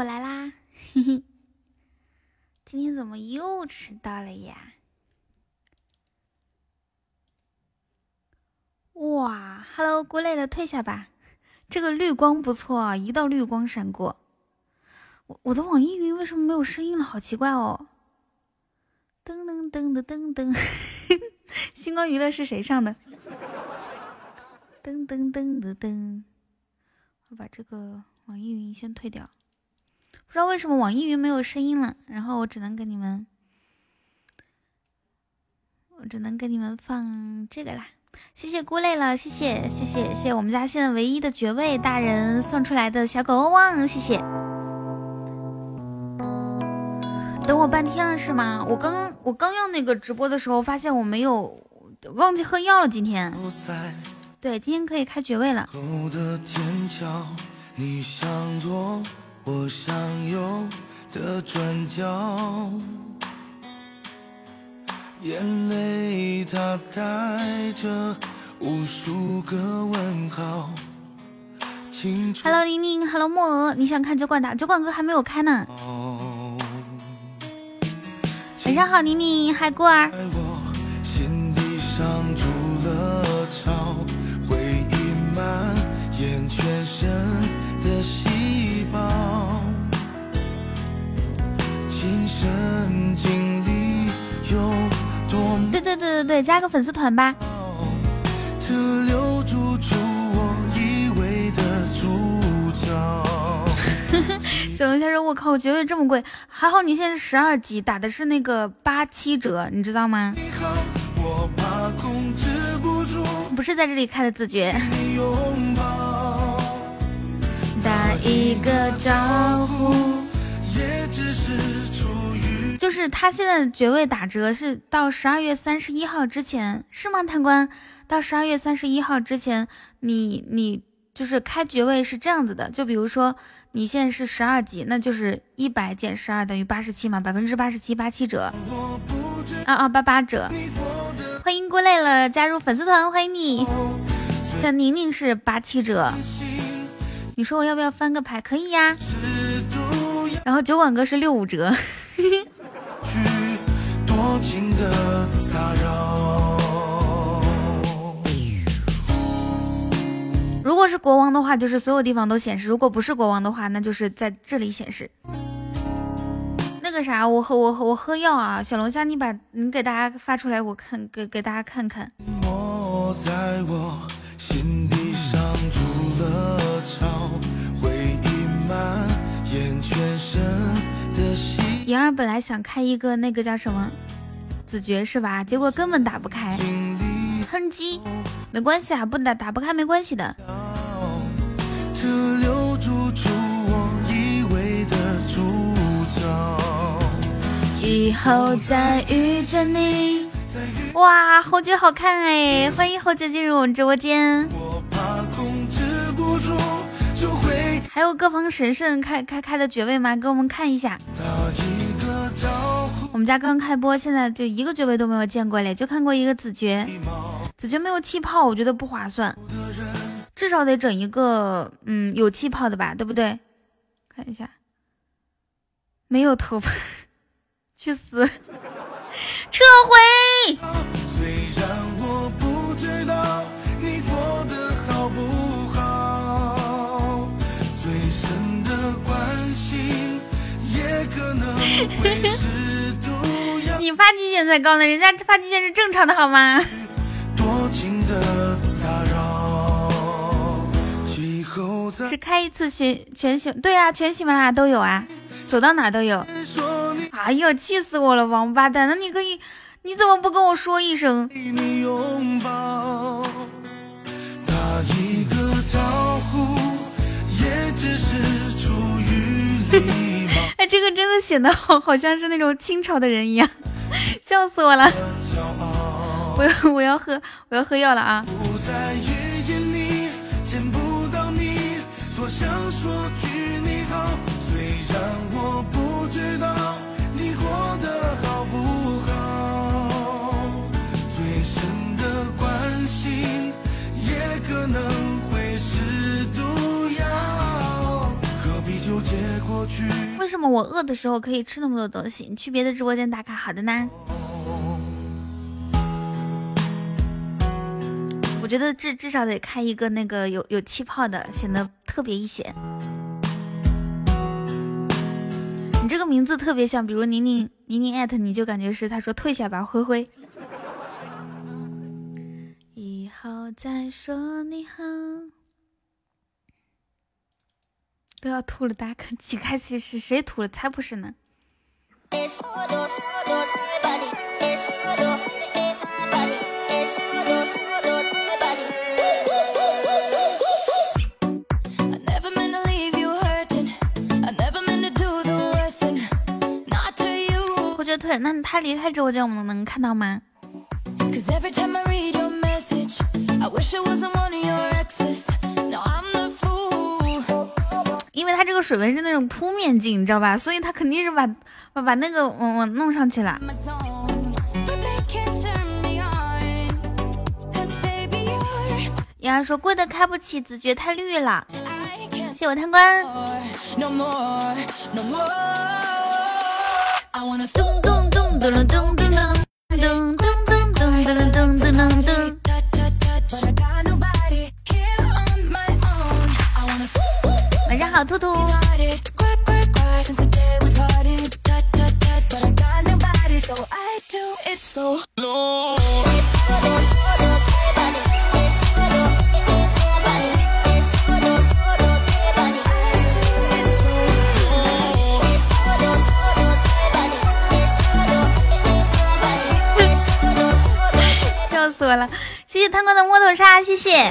我来啦！嘿嘿，今天怎么又迟到了呀？哇，Hello，过累了退下吧。这个绿光不错啊，一道绿光闪过。我我的网易云为什么没有声音了？好奇怪哦。噔噔噔噔噔噔，星光娱乐是谁上的？噔噔噔噔噔，我把这个网易云先退掉。不知道为什么网易云没有声音了，然后我只能给你们，我只能给你们放这个啦。谢谢姑累了，谢谢谢谢谢谢我们家现在唯一的爵位大人送出来的小狗汪汪，谢谢。等我半天了是吗？我刚刚我刚要那个直播的时候，发现我没有忘记喝药了。今天，对，今天可以开爵位了。眼泪它带着无数个问号。Hello，宁宁，Hello，莫鹅，你想看酒馆打？酒馆哥还没有开呢。晚上好，宁宁，嗨，孤儿。对对对对对，加个粉丝团吧。小龙虾说：“我靠，我爵位这么贵，还好你现在是十二级，打的是那个八七折，你知道吗？不是在这里开的自觉。”打一个招呼。就是他现在的爵位打折是到十二月三十一号之前，是吗？贪官，到十二月三十一号之前，你你就是开爵位是这样子的，就比如说你现在是十二级，那就是一百减十二等于八十七嘛，百分之八十七八七折，啊啊八八折。欢迎过累了加入粉丝团，欢迎你。像宁宁是八七折，你说我要不要翻个牌？可以呀。然后酒馆哥是六五折。如果是国王的话，就是所有地方都显示；如果不是国王的话，那就是在这里显示。那个啥，我喝我喝我喝药啊！小龙虾，你把你给大家发出来，我看给给大家看看。莹儿本来想开一个那个叫什么子爵是吧？结果根本打不开，哼唧，没关系啊，不打打不开没关系的。以后再遇见你，哇，侯爵好看哎！欢迎侯爵进入我们直播间。还有各方神圣开开开的爵位吗？给我们看一下。我们家刚开播，现在就一个爵位都没有见过嘞，就看过一个子爵。子爵没有气泡，我觉得不划算，至少得整一个，嗯，有气泡的吧，对不对？看一下，没有头发，去死，撤回。你发际线才高呢，人家发际线是正常的，好吗？是开一次全全喜，对啊，全喜马拉雅都有啊，走到哪都有。哎呦，气死我了，王八蛋！那你可以，你怎么不跟我说一声？哎，这个真的显得好，好像是那种清朝的人一样，笑死我了！我要我要喝我要喝药了啊！为为什么我饿的时候可以吃那么多东西？你去别的直播间打卡，好的呢。我觉得至至少得开一个那个有有气泡的，显得特别一些。你这个名字特别像，比如宁宁宁宁艾特你就感觉是他说退下吧，灰灰。以后再说你好。都要吐了，大家看，几开几室？谁吐了？才不是呢！我觉得退，那他离开直播间，我们能看到吗？因为它这个水纹是那种凸面镜，你知道吧？所以它肯定是把把把那个往往弄上去了。丫丫说贵的开不起，子爵太绿了。谢我贪官。咚好，兔兔。笑死我了！谢谢贪官的摸头杀，谢谢。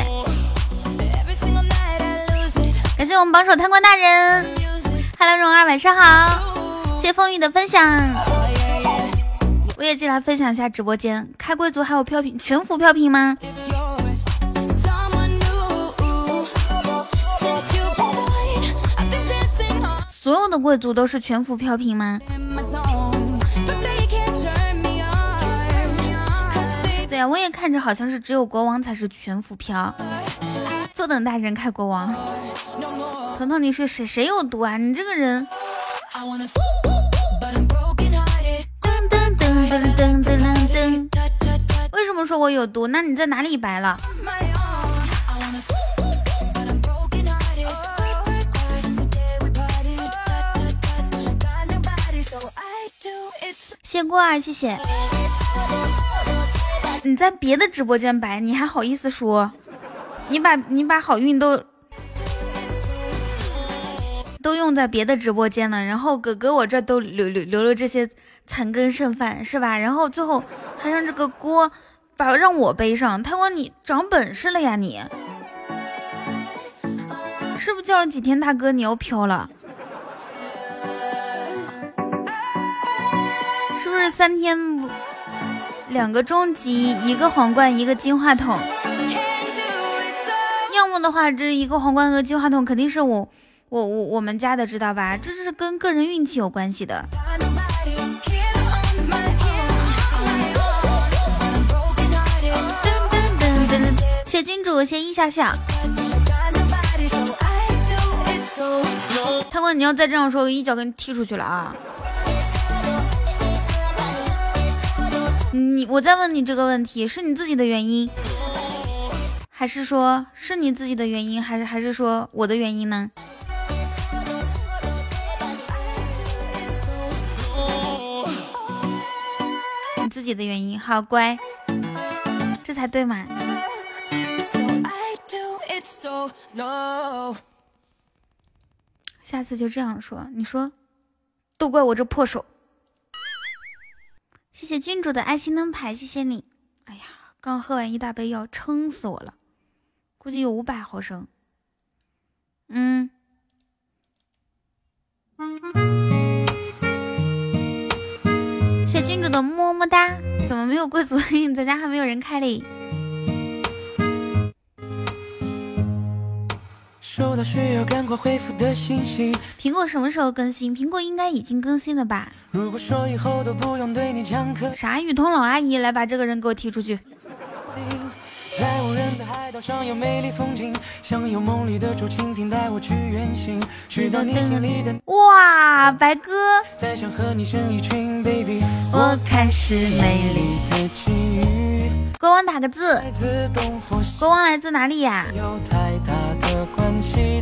谢我们榜首贪官大人，Hello 蓉儿晚上好，谢风雨的分享，我也进来分享一下直播间，开贵族还有飘屏，全服飘屏吗？所有的贵族都是全服飘屏吗？对呀，我也看着好像是只有国王才是全服飘。坐等大神开国王，彤彤你是谁？谁有毒啊？你这个人。为什么说我有毒？那你在哪里白了？谢过啊，谢谢。你在别的直播间白，你还好意思说？你把你把好运都都用在别的直播间了，然后哥哥我这都留留留了这些残羹剩饭是吧？然后最后还让这个锅把让我背上，他说你长本事了呀你，是不是叫了几天大哥你要飘了？是不是三天两个终极一个皇冠一个金话筒？要么的话，这一个皇冠和金话筒肯定是我，我我我们家的，知道吧？这是跟个人运气有关系的。谢君主，谢一笑笑。贪官，你要再这样说，我一脚给你踢出去了啊！你，我再问你这个问题，是你自己的原因？还是说是你自己的原因，还是还是说我的原因呢？你自己的原因，好乖，这才对嘛。下次就这样说，你说，都怪我这破手。谢谢郡主的爱心灯牌，谢谢你。哎呀，刚喝完一大杯药，撑死我了。估计有五百毫升。嗯，谢君主的么么哒。怎么没有贵族？咱家还没有人开嘞。苹果什么时候更新？苹果应该已经更新了吧？啥？雨桐老阿姨来把这个人给我踢出去。在无人的海岛上有美丽风景，想有梦里的竹蜻蜓带我去远行，去到你心里的。哇，白哥！再想和你生一群 baby，我开始美丽的际遇。国王打个字，国王来自哪里呀、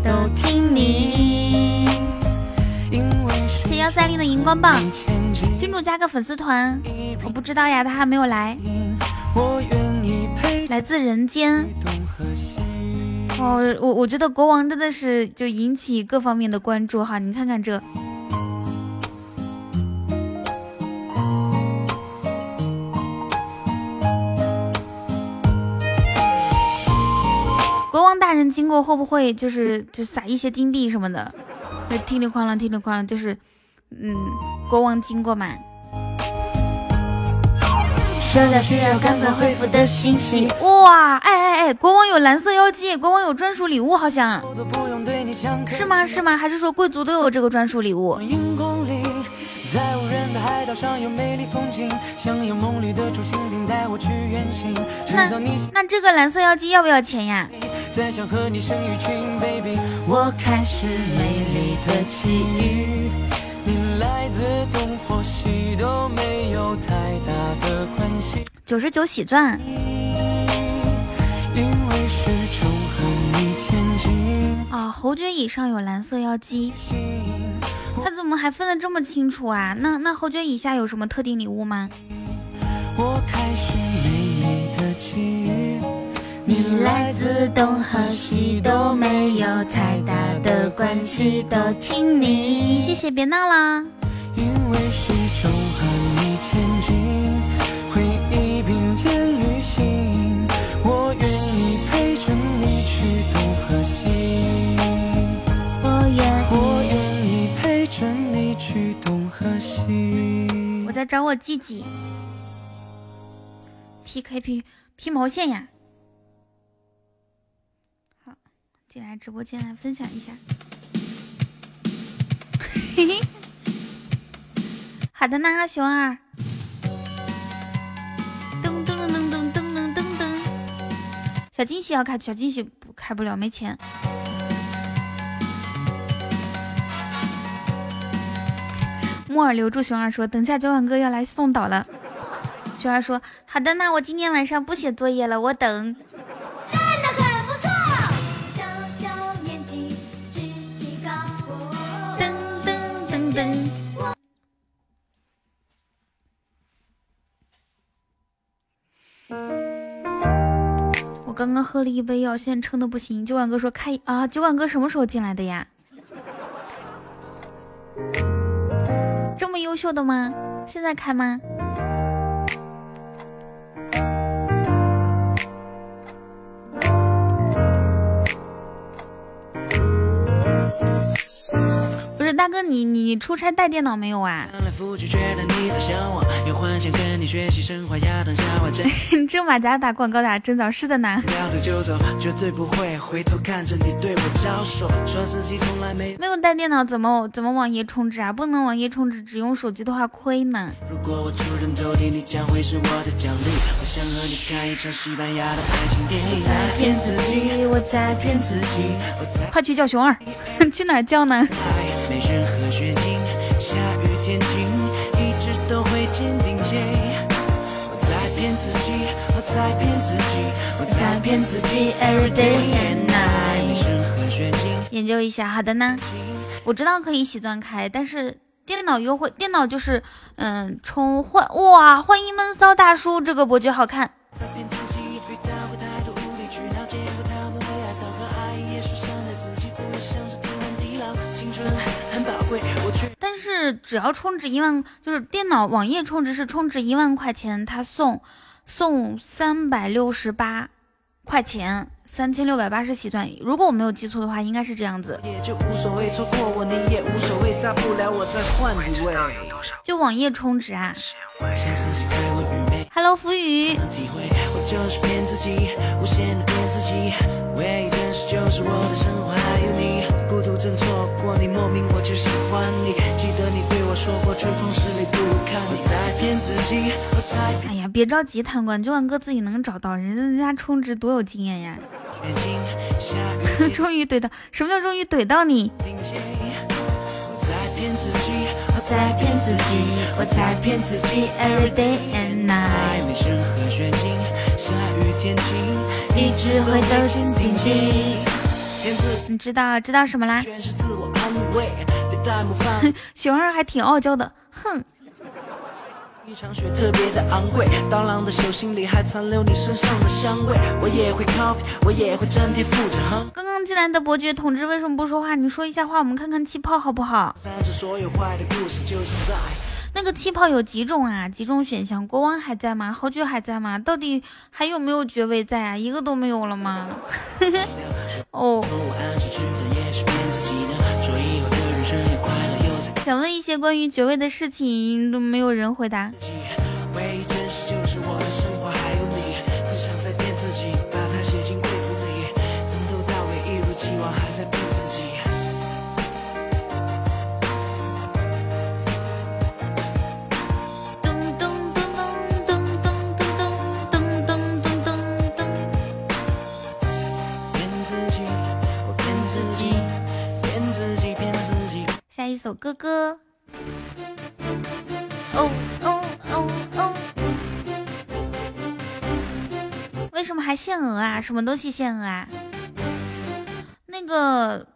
都听你。谢幺三零的荧光棒，君主加个粉丝团，我不知道呀，他还没有来。我愿来自人间。哦，我我觉得国王真的是就引起各方面的关注哈，你看看这。国王大人经过会不会就是就撒一些金币什么的？就叮铃哐啷，叮铃哐啷，就是嗯，国王经过嘛。收到需要赶快回复的信息。哇，哎哎哎，国王有蓝色妖姬，国王有专属礼物，好像是吗？是吗？还是说贵族都有这个专属礼物？那那这个蓝色妖姬要不要钱呀？我开始美丽的际遇。你来自东或西都没有太大的关系。九十九喜钻。啊，侯爵以上有蓝色妖姬，他怎么还分得这么清楚啊？那那侯爵以下有什么特定礼物吗？我开始美丽的。你来自东和西都没有太大的关系，都听你。谢谢，别闹了。因为始在找我自己，P K P P 毛线呀。好进来直播间来分享一下，嘿嘿，好的呢，熊二。噔噔噔噔噔噔噔噔，小惊喜要开，小惊喜开不了，没钱。木耳留住熊二说，等下九万哥要来送岛了。熊二说，好的，那我今天晚上不写作业了，我等。我刚刚喝了一杯药，现在撑的不行。酒馆哥说开啊，酒馆哥什么时候进来的呀？优秀的吗？现在开吗？大哥，你你你出差带电脑没有啊？这马甲打广告打真早，是的呢。没有带电脑怎么怎么网页充值啊？不能网页充值，只用手机的话亏呢。快去叫熊二，去哪儿叫呢？任何雪景，下雨天晴，一直都会坚定。我在骗自己，我在骗自己，我在骗自己。Every day and night。研究一下。好的呢，我知道可以洗钻开，但是电脑优惠，电脑就是嗯充换哇！欢迎闷骚大叔，这个伯爵好看。但是只要充值一万，就是电脑网页充值是充值一万块钱，他送送三百六十八块钱，三千六百八十喜钻。如果我没有记错的话，应该是这样子。就网页充值啊。Hello，浮鱼。我就是骗自己无限的骗自己唯一真实就是我的生活还有错过你，莫名我就喜欢你。记得你对我说过，春风十里不看。在骗自己，我在。哎呀，别着急，贪官，就万哥自己能找到，人家充值多有经验呀。终于怼到，什么叫终于怼到你？我在骗自己，我在骗自己，我在骗自己，every day and night。下雨天，一直。你知道知道什么啦？熊二还挺傲娇的，哼。一场雪特别的昂贵，刀郎的手心里还残留你身上的香味。我也会 copy，我也会粘贴复制。刚刚进来的伯爵同志为什么不说话？你说一下话，我们看看气泡好不好？那个气泡有几种啊？几种选项？国王还在吗？侯爵还在吗？到底还有没有爵位在啊？一个都没有了吗？哦。想问一些关于爵位的事情，都没有人回答。一首歌歌。哦哦哦哦！为什么还限额啊？什么东西限额啊？那个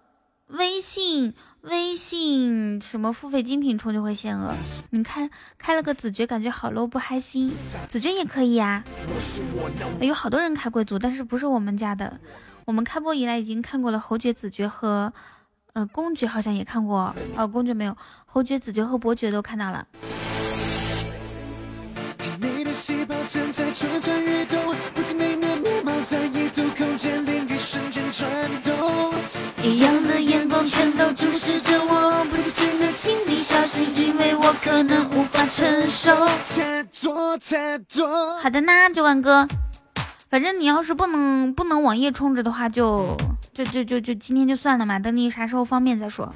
微信微信什么付费精品充就会限额。你看开了个子爵，感觉好 low 不开心。子爵也可以呀，有好多人开贵族，但是不是我们家的。我们开播以来已经看过了侯爵、子爵和。呃，公爵好像也看过哦，公爵没有，侯爵、子爵和伯爵都看到了。一样的眼光全都注视着我，不知情的请你小心，因为我可能无法承受。好的呢，酒馆哥。反正你要是不能不能网页充值的话，就就就就就就今天就算了嘛，等你啥时候方便再说。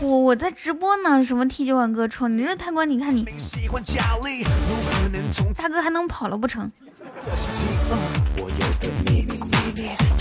我我在直播呢，什么 T 九万哥充？你这贪官，你看你，大哥还能跑了不成？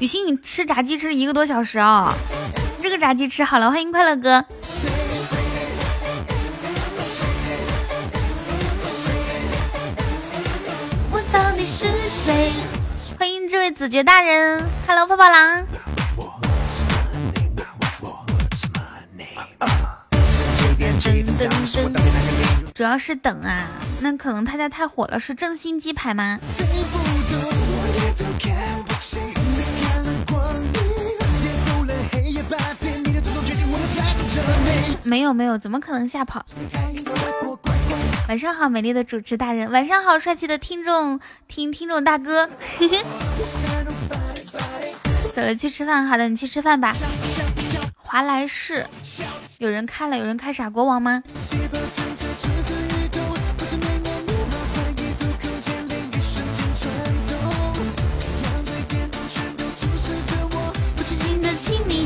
雨欣，你吃炸鸡吃一个多小时啊！这个炸鸡吃好了，欢迎快乐哥。我到底是谁？欢迎这位子爵大人，Hello，泡泡狼。主要是等啊，那可能他家太火了，是正新鸡排吗？没有没有，怎么可能吓跑？晚上好，美丽的主持大人，晚上好，帅气的听众听听众大哥。走了，去吃饭。好的，你去吃饭吧。华莱士，有人开了，有人开傻国王吗？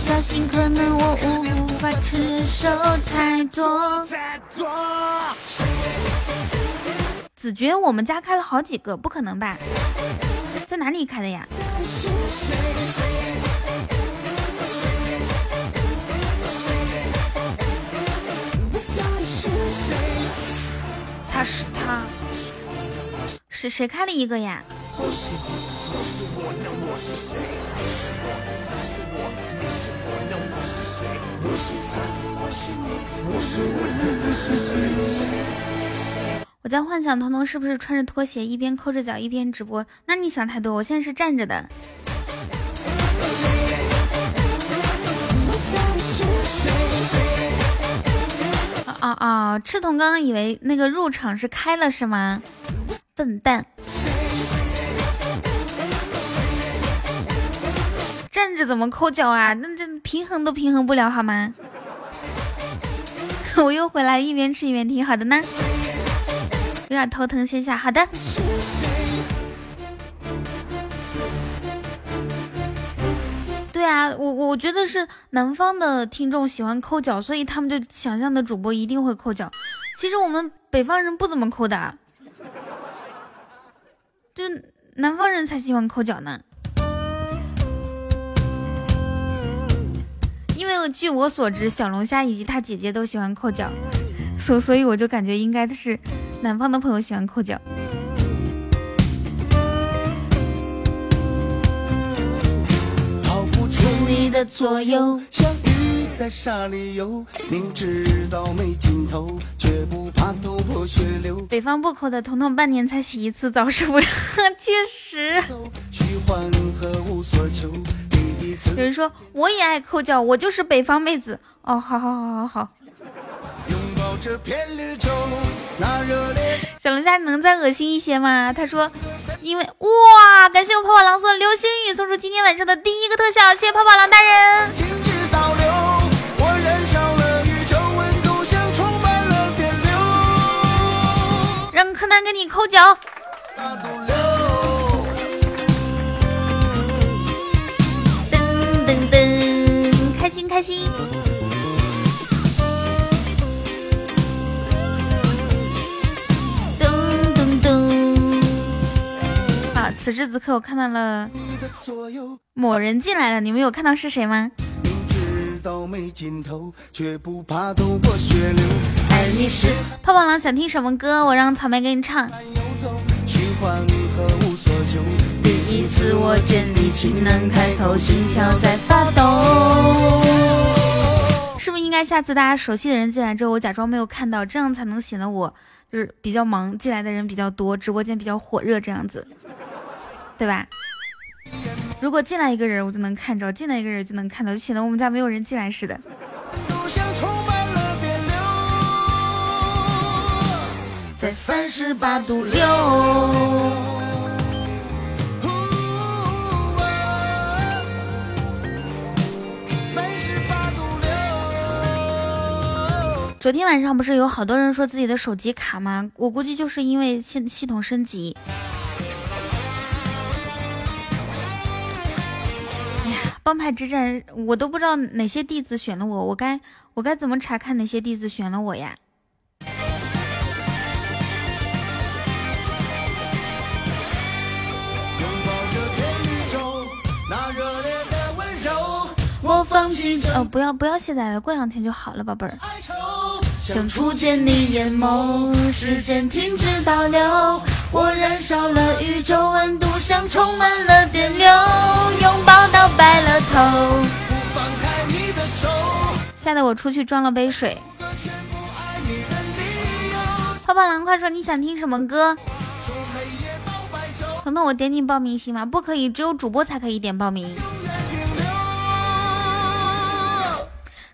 小心，可能我无法承受太多。子爵，我们家开了好几个，不可能吧？在哪里开的呀？他是他，是谁开了一个呀？我我在幻想彤彤是不是穿着拖鞋一边抠着脚一边直播？那你想太多，我现在是站着的。啊啊啊！赤瞳刚刚以为那个入场是开了是吗？笨蛋。站着怎么抠脚啊？那这平衡都平衡不了好吗？我又回来，一边吃一边听，好的呢。有点头疼，先下。好的。对啊，我我觉得是南方的听众喜欢抠脚，所以他们就想象的主播一定会抠脚。其实我们北方人不怎么抠的，就南方人才喜欢抠脚呢。因为据我所知，小龙虾以及他姐姐都喜欢抠脚，所所以我就感觉应该是南方的朋友喜欢抠脚。你的左右，像鱼在沙里游，明知道没尽头，却不怕头破血流。北方不抠的，彤彤半年才洗一次澡，受不了。确实。有人说我也爱抠脚，我就是北方妹子。哦，好好好好好。小龙虾能再恶心一些吗？他说。因为哇，感谢我泡泡狼送的流星雨，送出今天晚上的第一个特效，谢谢泡泡狼大人。让柯南给你抠脚。开心开心。此时此刻，我看到了某人进来了，你们有看到是谁吗？泡泡狼想听什么歌？我让草莓给你唱。第一次我见你，情难开口，心跳在发抖。是不是应该下次大家熟悉的人进来之后，我假装没有看到，这样才能显得我就是比较忙，进来的人比较多，直播间比较火热，这样子。对吧？如果进来一个人，我就能看着；进来一个人就能看到，就显得我们家没有人进来似的。在三十八度六。昨天晚上不是有好多人说自己的手机卡吗？我估计就是因为系系统升级。哎呀帮派之战，我都不知道哪些弟子选了我，我该我该怎么查看哪些弟子选了我呀？呃，不要不要卸载了，过两天就好了，宝贝儿。想初见你眼眸，时间停止倒流，我燃烧了宇宙温度，像充满了电流，拥抱到白了头。吓得我出去装了杯水。泡泡狼，快说你想听什么歌？彤彤，我点你报名行吗？不可以，只有主播才可以点报名。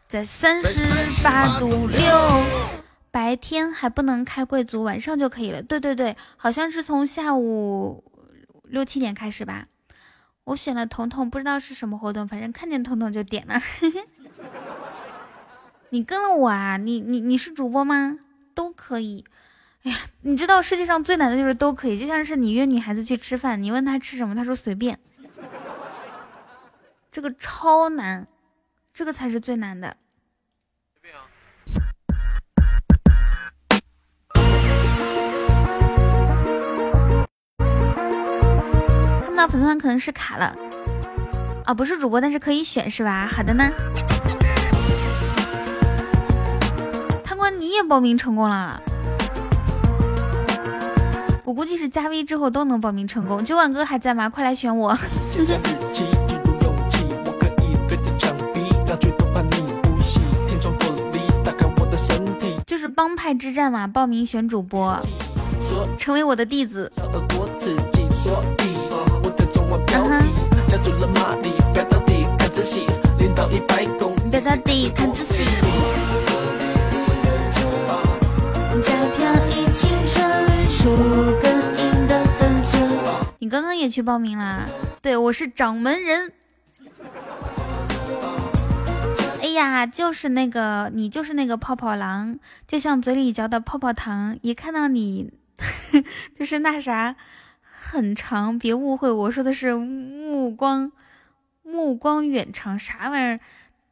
在三十八度六，白天还不能开贵族，晚上就可以了。对对对，好像是从下午六七点开始吧。我选了彤彤，不知道是什么活动，反正看见彤彤就点了。你跟了我啊？你你你是主播吗？都可以。哎呀，你知道世界上最难的就是都可以，就像是你约女孩子去吃饭，你问她吃什么，她说随便，这个超难。这个才是最难的。看不到粉丝团可能是卡了，啊，不是主播，但是可以选是吧？好的呢。贪官你也报名成功了，我估计是加 V 之后都能报名成功。九万哥还在吗？快来选我。帮派之战嘛，报名选主播，成为我的弟子。表达，看。在飘逸青春，的分寸。你刚刚也去报名啦？对，我是掌门人，哎呀，就是那个你，就是那个泡泡狼，就像嘴里嚼的泡泡糖，一看到你，就是那啥，很长。别误会，我说的是目光，目光远长，啥玩意儿？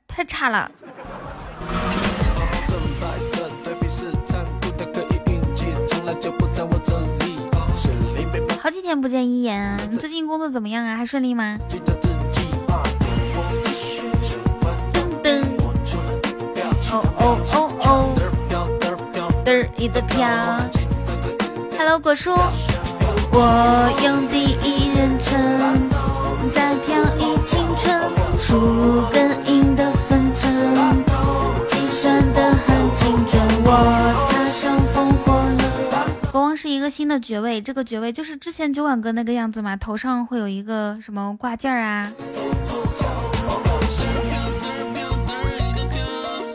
太差了。好几天不见一眼，你最近工作怎么样啊？还顺利吗？哦哦哦哦，嘚儿一的飘。Hello，果叔，我用第一人称在飘逸青春，树根印的分寸，计算的很精准。我踏上烽火。国王是一个新的爵位，这个爵位就是之前酒馆哥那个样子嘛，头上会有一个什么挂件啊。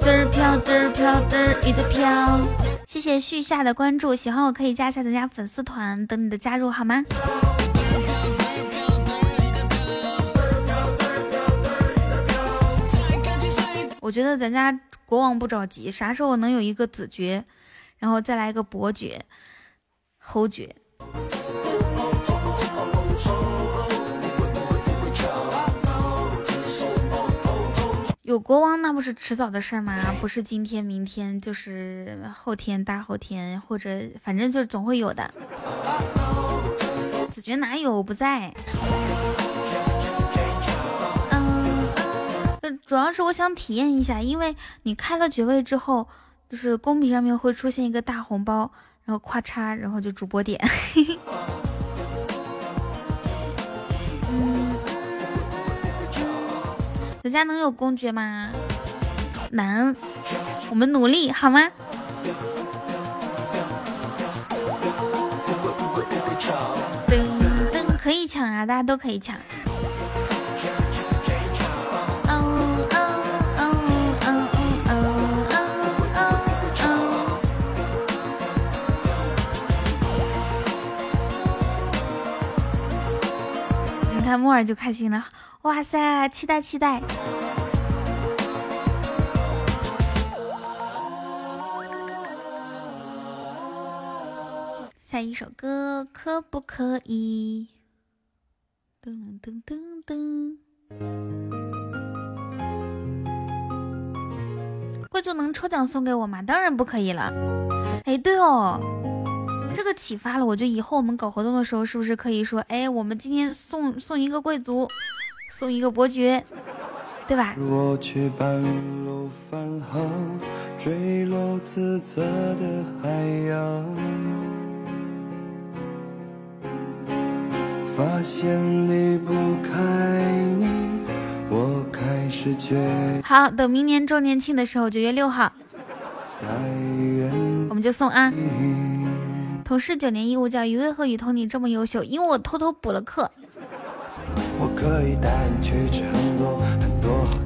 嘚儿飘嘚儿飘嘚儿一的飘，谢谢旭夏的关注，喜欢我可以加一下咱家粉丝团，等你的加入好吗？我觉得咱家国王不着急，啥时候能有一个子爵，然后再来一个伯爵。侯爵，有国王那不是迟早的事儿吗？不是今天、明天，就是后天、大后天，或者反正就是总会有的。子爵哪有？我不在。嗯，主要是我想体验一下，因为你开了爵位之后，就是公屏上面会出现一个大红包。然后咔嚓，然后就主播点。咱家能有公爵吗？能，我们努力好吗？噔噔，可以抢啊，大家都可以抢。看木耳就开心了，哇塞，期待期待！下一首歌可不可以？噔噔噔噔噔！贵族能抽奖送给我吗？当然不可以了。哎，对哦。这个启发了我，就以后我们搞活动的时候，是不是可以说，哎，我们今天送送一个贵族，送一个伯爵，对吧？好，等明年周年庆的时候，九月六号，我们就送啊。同事九年义务教育，为何雨桐你这么优秀？因为我偷偷补了课。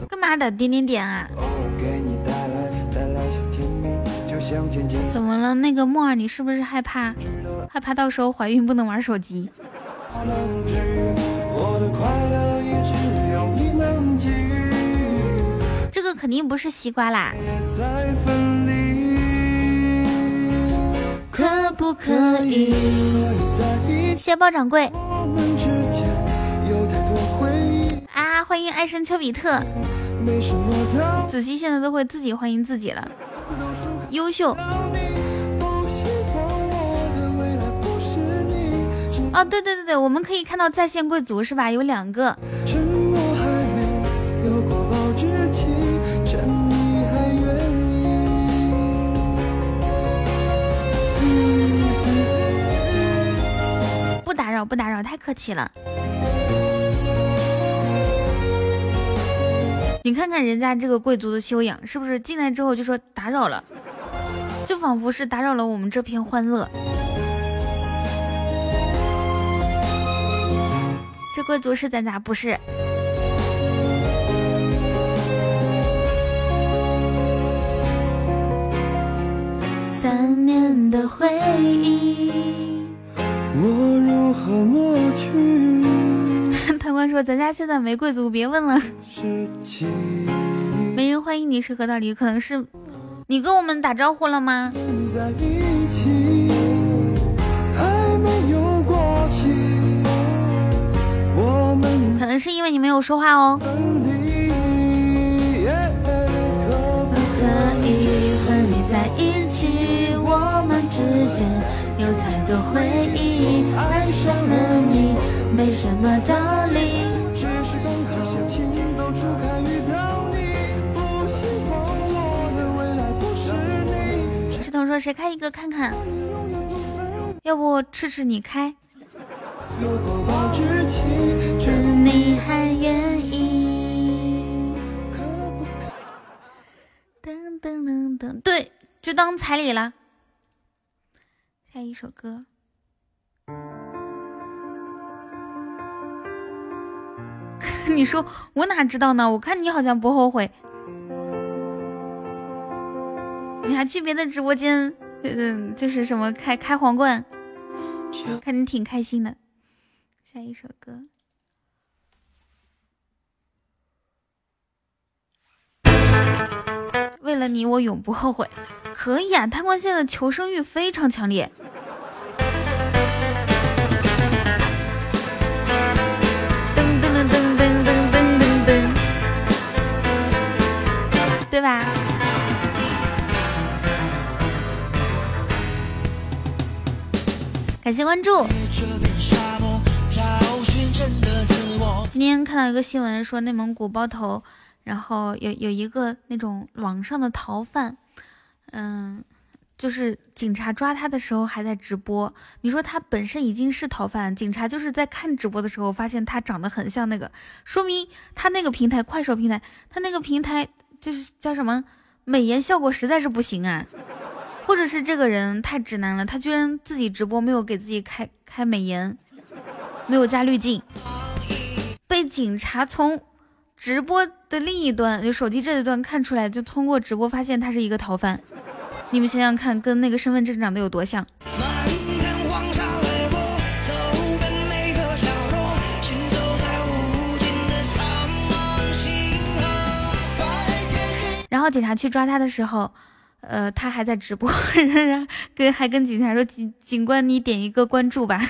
干嘛的？点点点啊！怎么了？那个木耳，你是不是害怕？害怕到时候怀孕不能玩手机？这个肯定不是西瓜啦。可不可以？谢包掌柜啊！欢迎爱神丘比特。子熙现在都会自己欢迎自己了，优秀。哦，对对对对，我们可以看到在线贵族是吧？有两个。不打扰不打扰，太客气了。你看看人家这个贵族的修养，是不是进来之后就说打扰了，就仿佛是打扰了我们这片欢乐。这贵族是咱家不是？三年的回忆。我如何抹去？说咱家现在没贵族，别问了。没人欢迎你是何道理？可能是你跟我们打招呼了吗？可能是因为你没有说话哦。可以和你在一起，我们之间有太多回忆，爱上了你，没什么道理。石同说：“谁开一个看看？要不赤赤你开。”你还愿意？噔噔噔噔，对，就当彩礼了。了。下一首歌，你说我哪知道呢？我看你好像不后悔，你还去别的直播间，嗯，就是什么开开皇冠，看你挺开心的。下一首歌。为了你，我永不后悔。可以啊，贪官现在求生欲非常强烈。噔噔噔噔噔噔噔噔噔，对吧？感谢关注。今天看到一个新闻，说内蒙古包头。然后有有一个那种网上的逃犯，嗯，就是警察抓他的时候还在直播。你说他本身已经是逃犯，警察就是在看直播的时候发现他长得很像那个，说明他那个平台快手平台，他那个平台就是叫什么美颜效果实在是不行啊，或者是这个人太直男了，他居然自己直播没有给自己开开美颜，没有加滤镜，被警察从。直播的另一端，就手机这一端看出来，就通过直播发现他是一个逃犯。你们想想看，跟那个身份证长得有多像？然后警察去抓他的时候，呃，他还在直播，跟还跟警察说：“警警官，你点一个关注吧。”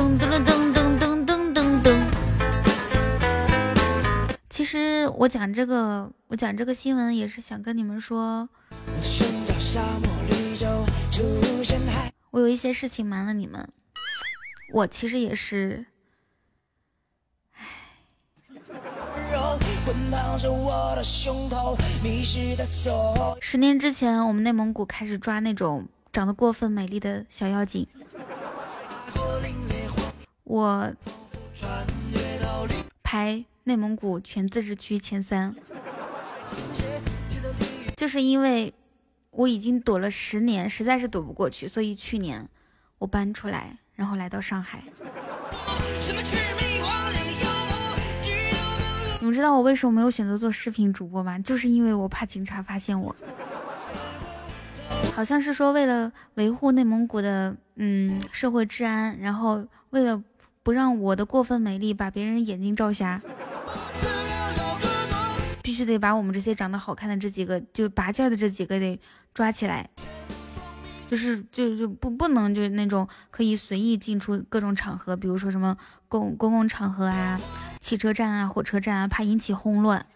噔噔噔噔噔噔其实我讲这个，我讲这个新闻也是想跟你们说，我有一些事情瞒了你们。我其实也是，十年之前，我们内蒙古开始抓那种长得过分美丽的小妖精，我排。内蒙古全自治区前三，就是因为我已经躲了十年，实在是躲不过去，所以去年我搬出来，然后来到上海。你们知道我为什么没有选择做视频主播吗？就是因为我怕警察发现我。好像是说为了维护内蒙古的嗯社会治安，然后为了不让我的过分美丽把别人眼睛照瞎。必须得把我们这些长得好看的这几个，就拔尖的这几个得抓起来，就是就就不不能就那种可以随意进出各种场合，比如说什么公公共场合啊、汽车站啊、火车站啊，怕引起轰乱。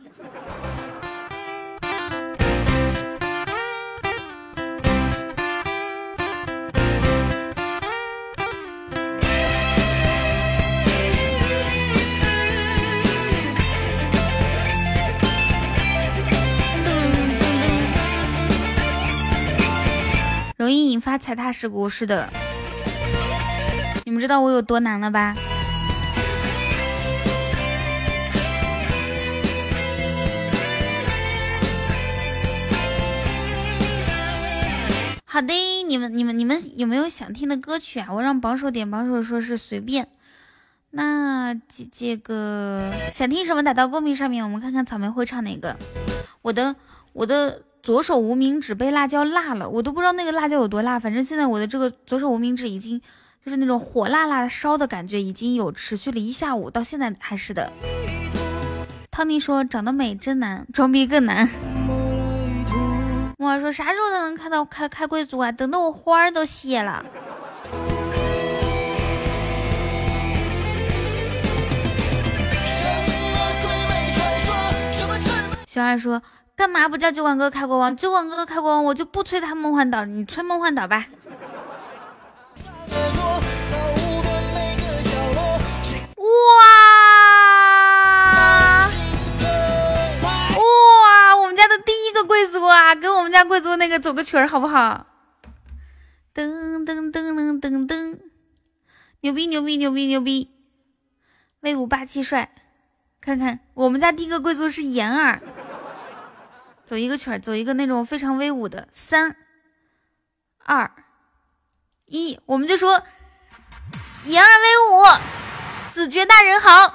引发踩踏事故，是的。你们知道我有多难了吧？好的，你们、你们、你们有没有想听的歌曲啊？我让榜首点，榜首说是随便。那这这个想听什么打到公屏上面，我们看看草莓会唱哪个。我的我的左手无名指被辣椒辣了，我都不知道那个辣椒有多辣。反正现在我的这个左手无名指已经就是那种火辣辣的烧的感觉，已经有持续了一下午，到现在还是的。汤尼说长得美真难，装逼更难。我说啥时候才能看到开开贵族啊？等的我花儿都谢了。小二说：“干嘛不叫酒馆哥开国王？酒馆哥哥开国王，我就不催他梦幻岛，你催梦幻岛吧。”哇哇！我们家的第一个贵族啊，跟我们家贵族那个走个曲儿好不好？噔噔噔噔噔噔，牛逼牛逼牛逼牛逼！威武霸气帅，看看我们家第一个贵族是妍儿。走一个曲儿，走一个那种非常威武的，三、二、一，我们就说言而威武，子爵大人好。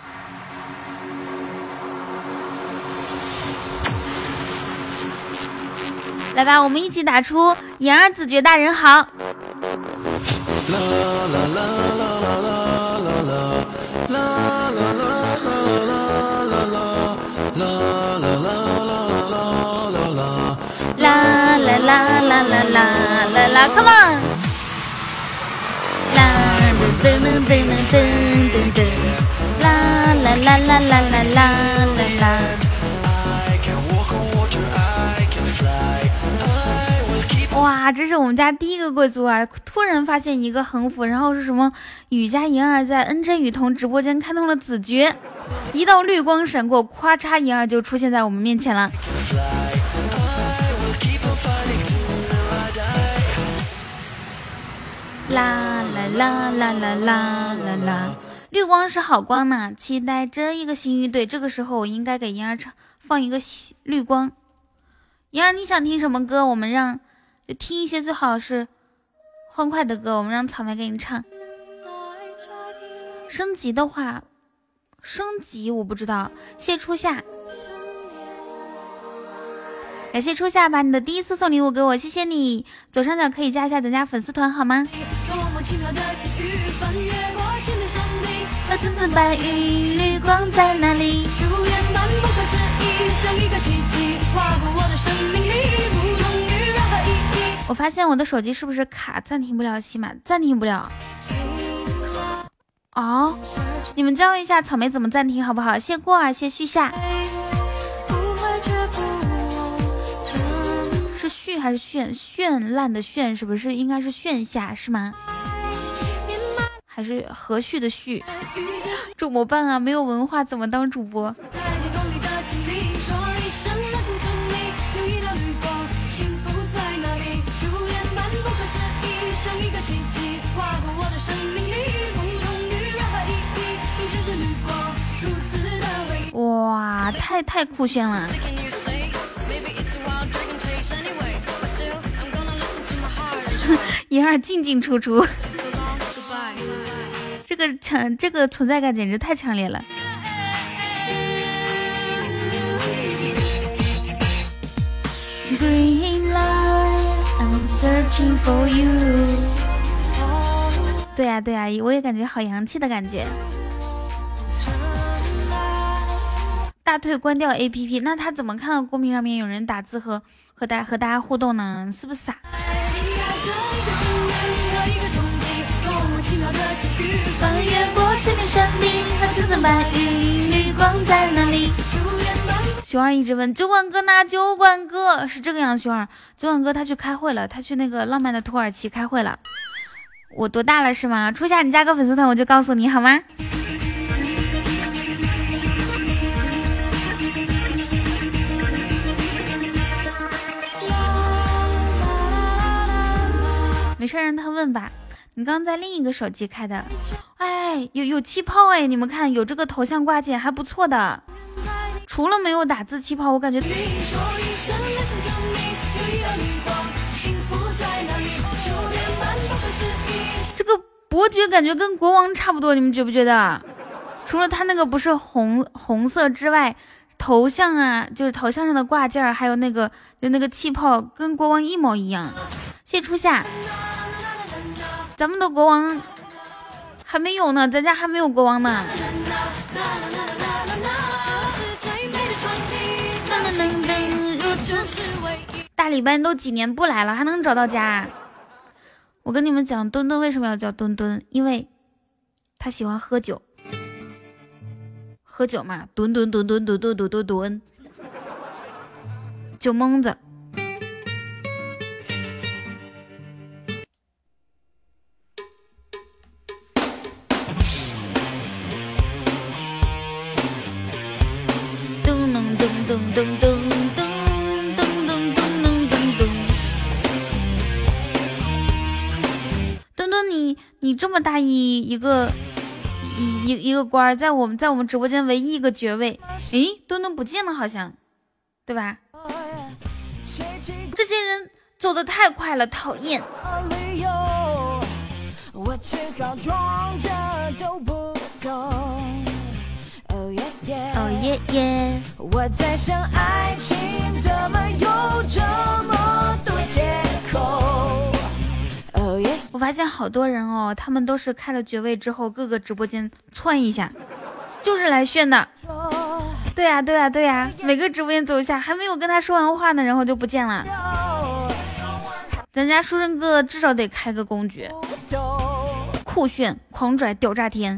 来吧，我们一起打出言儿子爵大人好。啦啦啦啦啦啦啦啦啦啦啦啦，Come on！啦噔噔噔噔噔噔噔，啦啦啦啦啦啦啦啦啦。哇，这是我们家第一个贵族啊！突然发现一个横幅，然后是什么？雨佳银儿在 NJ 雨桐直播间开通了子爵，一道绿光闪过，咵嚓，银儿就出现在我们面前了。啦啦啦啦啦啦啦啦！绿光是好光呢，期待这一个幸运。队，这个时候我应该给妍儿唱放一个绿光。妍儿，你想听什么歌？我们让就听一些最好是欢快的歌。我们让草莓给你唱。升级的话，升级我不知道。谢初夏。感谢初夏把你的第一次送礼物给我，谢谢你。左上角可以加一下咱家粉丝团好吗？我发现我的手机是不是卡暂停不了喜马，暂停不了。哦，你们教一下草莓怎么暂停好不好？谢过儿，谢旭夏。炫还是绚绚烂的绚，是不是应该是炫下是吗？还是和煦的煦？怎么办啊？没有文化怎么当主播？哇，太太酷炫了！一二进进出出，这个强，这个存在感简直太强烈了。对呀对呀，我也感觉好洋气的感觉。大退关掉 A P P，那他怎么看到公屏上面有人打字和和大和大家互动呢？是不是傻？千面山顶和层层白云，绿光在哪里？熊二一直问酒馆哥呢？酒馆哥是这个样，熊二，酒馆哥他去开会了，他去那个浪漫的土耳其开会了。我多大了是吗？初夏你加个粉丝团，我就告诉你好吗？没事，让他问吧。你刚刚在另一个手机开的，哎，有有气泡哎，你们看有这个头像挂件还不错的。除了没有打字气泡，我感觉这个伯爵感觉跟国王差不多，你们觉不觉得？除了他那个不是红红色之外，头像啊，就是头像上的挂件还有那个就那个气泡，跟国王一模一样。谢初夏，咱们的国王还没有呢，咱家还没有国王呢。大礼拜都几年不来了，还能找到家？我跟你们讲，墩墩为什么要叫墩墩？因为他喜欢喝酒。喝酒嘛，吨吨吨吨吨吨吨吨吨，酒蒙子。大一一个。一一一个官儿在我们在我们直播间唯一一个爵位，诶，墩墩不见了，好像，对吧？这些人走的太快了，讨厌。哦耶耶。我在想，爱情怎么有这么多我发现好多人哦，他们都是开了爵位之后，各个直播间窜一下，就是来炫的。对呀，对呀，对呀，每个直播间走一下，还没有跟他说完话呢，然后就不见了。咱家书生哥哥至少得开个公爵，酷炫狂拽屌炸天。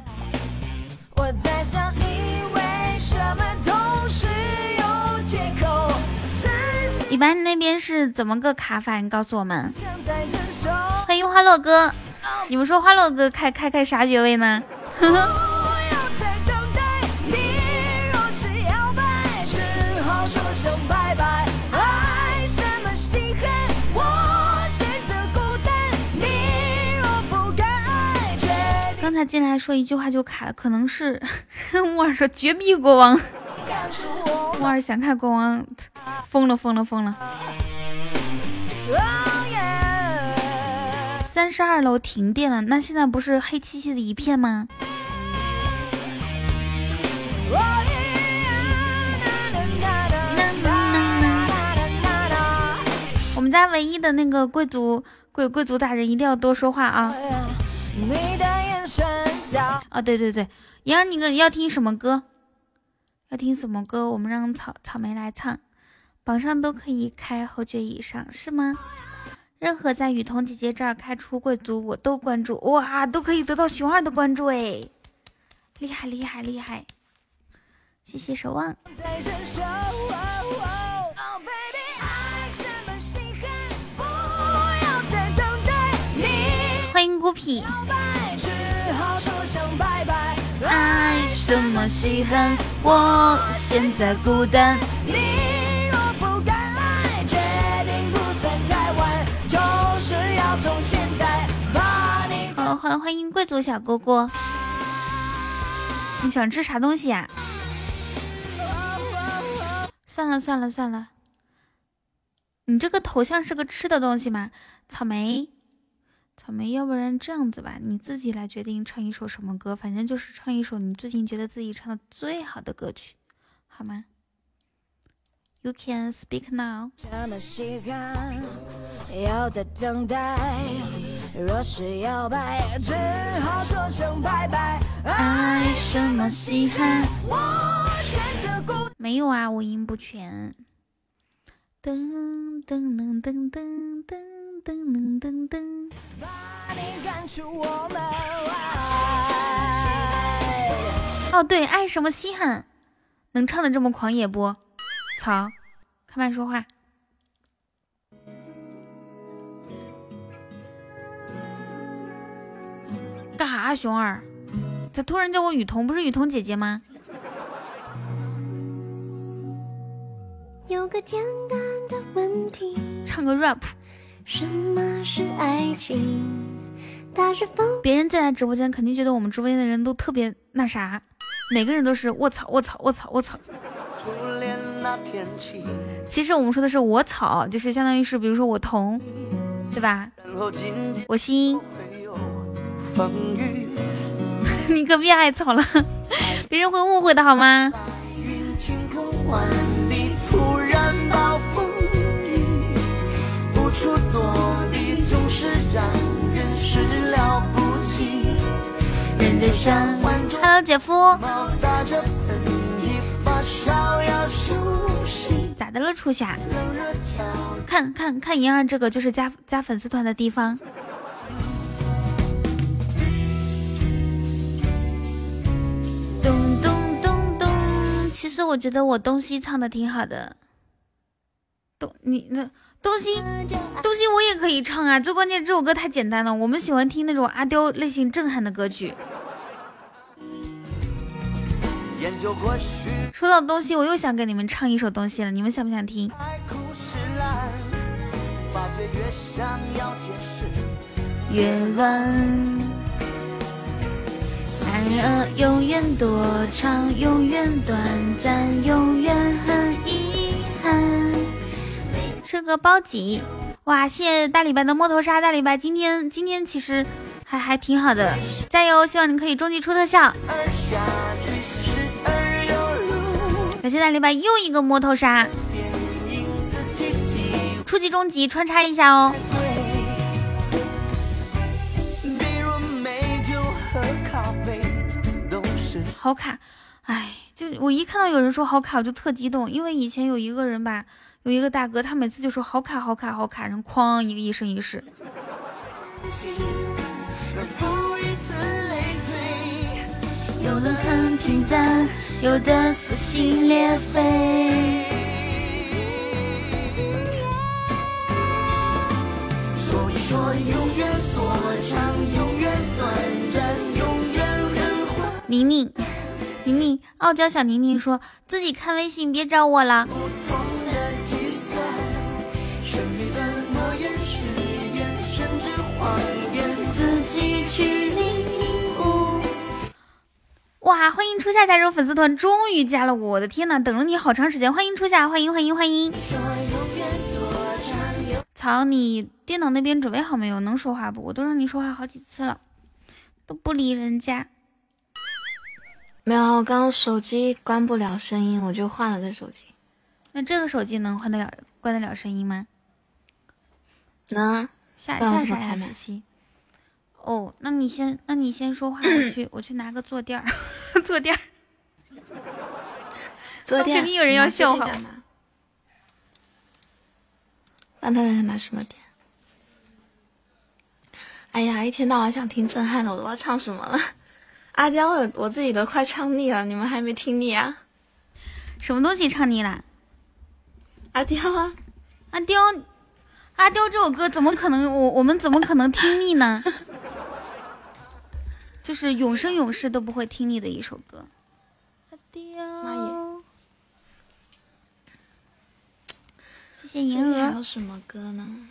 一般你那边是怎么个卡法？你告诉我们。欢迎花落哥，你们说花落哥开开开啥爵位呢？刚才进来说一句话就卡了，可能是 木耳说绝壁国王，木耳想看国王，疯了疯了疯了。三十二楼停电了，那现在不是黑漆漆的一片吗？我们家唯一的那个贵族贵贵族大人一定要多说话啊！哦，对对对，莹儿，你个要听什么歌？要听什么歌？我们让草草莓来唱，榜上都可以开侯爵以上，是吗？任何在雨桐姐姐这儿开出贵族，我都关注，哇，都可以得到熊二的关注哎，厉害厉害厉害！谢谢守望。欢迎孤僻。爱什么稀罕？我现在孤单。欢欢迎贵族小哥哥，你想吃啥东西呀？算了算了算了，你这个头像是个吃的东西吗？草莓，草莓，要不然这样子吧，你自己来决定唱一首什么歌，反正就是唱一首你最近觉得自己唱的最好的歌曲，好吗？You can speak now。爱什么稀罕？没有啊，五音不全。噔噔噔噔噔噔噔噔噔。哦，对，爱什么稀罕？能唱的这么狂野不？草，开麦说话。干啥，熊二？咋突然叫我雨桐？不是雨桐姐姐吗？有个简单的问题，唱个 rap。什么是爱情？别人进来直播间，肯定觉得我们直播间的人都特别那啥，每个人都是卧槽卧槽卧其实我们说的是我草，就是相当于是，比如说我同，对吧？我心，你可别爱草了，别人会误会的好吗？Hello，姐夫。咋的了，初夏？看看看，银儿这个就是加加粉丝团的地方。咚咚咚咚，其实我觉得我东西唱的挺好的。东你那东西东西我也可以唱啊，最关键这首歌太简单了，我们喜欢听那种阿刁类型震撼的歌曲。说到东西，我又想给你们唱一首东西了，你们想不想听？越乱，爱儿永远多长，永远短暂，永远很遗憾。吃个包几？哇，谢谢大礼拜的摸头杀，大礼拜今天今天其实还还挺好的，加油！希望你可以终极出特效。感谢大礼拜又一个摸头杀，初级、中级穿插一下哦。好卡，哎，就我一看到有人说好卡，我就特激动，因为以前有一个人吧，有一个大哥，他每次就说好卡、好卡、好卡，然后哐一个一生一世。有的很平淡，有的撕心裂肺。所以说，永远多长，永远短暂，永远很坏。宁宁，宁宁，傲娇小宁宁说自己看微信，别找我了。自哇！欢迎初夏加入粉丝团，终于加了！我的天呐，等了你好长时间！欢迎初夏，欢迎欢迎欢迎！草，你电脑那边准备好没有？能说话不？我都让你说话好几次了，都不理人家。没有，我刚刚手机关不了声音，我就换了个手机。那这个手机能换得了、关得了声音吗？能啊。下下啥呀？子期。哦，那你先，那你先说话，我去，我去拿个坐垫儿，坐垫儿，坐垫，肯定有人要笑话。让他拿什么垫？哎呀，一天到晚想听震撼的，我都不知道唱什么了。阿刁，我我自己都快唱腻了，你们还没听腻啊？什么东西唱腻了？阿刁啊，阿刁，阿刁这首歌怎么可能？我我们怎么可能听腻呢？就是永生永世都不会听腻的一首歌。妈耶！谢谢银鹅。还有什么歌呢？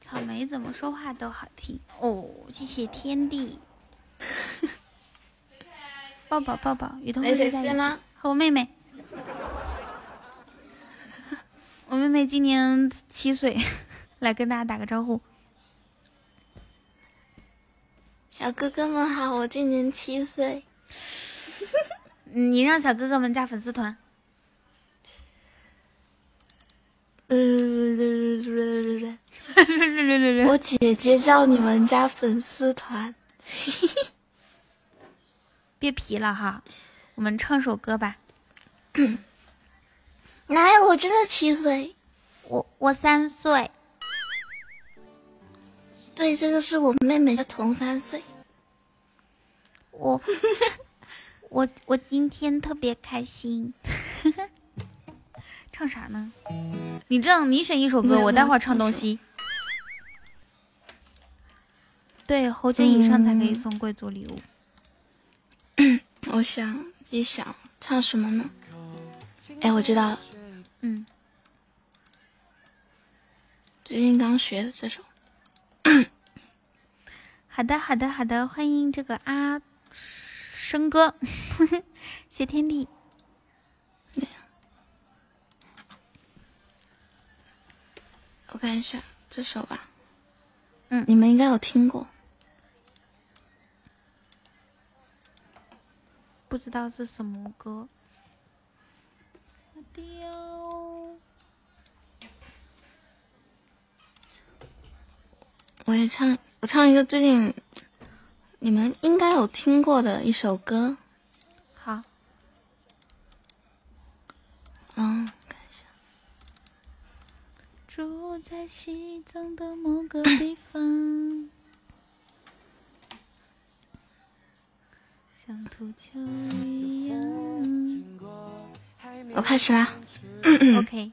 草莓怎么说话都好听哦。谢谢天地。抱抱抱抱，雨桐在在吗？和我妹妹。我妹妹今年七岁，来跟大家打个招呼。小哥哥们好，我今年七岁。你让小哥哥们加粉丝团。我姐姐叫你们加粉丝团。别皮了哈，我们唱首歌吧。哪有？我真的七岁。我我三岁。对，这个是我妹妹的同三岁。我 我我今天特别开心。唱啥呢？你这样，你选一首歌，我待会儿唱东西。对，侯爵以上才可以送贵族礼物。我想一想，唱什么呢？哎，我知道了。嗯。最近刚学的这首。好的，好的，好的，欢迎这个阿生哥，谢天地。我看一下这首吧，嗯，你们应该有听过。不知道是什么歌。我也唱，我唱一个最近你们应该有听过的一首歌。好。嗯，看一下。住在西藏的某个地方。像土丘一样。我开始啦。OK。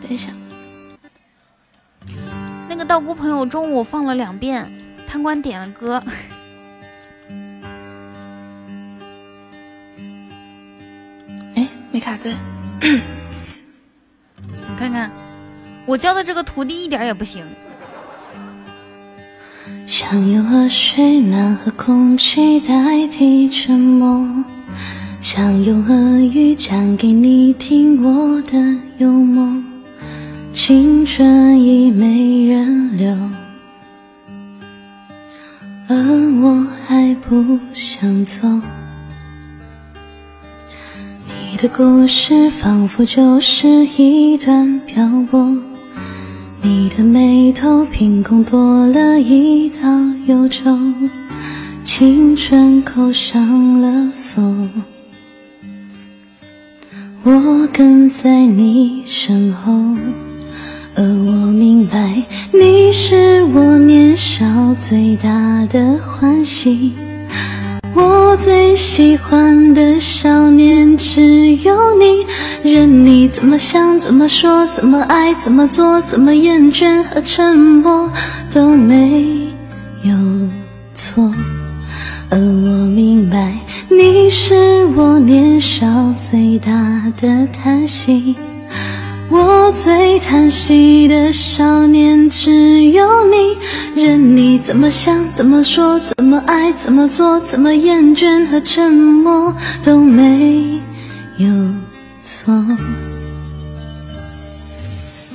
等一下。那个道姑朋友中午放了两遍，贪官点了歌。哎没卡顿，你看看，我教的这个徒弟一点也不行。想用河水暖和空气代替沉默，想用俄语讲给你听我的幽默。青春已没人留，而我还不想走。你的故事仿佛就是一段漂泊，你的眉头凭空多了一道忧愁，青春扣上了锁。我跟在你身后，而我明白，你是我年少最大的欢喜。最喜欢的少年只有你，任你怎么想、怎么说、怎么爱、怎么做、怎么厌倦和沉默都没有错。而我明白，你是我年少最大的叹息。我最叹息的少年只有你，任你怎么想、怎么说、怎么爱、怎么做、怎么厌倦和沉默都没有错。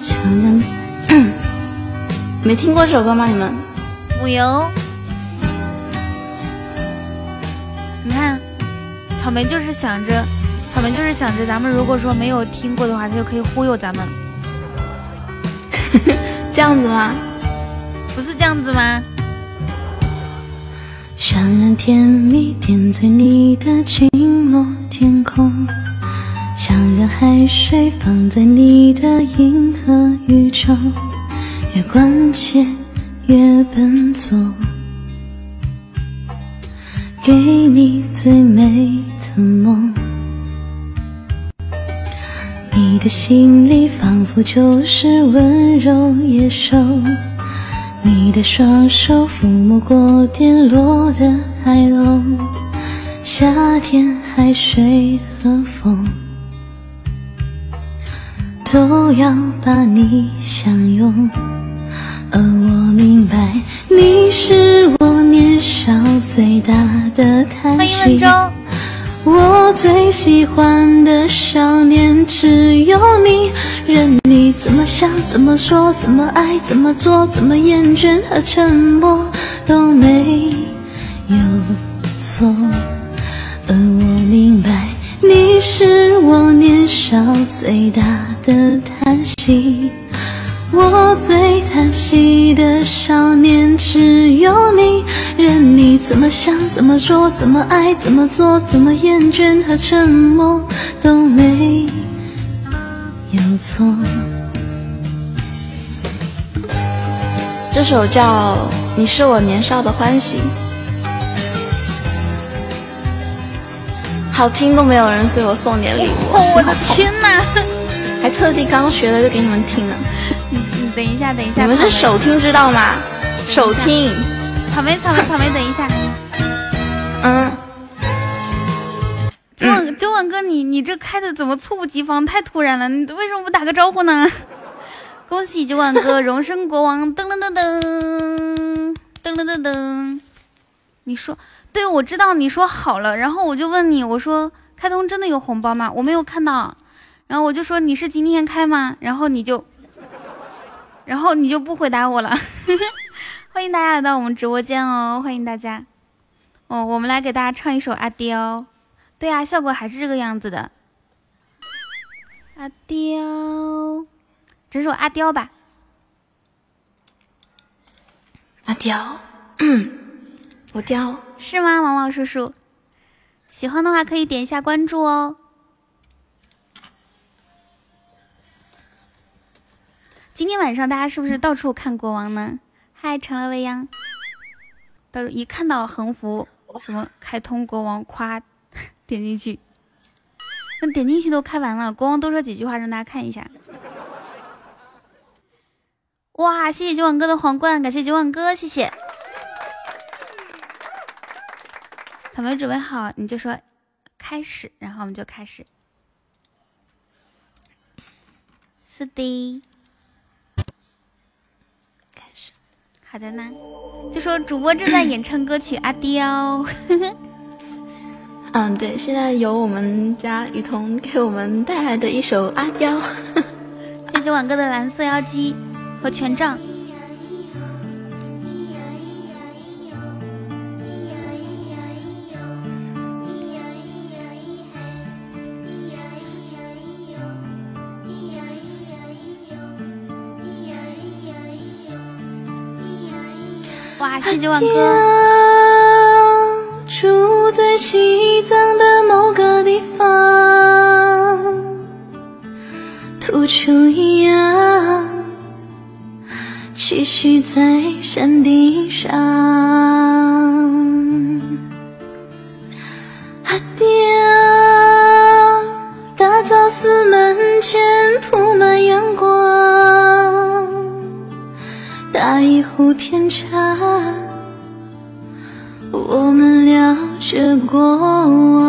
想让 没听过这首歌吗？你们？我有。你看，草莓就是想着。草莓就是想着，咱们如果说没有听过的话，他就可以忽悠咱们。这样子吗？不是这样子吗？想让甜蜜点缀你的寂寞天空，想让海水放在你的银河宇宙，越关切越笨拙，给你最美的梦。你的心里仿佛就是温柔野兽，你的双手抚摸过跌落的海鸥，夏天海水和风都要把你相拥，而我明白你是我年少最大的叹息。我最喜欢的少年只有你，任你怎么想、怎么说、怎么爱、怎么做、怎么厌倦和沉默都没有错。而我明白，你是我年少最大的叹息。我最叹息的少年只有你，任你怎么想、怎么说、怎么爱、怎么做、怎么厌倦和沉默都没有错。这首叫《你是我年少的欢喜》，好听都没有人，所以我送点礼物。我 的天哪！还特地刚学的就给你们听了。等一下，等一下，你们是手听知道吗？手听，草莓，草莓，草莓，等一下。嗯，九晚九晚哥，你你这开的怎么猝不及防，太突然了，你为什么不打个招呼呢？恭喜九晚哥荣升国王！噔噔噔噔噔噔噔噔。你说，对，我知道你说好了，然后我就问你，我说开通真的有红包吗？我没有看到。然后我就说你是今天开吗？然后你就，然后你就不回答我了。欢迎大家来到我们直播间哦，欢迎大家。哦，我们来给大家唱一首《阿刁》。对呀，效果还是这个样子的。阿刁，整首《阿刁》吧。阿刁，我刁是吗？王王叔叔，喜欢的话可以点一下关注哦。今天晚上大家是不是到处看国王呢？嗨，成了未央。到时候一看到横幅，什么开通国王，夸 点进去。那点进去都开完了，国王多说几句话，让大家看一下。哇，谢谢九万哥的皇冠，感谢九万哥，谢谢。草莓准备好，你就说开始，然后我们就开始。是的。好的呢，就说主播正在演唱歌曲《阿刁》。嗯，对，现在由我们家雨桐给我们带来的一首《阿刁》。谢谢晚哥的蓝色妖姬和权杖。阿刁。住在西藏的某个地方，土丘一样栖息在山顶上。阿刁，大昭寺门前铺满阳光，打一壶甜茶。我们聊着过往，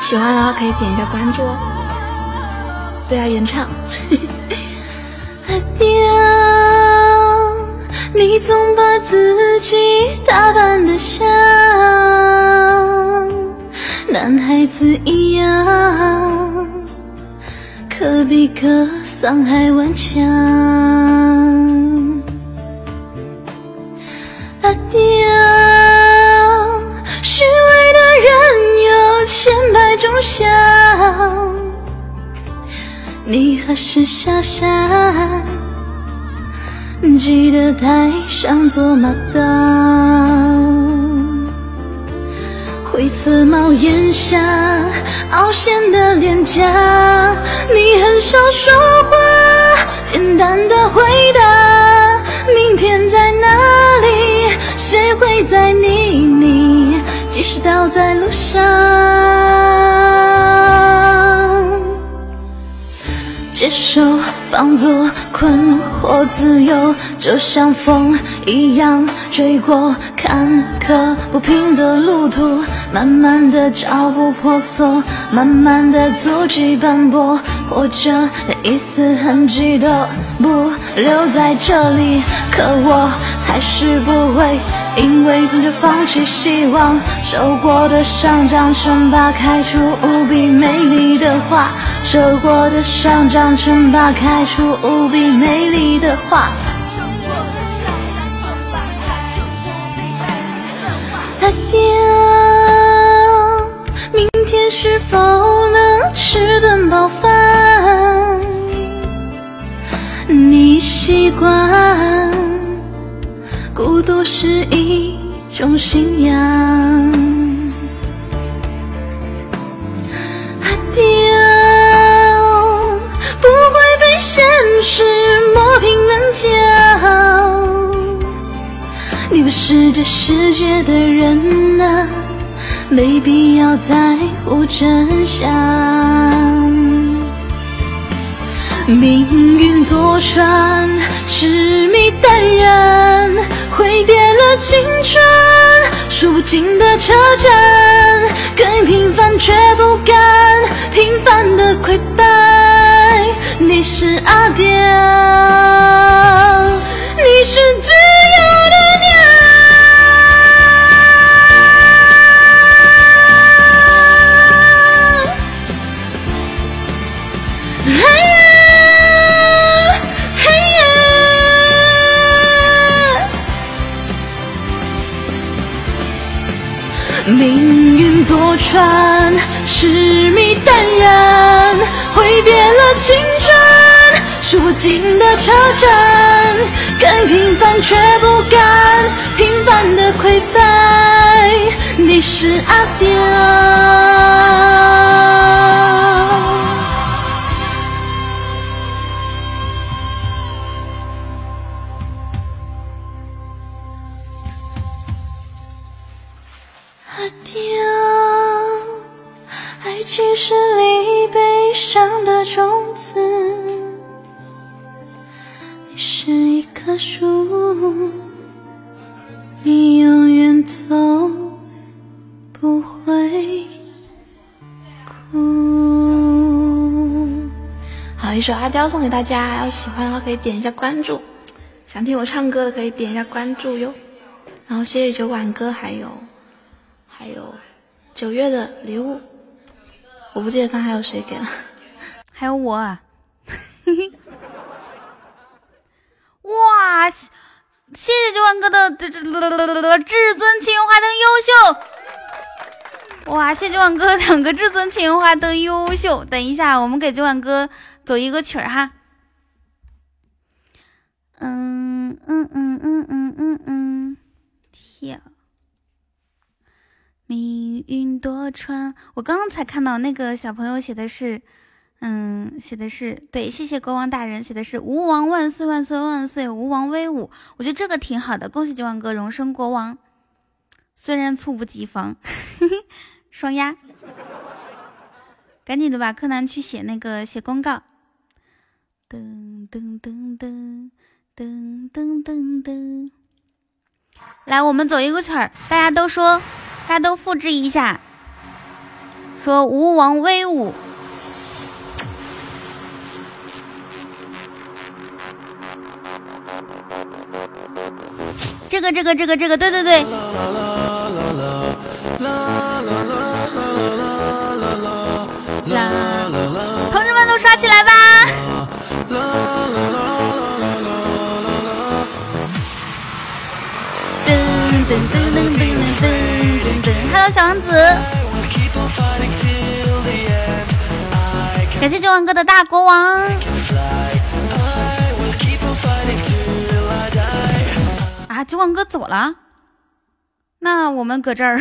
喜欢的话可以点一下关注哦。对啊，原唱。你总把自己打扮得像男孩子一样，可比格桑还顽强。阿刁，虚伪的人有千百种相，你何时下山？记得带上做马刀，灰色帽檐下凹陷的脸颊，你很少说话，简单的回答，明天在哪里？谁会在你你？即使倒在路上，接受放纵。困惑，自由就像风一样吹过坎坷不平的路途，慢慢的脚步婆娑，慢慢的足迹斑驳，或者一丝痕迹都不留在这里。可我还是不会因为痛就放弃希望，受过的伤长成疤，开出无比美丽的花。受过的伤长成疤，开出无比美丽的花。阿刁，明天是否能吃顿饱饭？你习惯孤独是一种信仰。可是这世界的人呐，没必要在乎真相。命运多舛，痴迷淡然，挥别了青春，数不尽的车站，更平凡却不敢平凡的溃败。你是阿刁，你是自。命运多舛，痴迷淡然，挥别了青春，数不尽的车站，更平凡却不甘平凡的溃败。你是阿刁。首阿刁送给大家，要喜欢的话可以点一下关注，想听我唱歌的可以点一下关注哟。然后谢谢酒馆哥，还有还有九月的礼物。我不记得刚还有谁给了，还有我。啊 哇，谢谢酒馆哥的这这至尊情花灯优秀。哇，谢酒馆哥两个至尊情花灯优秀。等一下，我们给酒馆哥走一个曲儿哈。嗯嗯嗯嗯嗯嗯嗯，跳。命运多舛，我刚刚才看到那个小朋友写的是，嗯，写的是对，谢谢国王大人，写的是吴王万岁万岁万岁，吴王威武。我觉得这个挺好的，恭喜九万哥荣升国王，虽然猝不及防，双压，赶紧的吧，柯南去写那个写公告。噔噔噔噔噔噔噔噔，来，我们走一个曲儿，大家都说。大家都复制一下，说吴王威武。这个这个这个这个，对对对。啦同志们都刷起来吧！噔噔噔噔噔。Hello，小王子，感谢九万哥的大国王。啊，九万哥走了？那我们搁这儿，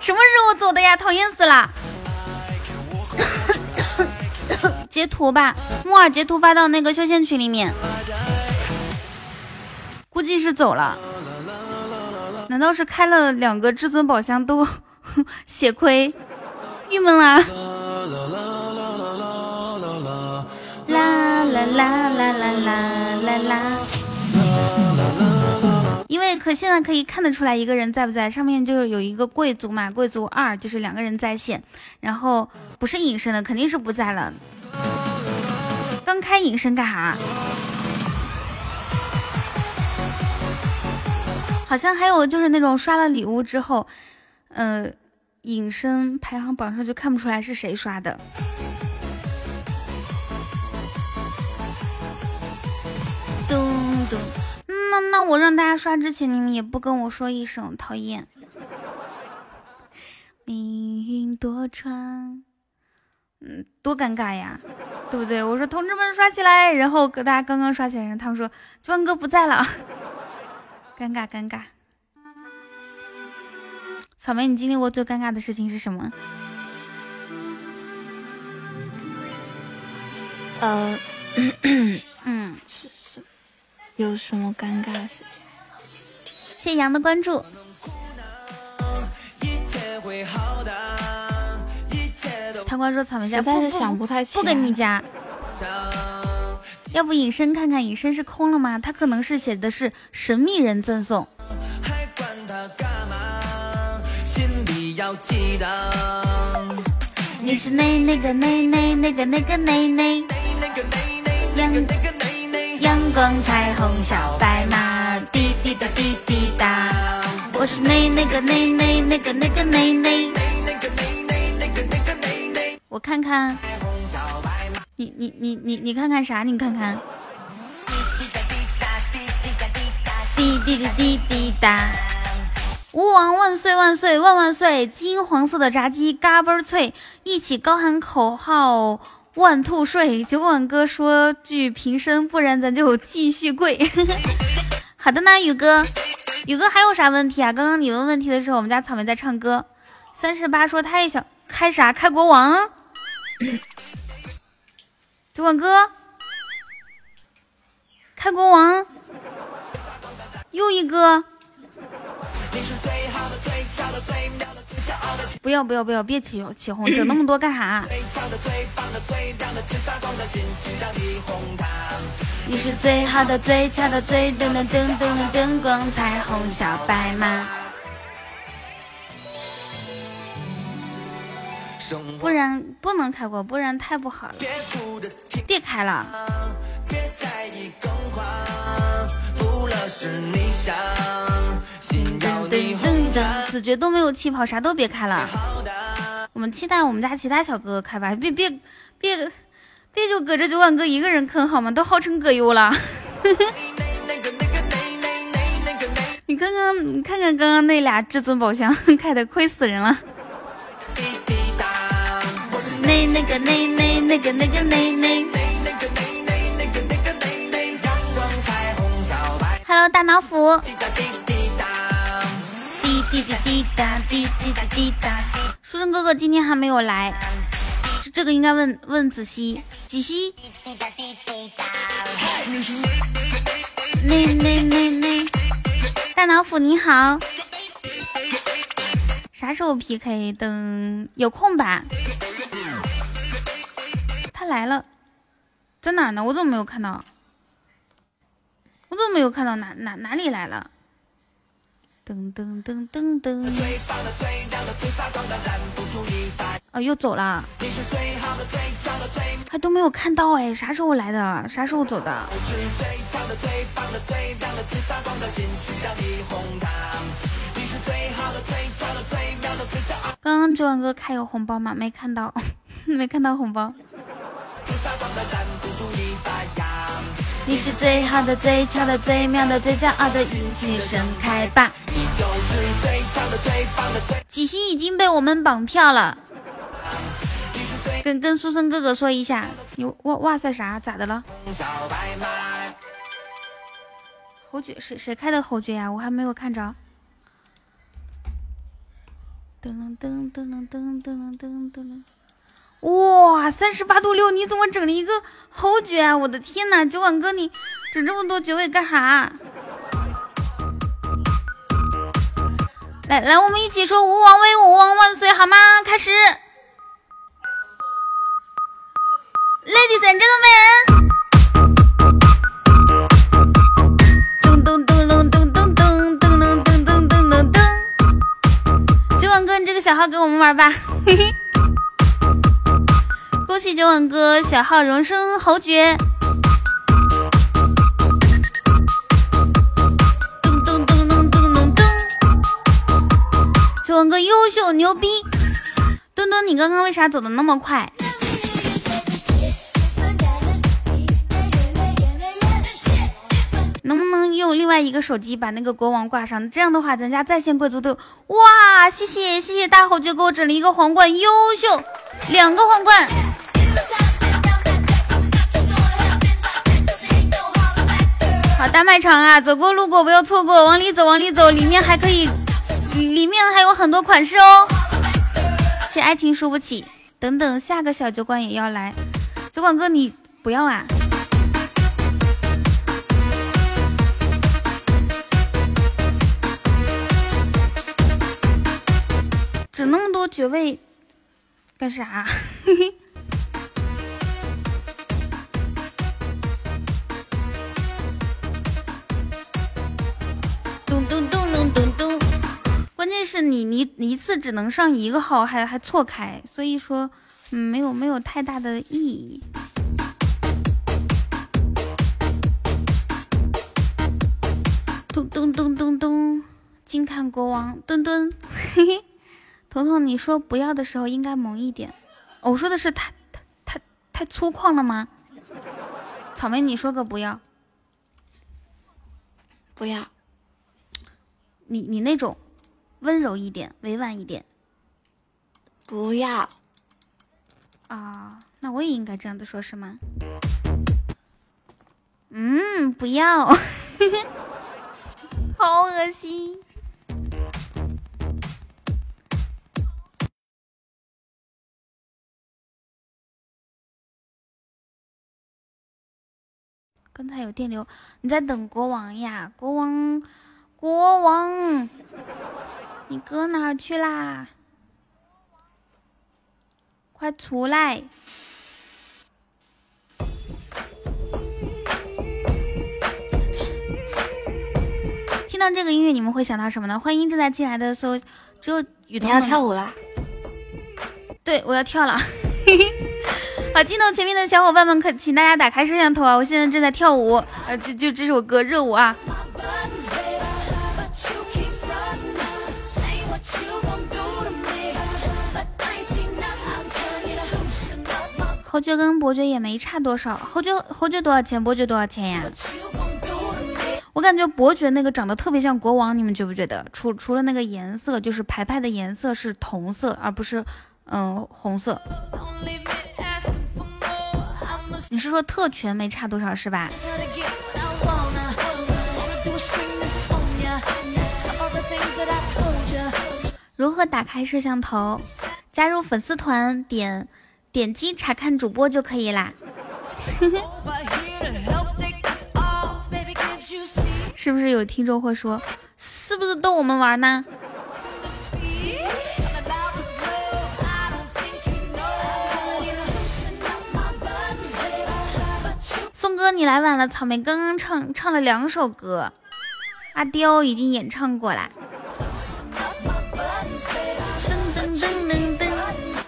什么时候走的呀？讨厌死了！截图吧，木耳截图发到那个修仙群里面，估计是走了。难道是开了两个至尊宝箱都 血亏，郁闷啦！啦啦啦啦啦啦啦啦啦啦啦啦啦啦！因为可现在可以看得出来一个人在不在，上面就有一个贵族嘛，贵族二就是两个人在线，然后不是隐身的肯定是不在了。刚开隐身干哈？好像还有就是那种刷了礼物之后，呃，隐身排行榜上就看不出来是谁刷的。咚咚，那那我让大家刷之前，你们也不跟我说一声，讨厌。命运多舛，嗯，多尴尬呀，对不对？我说同志们刷起来，然后大家刚刚刷起来，然后他们说庄哥不在了。尴尬尴尬，草莓，你经历过最尴尬的事情是什么？呃，嗯，是是，有什么尴尬的事情？谢谢羊的关注。贪官说草莓家不不不跟你加。要不隐身看看，隐身是空了吗？他可能是写的是神秘人赠送。你是那那个那那那个那个那那。阳阳光彩虹小白马，滴滴答滴滴答。我是那那个那那那个那个那那。我看看，你你你你你看看啥？你看看。滴滴滴滴滴答。吴王万岁万岁万万岁！金黄色的炸鸡嘎嘣脆，一起高喊口号万兔睡。酒馆哥说句平身，不然咱就继续跪。好的呢，宇哥，宇哥还有啥问题啊？刚刚你问问题的时候，我们家草莓在唱歌。三十八说他也想开啥？开国王？主管哥，开国王？又一个？不要不要不要，别起起哄，整那么多干啥？你是最好的、最俏的、最灯的灯灯的灯光彩虹小白马。不然不能开过，不然太不好了。别开了。子爵都没有气泡，啥都别开了。我们期待我们家其他小哥哥开吧，别别别别就搁这酒馆哥一个人坑好吗？都号称葛优了。你看看你看看刚刚那俩至尊宝箱开的，亏死人了。那那个那那那个那个那那。Hello，大老虎。滴滴滴答，滴滴滴滴答。书生哥哥今天还没有来，这这个应该问问子熙，子熙。那那那那，大老虎你好，啥时候 PK？等有空吧。来了，在哪呢？我怎么没有看到？我怎么没有看到？哪哪哪里来了？噔噔噔噔噔！啊，又走了，还都没有看到哎，啥时候来的？啥时候走的？刚刚九万哥开有红包吗？没看到，没看到红包。你是最好的、最俏的、最妙的、最骄傲的，尽情盛开吧！几星已经被我们绑票了，跟跟书生哥哥说一下，你哇哇塞啥？咋的了？侯爵谁谁开的侯爵呀？我还没有看着。噔噔噔噔噔噔噔噔噔。哇，三十八度六，你怎么整了一个侯爵啊？我的天哪，酒馆哥，你整这么多爵位干啥？来来，我们一起说吴王威武，吴王万岁，好吗？开始，Ladies and gentlemen，咚咚咚咚咚咚咚咚咚咚咚咚，酒馆哥，你这个小号给我们玩吧，嘿嘿。恭喜九晚哥小号荣升侯爵！咚咚咚咚咚咚咚！九晚哥优秀牛逼！墩墩，你刚刚为啥走的那么快？能不能用另外一个手机把那个国王挂上？这样的话，咱家在线贵族都哇！谢谢谢谢大侯爵给我整了一个皇冠，优秀，两个皇冠。好，大卖场啊，走过路过不要错过，往里走，往里走，里面还可以，里面还有很多款式哦。谢爱情输不起，等等，下个小酒馆也要来，酒馆哥你不要啊？多爵位干啥？咚咚咚咚咚咚！关键是你你一次只能上一个号，还还错开，所以说、嗯、没有没有太大的意义。咚咚咚咚咚，金看国王，墩墩，嘿嘿。彤彤，你说不要的时候应该萌一点。我说的是太太太太粗犷了吗？草莓，你说个不要，不要。你你那种温柔一点，委婉一点。不要。啊，那我也应该这样子说，是吗？嗯，不要，好恶心。刚才有电流，你在等国王呀？国王，国王，你搁哪儿去啦？快出来！听到这个音乐，你们会想到什么呢？欢迎正在进来的所有，只有雨桐。你要跳舞了？对，我要跳了。好，镜头前面的小伙伴们，可请大家打开摄像头啊！我现在正在跳舞，呃，就就这首歌热舞啊。侯爵跟伯爵也没差多少，侯爵侯爵多少钱？伯爵多少钱呀？我感觉伯爵那个长得特别像国王，你们觉不觉得？除除了那个颜色，就是牌牌的颜色是铜色，而不是嗯红色。你是说特权没差多少是吧？如何打开摄像头？加入粉丝团，点点击查看主播就可以啦。是不是有听众会说，是不是逗我们玩呢？宋哥，你来晚了。草莓刚刚唱唱了两首歌，阿刁已经演唱过啦。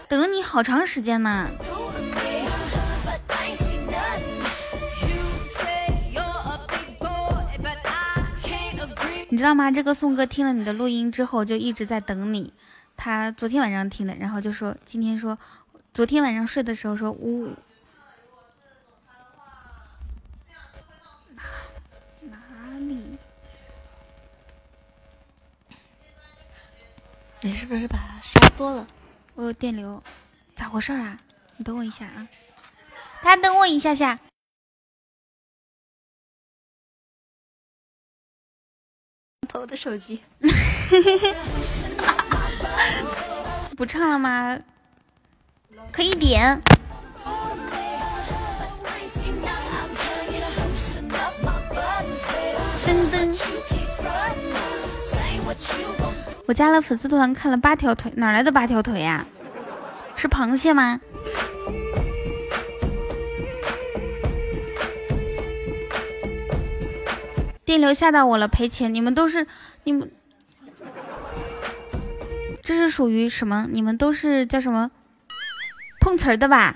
等了你好长时间呢。你知道吗？这个宋哥听了你的录音之后，就一直在等你。他昨天晚上听的，然后就说今天说，昨天晚上睡的时候说呜。你是不是把它刷多了？我有电流，咋回事啊？你等我一下啊！大家等我一下下。偷的手机。不唱了吗？可以点。噔噔。我加了粉丝团，看了八条腿，哪来的八条腿呀？是螃蟹吗？电流吓到我了，赔钱！你们都是你们，这是属于什么？你们都是叫什么碰瓷儿的吧？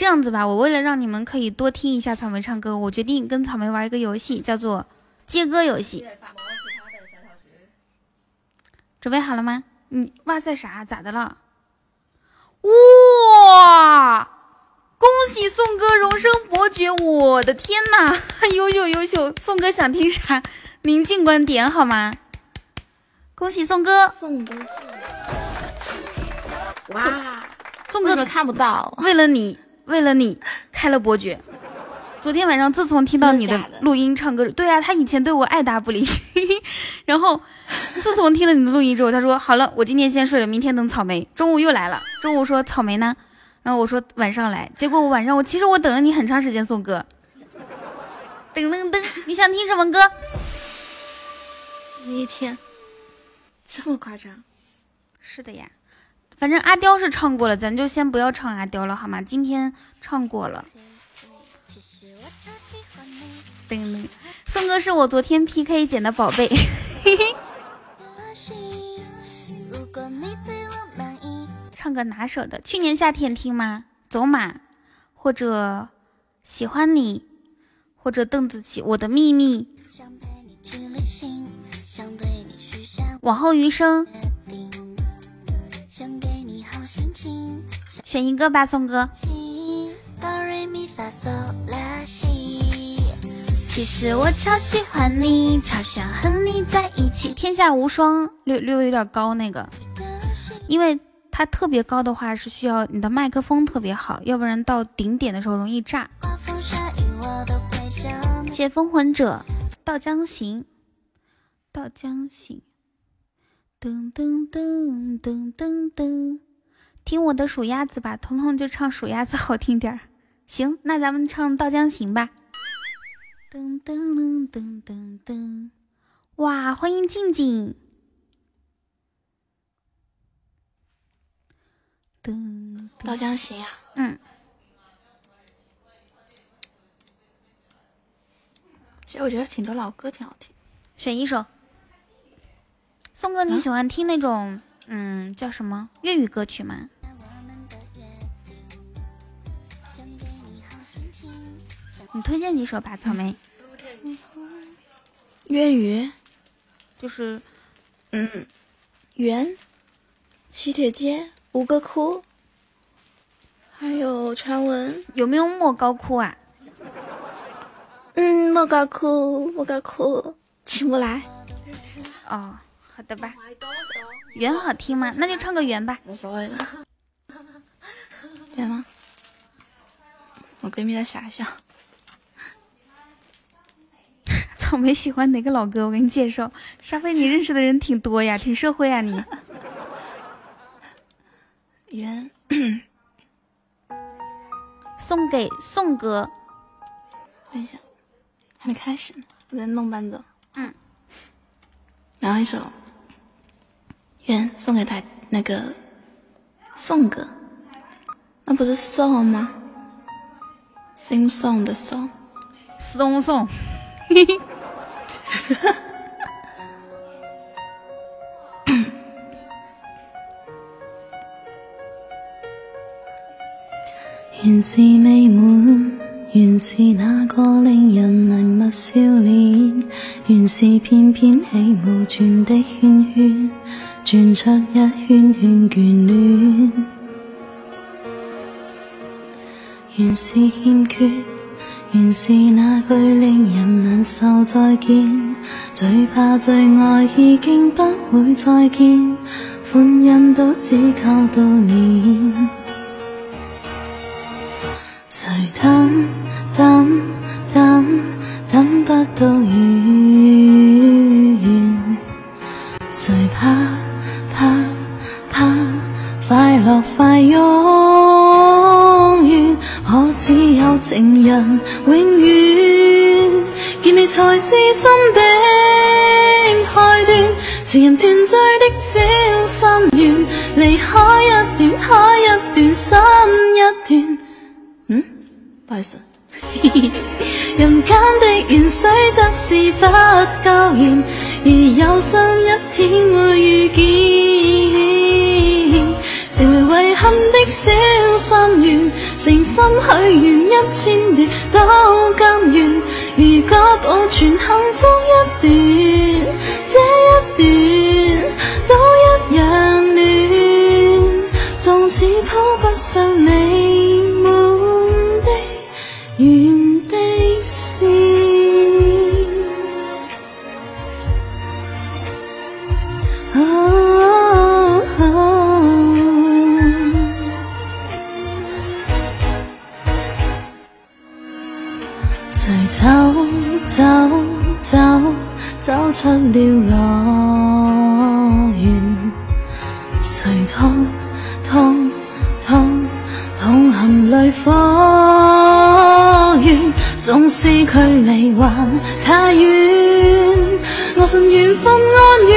这样子吧，我为了让你们可以多听一下草莓唱歌，我决定跟草莓玩一个游戏，叫做接歌游戏。准备好了吗？你哇塞啥？咋的了？哇！恭喜宋哥荣升伯爵！我的天呐，优秀优秀！宋哥想听啥？您尽管点好吗？恭喜宋哥！宋哥哇！宋哥都看不到，为了你。为了你开了伯爵。昨天晚上，自从听到你的录音唱歌，对啊，他以前对我爱答不理，然后自从听了你的录音之后，他说好了，我今天先睡了，明天等草莓。中午又来了，中午说草莓呢，然后我说晚上来，结果我晚上我其实我等了你很长时间，宋哥。噔噔噔，你想听什么歌？一天，这么夸张？是的呀。反正阿刁是唱过了，咱就先不要唱阿刁了，好吗？今天唱过了。噔噔，宋哥是我昨天 PK 捡的宝贝。唱个拿手的，去年夏天听吗？走马，或者喜欢你，或者邓紫棋《我的秘密》，往后余生，选一个吧，宋哥。其实我超喜欢你，超想和你在一起，天下无双，略略微有点高那个，因为它特别高的话是需要你的麦克风特别好，要不然到顶点的时候容易炸。谢风魂者，到江行，到江行，噔噔噔噔噔噔，听我的数鸭子吧，彤彤就唱数鸭子好听点儿。行，那咱们唱到江行吧。噔噔噔噔噔噔，哇！欢迎静静。噔，到江行啊。嗯。其实我觉得挺多老歌挺好听，选一首。宋哥，你喜欢听那种嗯叫什么粤语歌曲吗？你推荐几首吧，草莓。粤语，就是嗯，圆，喜帖街，吴哥窟，还有传闻，有没有莫高窟啊？嗯，莫高窟，莫高窟，起不来。哦，好的吧。圆好听吗？那就唱个圆吧。无所谓。圆吗？我闺蜜在傻笑。草莓喜欢哪个老哥？我给你介绍。沙飞，你认识的人挺多呀，挺社会啊你。圆。送给宋哥。等一下，还没开始呢，我在弄伴奏。嗯。然后一首。圆送给他那个送歌，那不是 song 吗？sing song 的 song。送送。嘿嘿。原是未满，原是那个令人迷物笑脸，原是翩翩起舞转的圈圈，转出一圈圈眷恋，原是欠缺。原是那句令人难受再见，最怕最爱已经不会再见，欢欣都只靠悼念。谁等等等等不到情人永远见面才是心的开端，情人团聚的小心愿，离开一段，开一段，心一段。嗯，不好意思。人间的缘虽则是不够圆，而有心一天会遇见，成为遗憾的小心愿。诚心许愿一千段都甘愿，如果保存幸福一段，这一段都一样暖，纵使铺不上美出了乐园？谁痛痛痛痛含泪放愿？纵使距离还太远，我信缘分安于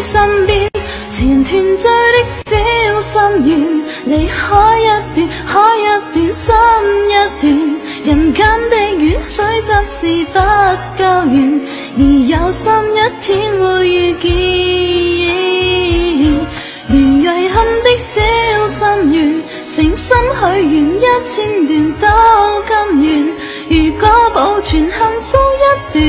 身边。情人团聚的小心愿，离开一段，开一段，心一段。人间的缘，虽则是不够远，而有心一天会遇见。原遗憾的小心愿，诚心许愿一千段都甘愿。如果保存幸福一段，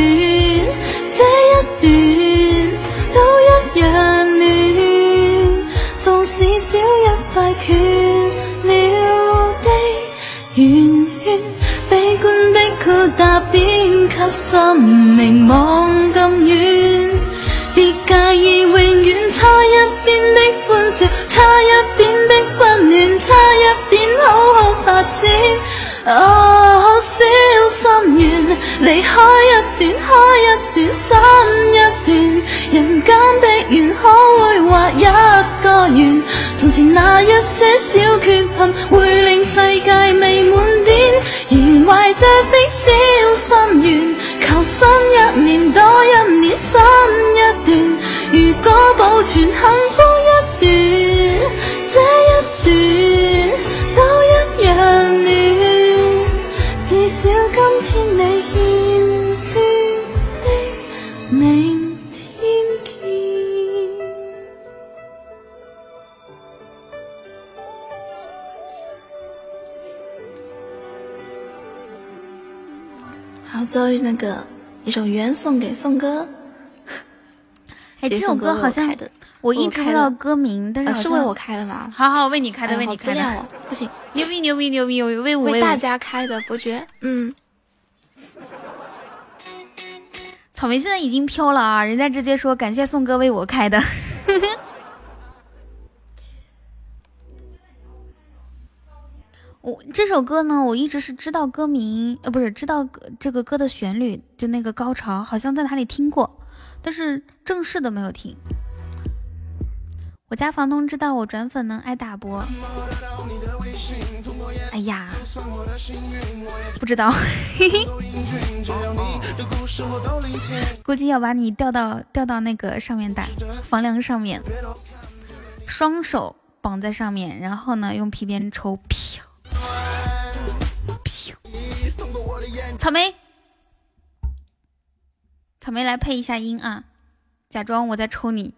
点给生命望咁远。别介意，永远差一点的欢笑，差一点的温暖，差一点好好发展。哦，小心愿，离开一段，开一段，新一段。人间的缘可会画一个圆？从前那一些小缺陷，会令世界未满点。而怀着的小心愿，求新一年多一年新一段。如果保存幸福一段，这一段最后那个一首《缘》送给宋哥。哎，这首歌好像我一直不知道歌名，但是呃是为我开的吗？好好为你开的，哎为你开的，不行，牛逼牛逼牛逼，为我为大。家开的，伯爵？嗯，草莓现在已经飘了啊，人家直接说感谢宋哥为我开的。我这首歌呢，我一直是知道歌名，呃，不是知道这个歌的旋律，就那个高潮，好像在哪里听过，但是正式的没有听。我家房东知道我转粉能挨打不？哎呀，不知道，嘿嘿估计要把你吊到吊到那个上面打，房梁上面，双手绑在上面，然后呢用皮鞭抽，噗噗。草莓，草莓来配一下音啊，假装我在抽你，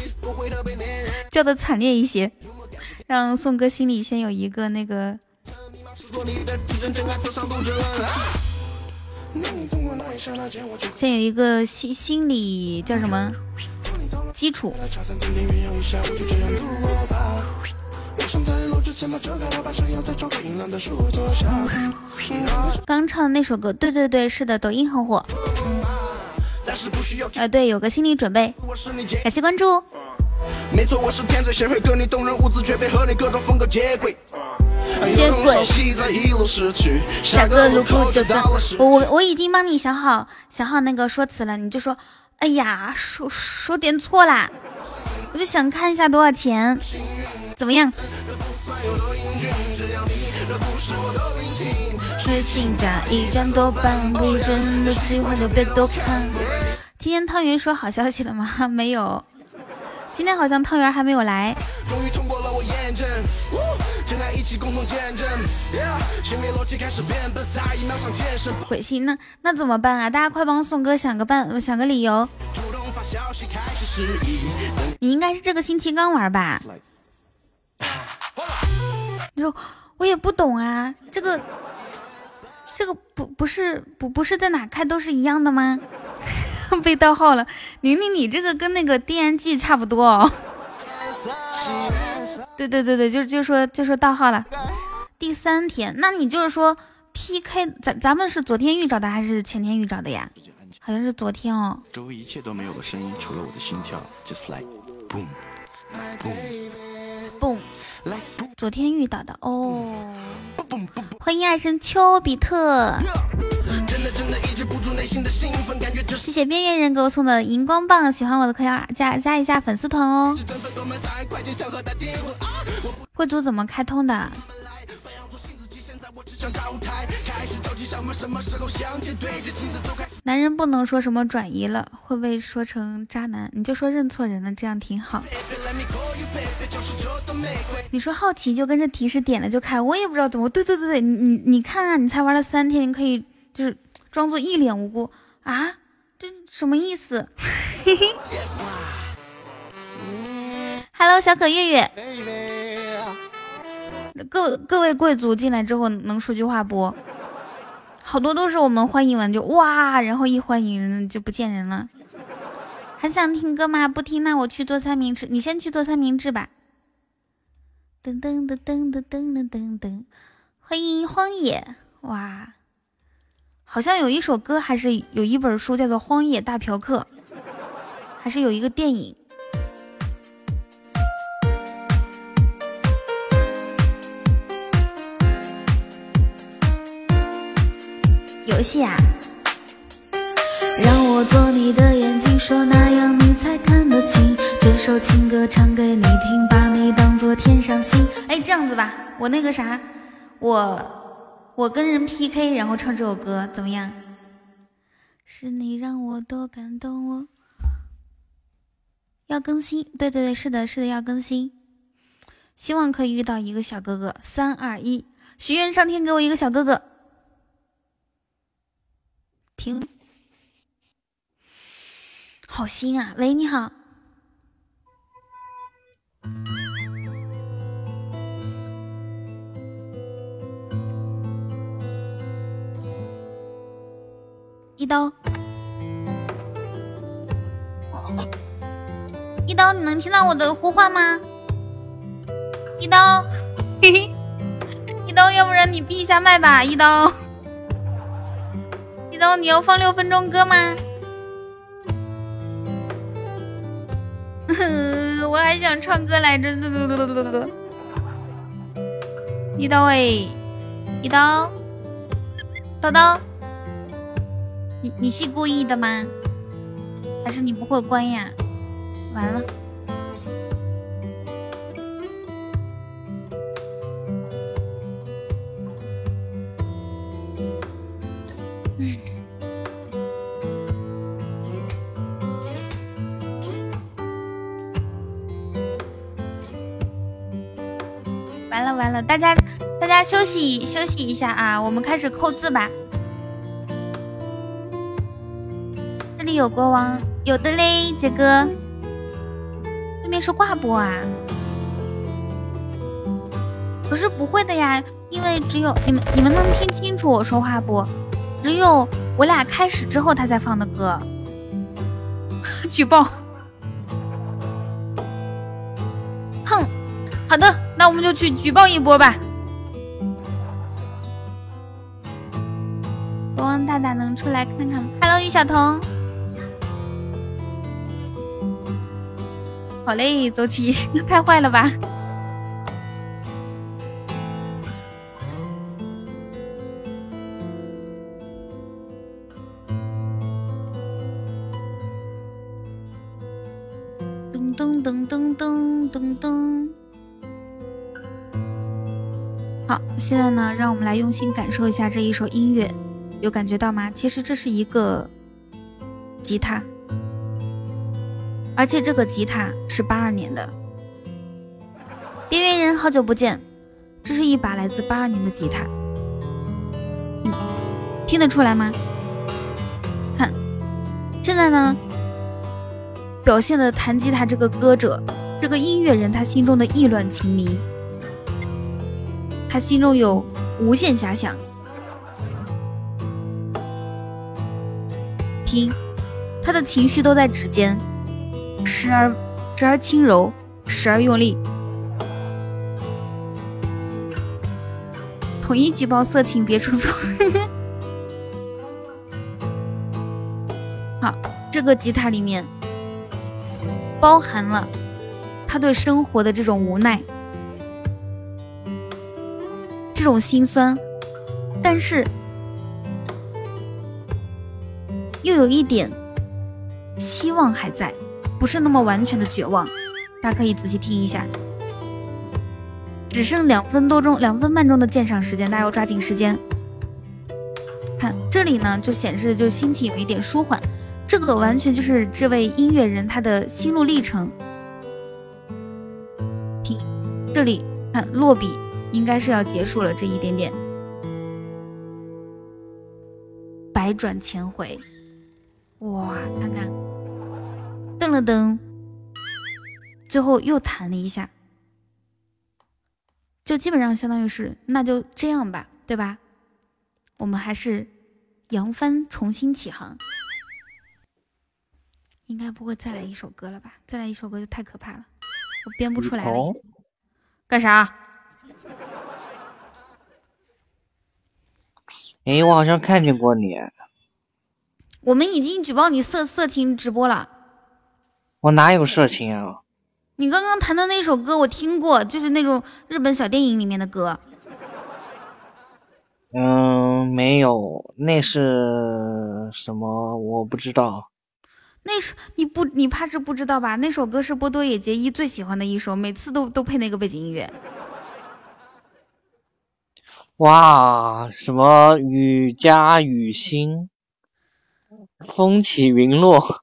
叫的惨烈一些，让宋哥心里先有一个那个。先有一个心心理叫什么基础？刚唱的那首歌，对对对，是的，抖音很火。呃，对，有个心理准备，感谢关注。没错，我是天嘴，谁会跟你动人舞姿，绝配和你各种风格接轨。接轨。一路失去，下个路口就到了我我我已经帮你想好想好那个说辞了，你就说，哎呀，说说点错啦，我就想看一下多少钱，怎么样？是请假一张多半，不真的机会就别多看。今天汤圆说好消息了吗？没有，今天好像汤圆还没有来。终于通过了我验证，真爱一起共同见证。Yeah，行为逻辑开始变笨，下一秒上健身。鬼信那那怎么办啊？大家快帮宋哥想个办想个理由。你应该是这个星期刚玩吧？你说我也不懂啊，这个这个不不是不不是在哪开都是一样的吗？被盗号了，宁宁你这个跟那个 DNG 差不多哦。对对对对，就就说就说盗号了。第三天，那你就是说 PK 咱咱们是昨天预找的还是前天预找的呀？好像是昨天哦。周围一切都没有了声音，除了我的心跳，just like boom boom 蹦，like boom 昨天遇到的哦。boom boom boom。欢迎爱神丘比特，谢谢边缘人给我送的荧光棒，喜欢我的可以加加一下粉丝团哦。贵族怎么开通的？男人不能说什么转移了，会被说成渣男，你就说认错人了，这样挺好。你说好奇就跟着提示点了就开，我也不知道怎么。对对对对，你你你看，你才玩了三天，你可以就是装作一脸无辜啊，这什么意思？Hello，小可月月。各各位贵族进来之后能说句话不？好多都是我们欢迎完就哇，然后一欢迎就不见人了。还想听歌吗？不听，那我去做三明治。你先去做三明治吧。噔噔噔噔噔噔噔噔，欢迎荒野哇！好像有一首歌，还是有一本书，叫做《荒野大嫖客》，还是有一个电影。游戏啊！让我做你的眼睛，说那样你才看得清。这首情歌唱给你听，把你当做天上星。哎，这样子吧，我那个啥，我我跟人 PK，然后唱这首歌怎么样？是你让我多感动，我要更新。对对对，是的，是的，要更新。希望可以遇到一个小哥哥。三二一，许愿上天给我一个小哥哥。听。好心啊！喂，你好，一刀，一刀，你能听到我的呼唤吗？一刀，嘿嘿，一刀，要不然你闭一下麦吧，一刀，刀，你要放六分钟歌吗？我还想唱歌来着，一刀哎，一刀，刀刀，你你是故意的吗？还是你不会关呀？完了。大家大家休息休息一下啊，我们开始扣字吧。这里有国王，有的嘞，杰哥。对面是挂播啊？可是不会的呀，因为只有你们你们能听清楚我说话不？只有我俩开始之后他才放的歌。举报。哼，好的。那我们就去举报一波吧。国王大大能出来看看吗？Hello，于小彤。好嘞，走起！太坏了吧！噔噔噔噔噔噔噔。好，现在呢，让我们来用心感受一下这一首音乐，有感觉到吗？其实这是一个吉他，而且这个吉他是八二年的。边缘人，好久不见，这是一把来自八二年的吉他，听得出来吗？看，现在呢，表现的弹吉他这个歌者，这个音乐人他心中的意乱情迷。他心中有无限遐想，听，他的情绪都在指尖，时而时而轻柔，时而用力。统一举报色情，别出错。好，这个吉他里面包含了他对生活的这种无奈。这种心酸，但是又有一点希望还在，不是那么完全的绝望。大家可以仔细听一下，只剩两分多钟，两分半钟的鉴赏时间，大家要抓紧时间。看这里呢，就显示就心情有一点舒缓，这个完全就是这位音乐人他的心路历程。听这里，看落笔。应该是要结束了，这一点点，百转千回，哇！看看，噔了噔，最后又弹了一下，就基本上相当于是，那就这样吧，对吧？我们还是扬帆重新起航。应该不会再来一首歌了吧？再来一首歌就太可怕了，我编不出来了。干啥？哎，我好像看见过你。我们已经举报你色色情直播了。我哪有色情啊？你刚刚弹的那首歌我听过，就是那种日本小电影里面的歌。嗯，没有，那是什么？我不知道。那是你不，你怕是不知道吧？那首歌是波多野结衣最喜欢的一首，每次都都配那个背景音乐。哇，什么雨夹雨欣，风起云落，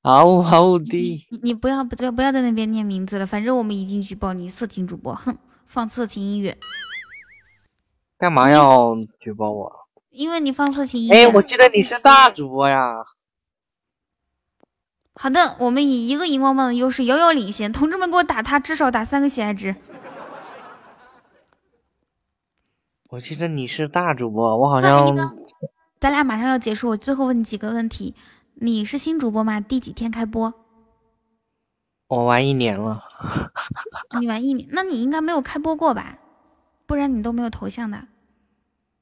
嗷呜嗷呜的。你你不要不要不要在那边念名字了，反正我们已经举报你色情主播，哼，放色情音乐。干嘛要举报我？因为你放色情音乐。哎，我记得你是大主播呀。好的，我们以一个荧光棒的优势遥遥领先，同志们给我打他，至少打三个喜爱值。我记得你是大主播，我好像。咱俩马上要结束，我最后问你几个问题。你是新主播吗？第几天开播？我玩一年了。你玩一年，那你应该没有开播过吧？不然你都没有头像的。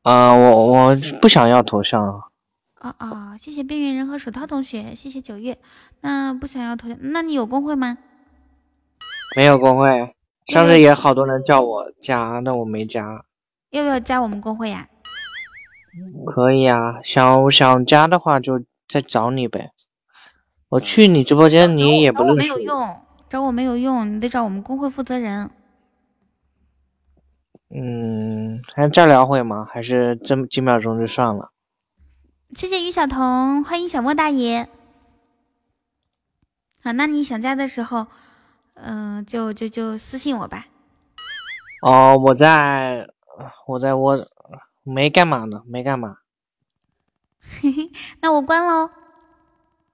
啊，我我不想要头像。哦哦，谢谢边缘人和手套同学，谢谢九月。那不想要头像，那你有公会吗？没有公会，上次也好多人叫我加，那我没加。要不要加我们公会呀？可以啊，想想加的话就再找你呗。我去你直播间，你也不认识。找我没有用，找我没有用，你得找我们公会负责人。嗯，还再聊会吗？还是这么几秒钟就算了？谢谢于小彤，欢迎小莫大爷。好，那你想加的时候，嗯，就就就私信我吧。哦，我在。我在我没干嘛呢，没干嘛。嘿嘿，那我关喽。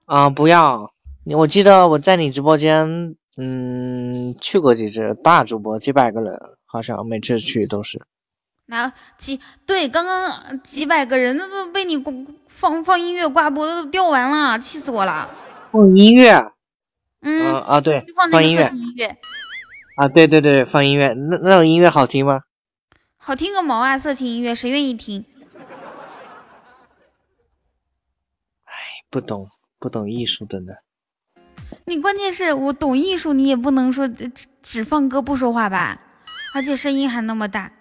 啊，不要！我记得我在你直播间，嗯，去过几次，大主播几百个人，好像每次去都是。那几对，刚刚几百个人，那都被你放放音乐挂播都掉完了，气死我了。放音乐？嗯啊对，放音乐。音乐。啊对对对，放音乐，那那种音乐好听吗？好听个毛啊！色情音乐谁愿意听？哎，不懂不懂艺术的呢。你关键是我懂艺术，你也不能说只只放歌不说话吧？而且声音还那么大。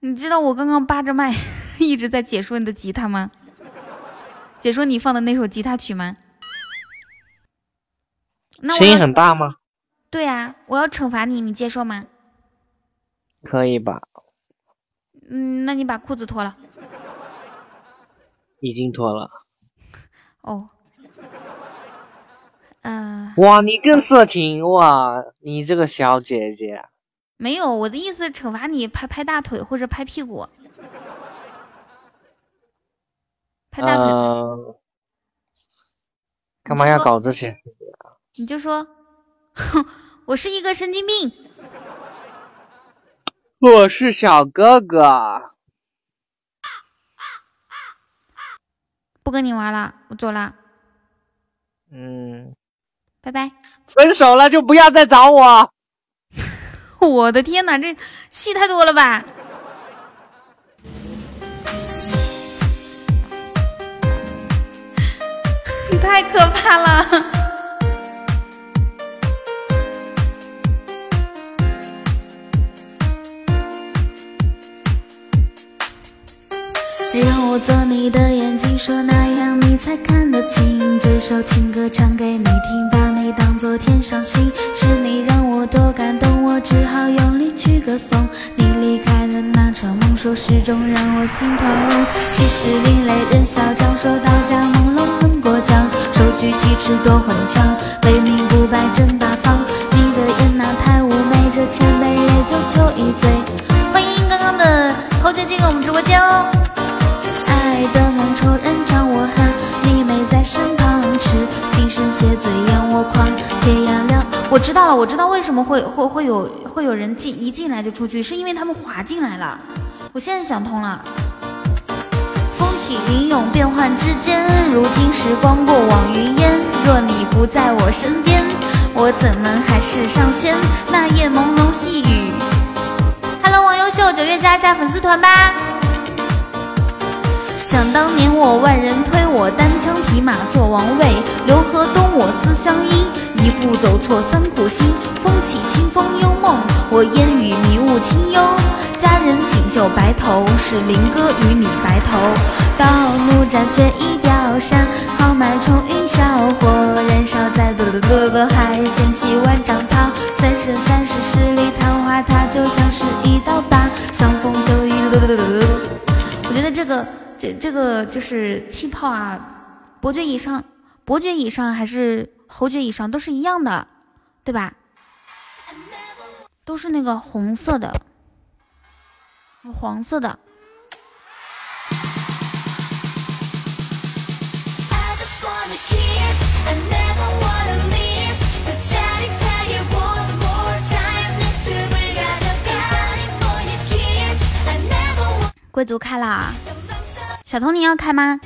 你知道我刚刚扒着麦 一直在解说你的吉他吗？解说你放的那首吉他曲吗？那声音很大吗？对啊，我要惩罚你，你接受吗？可以吧。嗯，那你把裤子脱了。已经脱了。哦。嗯。哇，你更色情哇！你这个小姐姐。没有，我的意思惩罚你拍拍大腿或者拍屁股。拍大腿。干嘛要搞这些？你就说，哼，我是一个神经病。我是小哥哥，不跟你玩了，我走了。嗯，拜拜。分手了就不要再找我。我的天哪，这戏太多了吧！太可怕了。让我做你的眼睛，说那样你才看得清。这首情歌唱给你听，把你当作天上星。是你让我多感动，我只好用力去歌颂你离开的那场梦，说始终让我心痛。其实另类人嚣张，说到家朦胧很过江，手举鸡翅多魂枪，为民不败真大方。你的眼那太妩媚，这千杯烈酒求一醉。欢迎刚刚的同学进入我们直播间哦。爱的梦，仇人唱我恨，你没在身旁，痴今生谢罪，让我狂，天涯亮。我知道了，我知道为什么会会会有会有人进一进来就出去，是因为他们滑进来了。我现在想通了。风起云涌变幻之间。如今时光过往云烟，若你不在我身边，我怎能海誓上仙？那夜朦胧细雨。Hello，王优秀，九月加一下粉丝团吧。想当年我万人推，我单枪匹马做王位。刘河东我思乡音，一步走错三苦心。风起清风幽梦，我烟雨迷雾清幽。佳人锦绣白头，是林哥与你白头。到怒斩雪已凋山，豪迈冲云霄，火燃烧在朵朵朵朵海，掀起万丈涛。三生三世十里桃花，它就像是一道疤，相逢就已。我觉得这个。这这个就是气泡啊，伯爵以上，伯爵以上还是侯爵以上都是一样的，对吧？都是那个红色的，黄色的。贵族开了。小童，你要开吗？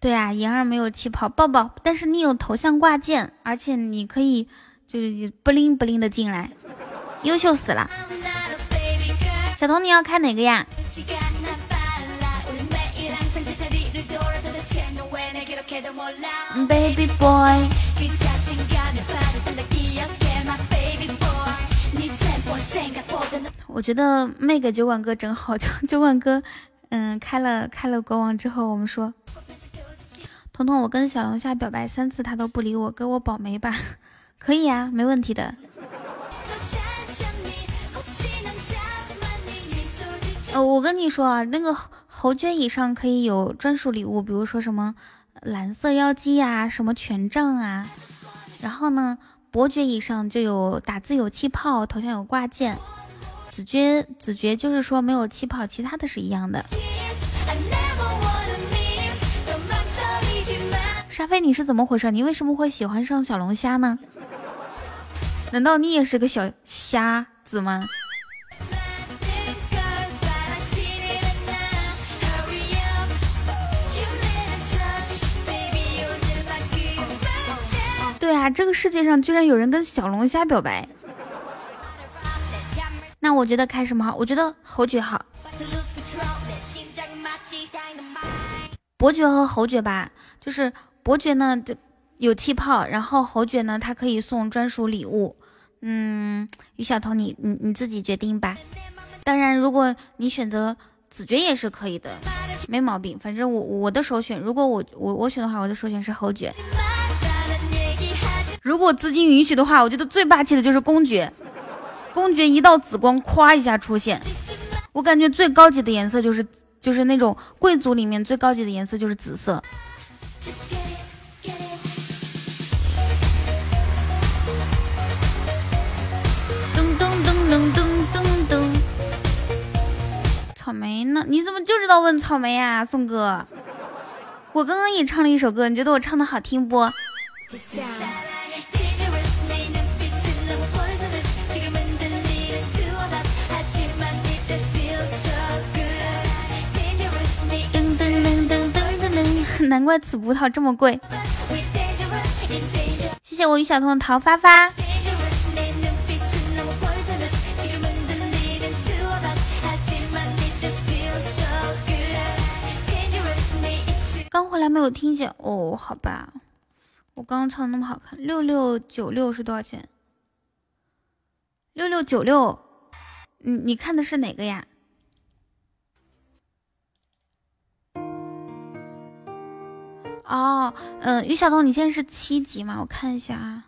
对啊，莹儿没有气泡抱抱，但是你有头像挂件，而且你可以就是不灵不灵的进来，优秀死了。小童，你要开哪个呀？Baby boy。我觉得没给酒馆哥整好，酒酒馆哥，嗯，开了开了国王之后，我们说，彤彤，我跟小龙虾表白三次，他都不理我，给我保媒吧，可以啊，没问题的。呃，我跟你说啊，那个侯爵以上可以有专属礼物，比如说什么蓝色妖姬啊，什么权杖啊，然后呢，伯爵以上就有打字有气泡，头像有挂件。子爵，子爵就是说没有气泡，其他的是一样的。沙飞，你是怎么回事？你为什么会喜欢上小龙虾呢？难道你也是个小虾子吗？对啊，这个世界上居然有人跟小龙虾表白。那我觉得开什么好？我觉得侯爵好。伯爵和侯爵吧，就是伯爵呢就有气泡，然后侯爵呢他可以送专属礼物。嗯，于小彤你你你自己决定吧。当然，如果你选择子爵也是可以的，没毛病。反正我我的首选，如果我我我选的话，我的首选是侯爵。如果资金允许的话，我觉得最霸气的就是公爵。公爵一道紫光，咵一下出现。我感觉最高级的颜色就是，就是那种贵族里面最高级的颜色就是紫色。噔噔噔噔噔噔噔。草莓呢？你怎么就知道问草莓呀，宋哥？我刚刚也唱了一首歌，你觉得我唱的好听不？难怪紫葡萄这么贵。谢谢我于小彤的桃发发。刚回来没有听见哦，好吧。我刚刚唱的那么好看，六六九六是多少钱？六六九六，你你看的是哪个呀？哦，嗯，于晓彤，你现在是七级吗？我看一下啊，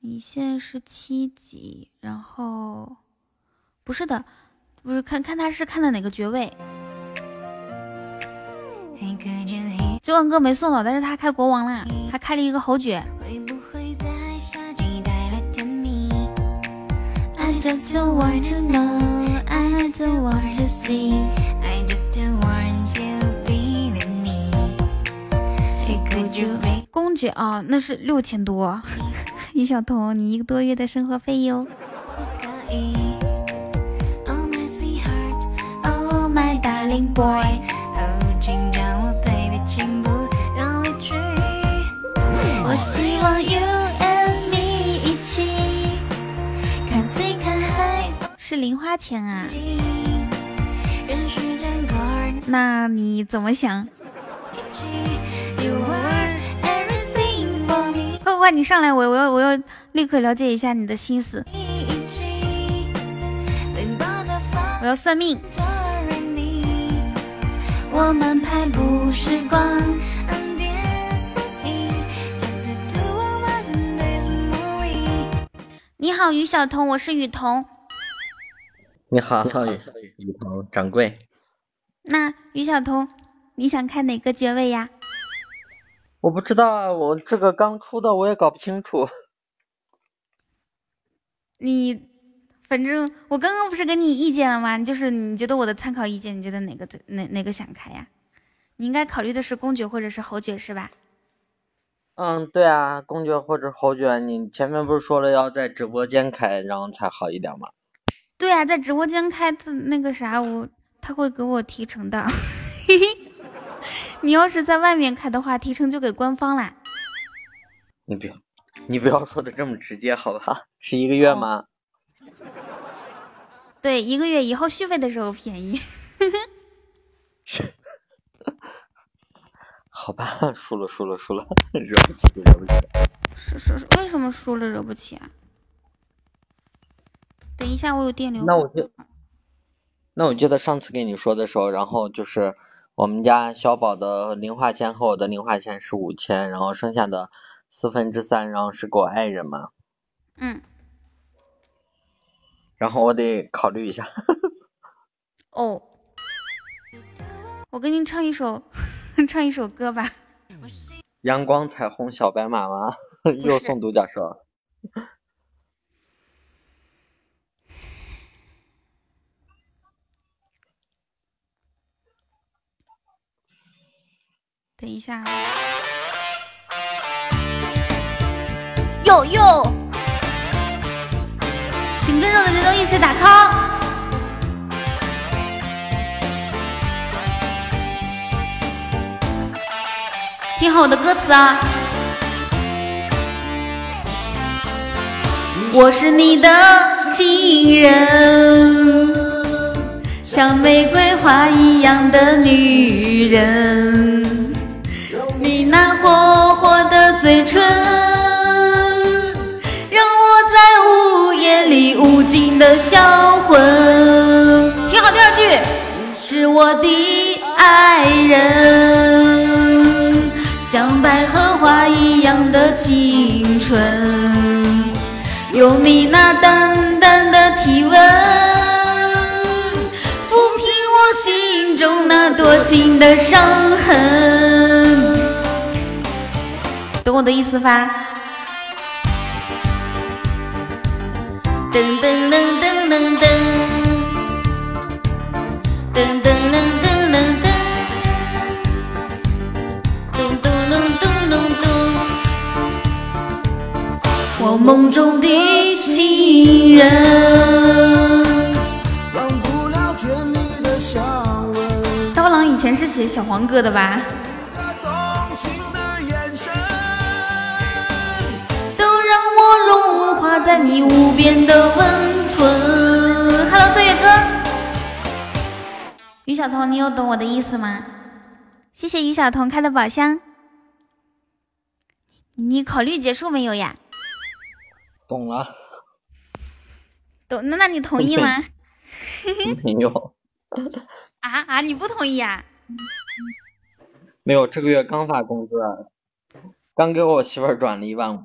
你现在是七级，然后不是的，不是看看他是看的哪个爵位。九万哥没送到，但是他开国王啦，还开了一个侯爵。公爵啊，那是六千多。于小彤，你一个多月的生活费哟。Oh 我希望 you and me 一起看看海，是零花钱啊？那你怎么想？快快，你上来，我我要我要立刻了解一下你的心思。我要算命。我们拍不时光。你好，于小彤，我是雨桐。你好，你好雨雨桐掌柜。那于小彤，你想看哪个爵位呀？我不知道啊，我这个刚出的，我也搞不清楚。你。反正我刚刚不是给你意见了吗？就是你觉得我的参考意见，你觉得哪个最哪哪个想开呀？你应该考虑的是公爵或者是侯爵是吧？嗯，对啊，公爵或者侯爵。你前面不是说了要在直播间开，然后才好一点吗？对啊，在直播间开，他那个啥，我他会给我提成的。你要是在外面开的话，提成就给官方啦。你不要，你不要说的这么直接好吧？是一个月吗？对，一个月以后续费的时候便宜。好吧，输了输了输了，惹不起惹不起。是是是，为什么输了惹不起啊？等一下，我有电流。那我就，那我记得上次跟你说的时候，然后就是我们家小宝的零花钱和我的零花钱是五千，然后剩下的四分之三，然后是给我爱人嘛。嗯。然后我得考虑一下。哦，我给你唱一首，唱一首歌吧。阳光彩虹小白马吗？又送独角兽。等一下。哟哟。请跟着我的节奏一起打 call，听好我的歌词啊！我是你的情人，像玫瑰花一样的女人，那火火的嘴唇。让我在午夜里无尽的销魂，听好第二句，是我的爱人，像百合花一样的清纯，用你那淡淡的体温，抚平我心中那多情的伤痕。懂我的意思吧？噔噔噔噔噔噔，噔噔噔噔噔噔，咚咚咚咚咚咚。我梦中的情人。刀郎以前是写小黄歌的吧？融化在你无边的温存。Hello，岁月哥，于小彤，你有懂我的意思吗？谢谢于小彤开的宝箱。你考虑结束没有呀？懂了。懂，那那你同意吗？没有。啊啊！你不同意啊？没有，这个月刚发工资，刚给我媳妇转了一万五。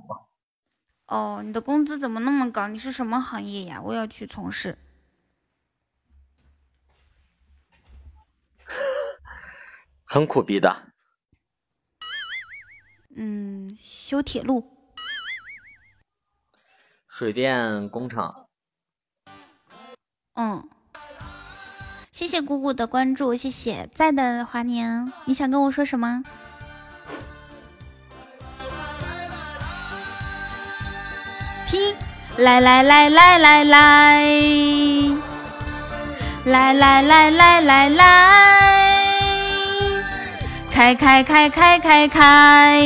哦，你的工资怎么那么高？你是什么行业呀？我要去从事。很苦逼的。嗯，修铁路。水电工厂。嗯，谢谢姑姑的关注，谢谢在的华年，你想跟我说什么？停来来来来来来。来来来来来来。开开开开开开。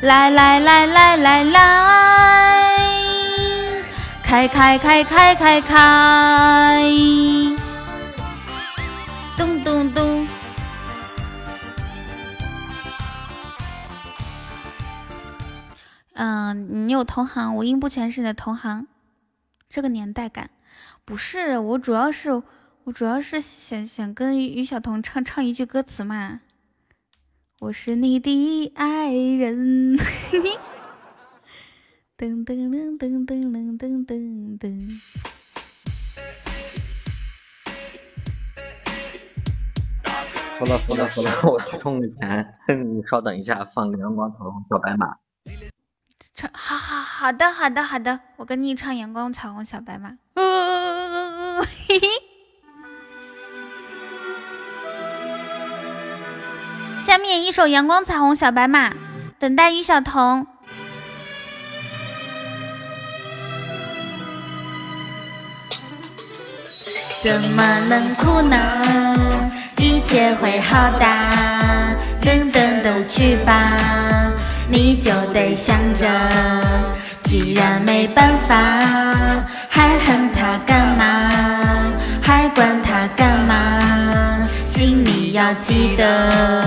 来来来来来来。开开开开开开。嗯，你有同行，五音不全是你的同行，这个年代感，不是我主要是。我主要是想想跟于晓彤唱唱一句歌词嘛，我是你的爱人。噔噔噔噔噔噔噔噔。好了好了好了，我去充个钱，你稍等一下，放个阳光彩虹小白马。唱，好好好的好的好的，我跟你唱阳光彩虹小白马。嘿嘿。下面一首《阳光彩虹小白马》，等待于小彤。怎么能哭呢？一切会好的，等等都去吧，你就得想着，既然没办法，还恨他干嘛？还管他干嘛？请你要记得，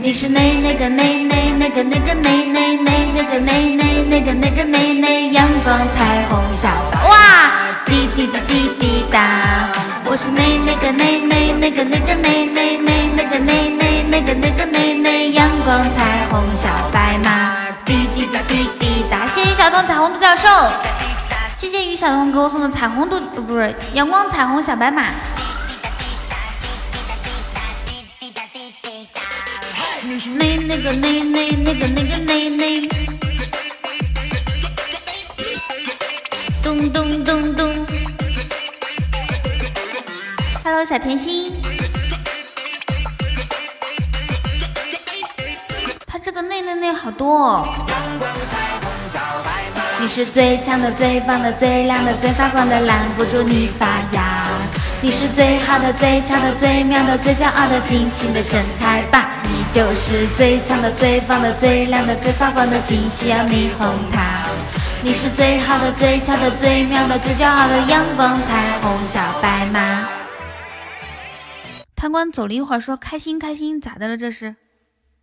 你是那那个那那那个那个那那那那个那那那个那个那那阳光彩虹小白哇，滴滴滴滴滴答，我是那那个那那那个那个那那那那个那那那个那个那那阳光彩虹小白马，滴滴滴滴滴答，谢谢小彤彩虹独角兽，谢谢于小彤给我送的彩虹独不是阳光彩虹小白马。那那个那那那个那个那那，咚咚咚咚。Hello，小甜心。个那那那好多哦。你是最强的、最棒的、最亮的、最发光的，拦不住你发芽。你是最好的、最强的、最妙的、最骄傲的、尽情的神态吧。你就是最强的、最棒的、最亮的、最发光的星，需要你哄它。你是最好的、最强的、最妙的、最骄傲的阳光彩虹小白马。贪官走了一会儿，说：“开心开心，咋的了？这是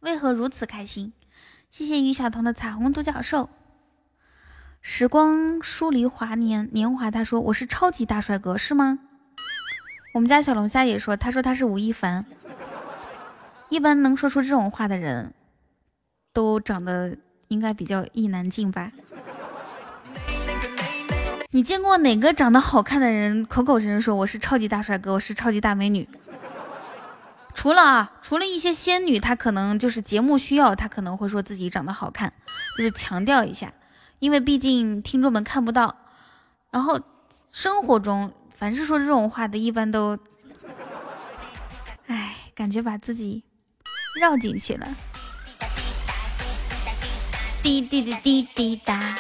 为何如此开心？”谢谢于小彤的彩虹独角兽。时光疏离华年年华，他说：“我是超级大帅哥，是吗？”我们家小龙虾也说：“他说他是吴亦凡。”一般能说出这种话的人，都长得应该比较意难尽吧？你见过哪个长得好看的人口口声声说我是超级大帅哥，我是超级大美女？除了啊，除了一些仙女，她可能就是节目需要，她可能会说自己长得好看，就是强调一下。因为毕竟听众们看不到，然后生活中凡是说这种话的，一般都，哎，感觉把自己绕进去了。滴滴滴滴滴答，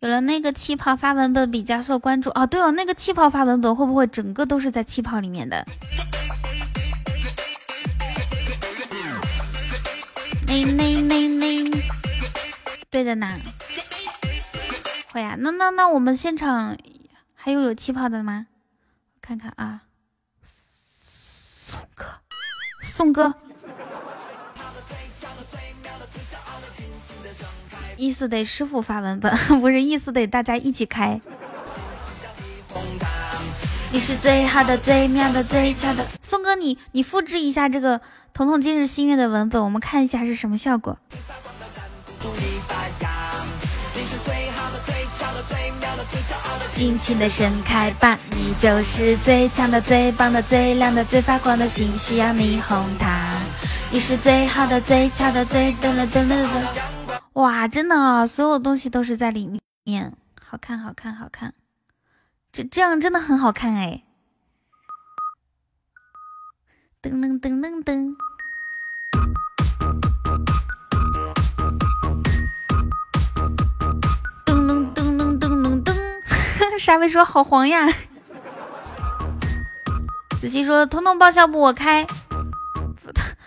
有了那个气泡发文本比较受关注哦。对哦，那个气泡发文本会不会整个都是在气泡里面的？那那那那。对的呢，会啊，那那那我们现场还有有气泡的吗？看看啊，宋哥，宋哥，意思得师傅发文本，不是意思得大家一起开。你是最好的、最妙的、最强的，宋哥，你你复制一下这个《彤彤今日心愿》的文本，我们看一下是什么效果。尽情的盛开吧，你就是最强的、最棒的、最亮的、最发光的星，需要你哄它。你是最好的、最强的、最噔了噔了噔。哇，真的啊，所有东西都是在里面，好看，好看，好看。这这样真的很好看哎。噔噔噔噔噔。噔噔噔噔噔噔噔 沙威说好黄呀！子熙说：“彤彤报销不？我开。”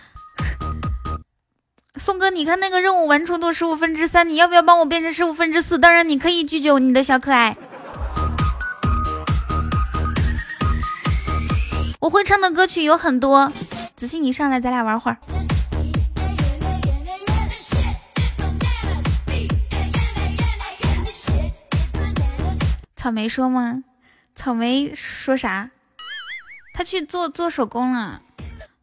宋哥，你看那个任务完成度十五分之三，你要不要帮我变成十五分之四？当然，你可以拒绝，你的小可爱。我会唱的歌曲有很多，子熙你上来，咱俩玩会儿。草莓说吗？草莓说啥？他去做做手工了。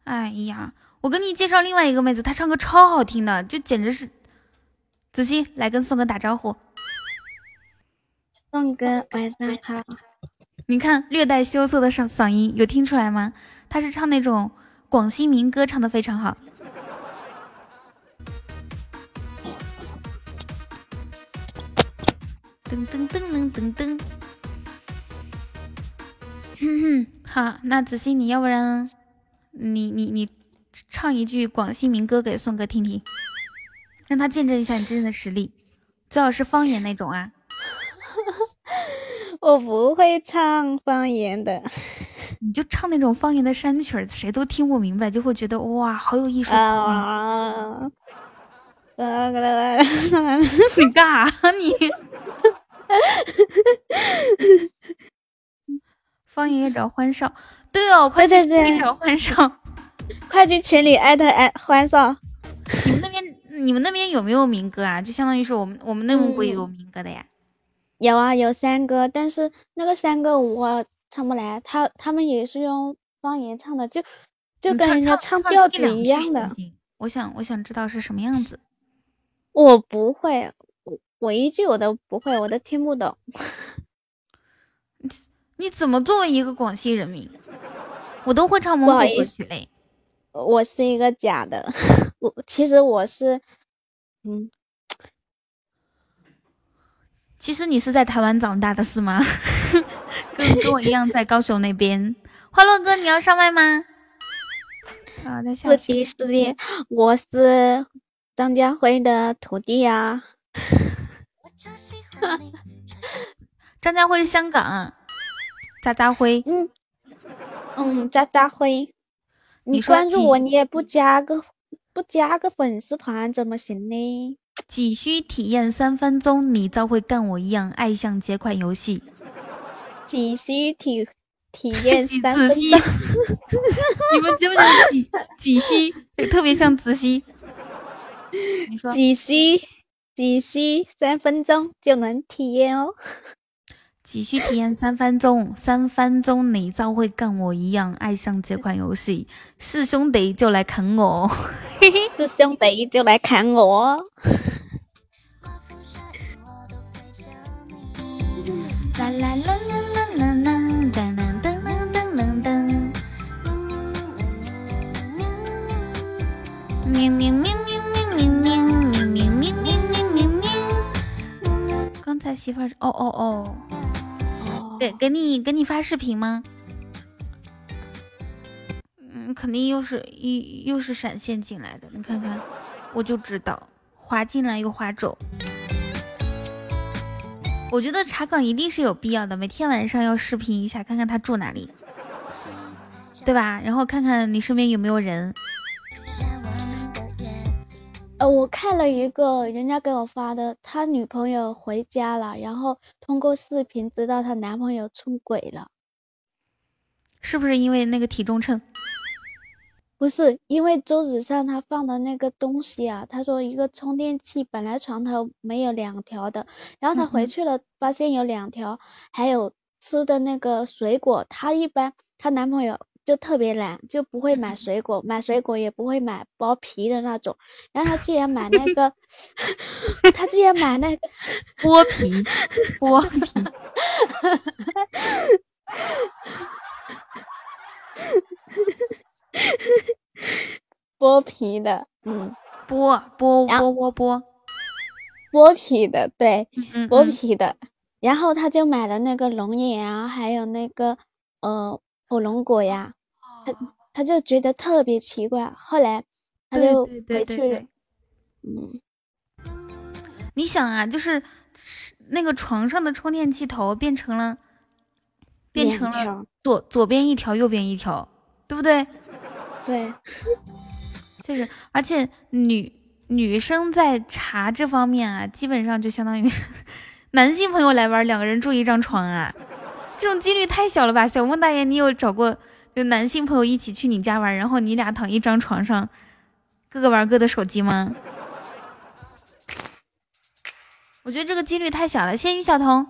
哎呀。我给你介绍另外一个妹子，她唱歌超好听的，就简直是。子熙来跟宋哥打招呼。宋哥晚上好。你看略带羞涩的嗓嗓音，有听出来吗？他是唱那种广西民歌，唱的非常好。噔噔噔噔噔噔。哼哼，好，那子欣你要不然，你你你。唱一句广西民歌给宋哥听听，让他见证一下你真正的实力，最好是方言那种啊。我不会唱方言的，你就唱那种方言的山曲，谁都听不明白，就会觉得哇，好有艺术啊！你干啥你？方言找欢少，对哦，快去找欢少。快去群里艾特艾欢少。你们那边你们那边有没有民歌啊？就相当于是我们我们内蒙古也有民歌的呀。有啊，有山歌，但是那个山歌我唱不来，他他们也是用方言唱的，就就跟人家唱调子一样的。我想我想知道是什么样子。我不会，我我一句我都不会，我都听不懂。你你怎么作为一个广西人民，我都会唱蒙古歌曲嘞。我是一个假的，我其实我是，嗯，其实你是在台湾长大的是吗？跟跟我一样在高雄那边。花落哥，你要上麦吗？啊，在下去。是的，我是张家辉的徒弟呀。张家辉是香港，渣渣辉。嗯嗯，渣渣辉。你关注我，你也不加个不加个粉丝团怎么行呢？只需体验三分钟，你就会跟我一样爱上这款游戏。只需体体验 三分钟，你们知不知道？只需特别像子熙。你说只需只需三分钟就能体验哦。只需体验三分钟，三分钟你就会跟我一样爱上这款游戏。是兄弟就来砍我，是兄弟就来砍我。啦啦啦啦啦啦啦，噔噔噔噔噔噔。喵喵喵喵喵喵喵喵喵喵喵喵喵。刚才媳妇儿，哦哦哦。给给你给你发视频吗？嗯，肯定又是一又是闪现进来的，你看看，我就知道滑进来又滑走。我觉得查岗一定是有必要的，每天晚上要视频一下，看看他住哪里，对吧？然后看看你身边有没有人。呃，我看了一个人家给我发的，他女朋友回家了，然后通过视频知道她男朋友出轨了，是不是因为那个体重秤？不是，因为桌子上他放的那个东西啊，他说一个充电器，本来床头没有两条的，然后他回去了，发现有两条，还有吃的那个水果，他一般她男朋友。就特别懒，就不会买水果，买水果也不会买剥皮的那种。然后他竟然买那 个，他竟然买那个 剥皮，剥皮，剥皮的，嗯，剥剥剥剥剥，剥皮的，对，剥皮的。然后他就买了那个龙眼啊，还有那个呃。火龙果呀，他他就觉得特别奇怪，后来他就回去了。嗯，你想啊，就是那个床上的充电器头变成了变成了左左边一条，右边一条，对不对？对，就是，而且女女生在查这方面啊，基本上就相当于 男性朋友来玩，两个人住一张床啊，这种几率太小了吧？小孟大爷，你有找过就男性朋友一起去你家玩，然后你俩躺一张床上，各个玩各的手机吗？我觉得这个几率太小了。谢谢于小彤。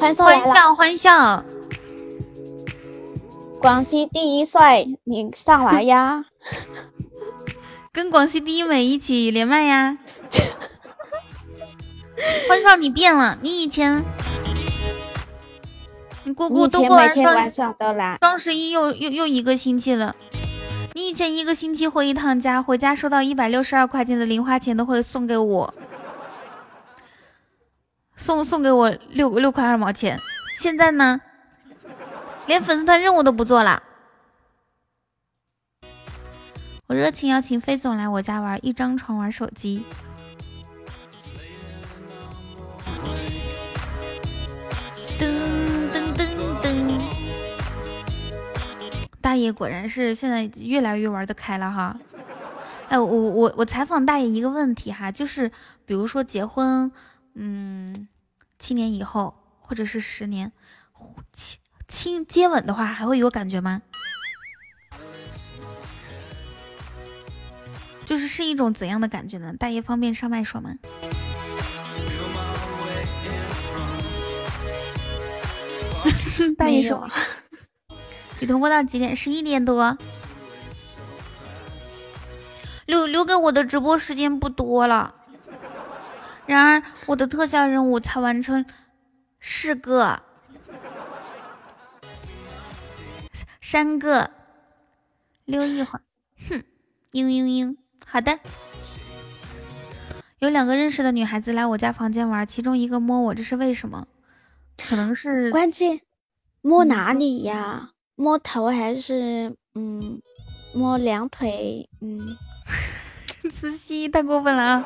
欢笑欢笑，广西第一帅，你上来呀！跟广西第一美一起连麦呀！欢少，你变了，你以前，你姑姑都过完双双十一又又又一个星期了，你以前一个星期回一趟家，回家收到一百六十二块钱的零花钱都会送给我。送送给我六六块二毛钱，现在呢，连粉丝团任务都不做了。我热情邀请飞总来我家玩，一张床玩手机。噔噔噔噔，大爷果然是现在越来越玩得开了哈。哎，我我我采访大爷一个问题哈，就是比如说结婚，嗯。七年以后，或者是十年，亲亲接吻的话，还会有感觉吗？就是是一种怎样的感觉呢？大爷方便上麦说吗？大爷说，雨桐播到几点？十一点多。留留给我的直播时间不多了。然而，我的特效任务才完成四个、三个，溜一会儿，哼，嘤嘤嘤，好的。有两个认识的女孩子来我家房间玩，其中一个摸我，这是为什么？可能是关键摸哪里呀？摸头还是嗯，摸两腿？嗯，慈禧太过分了啊！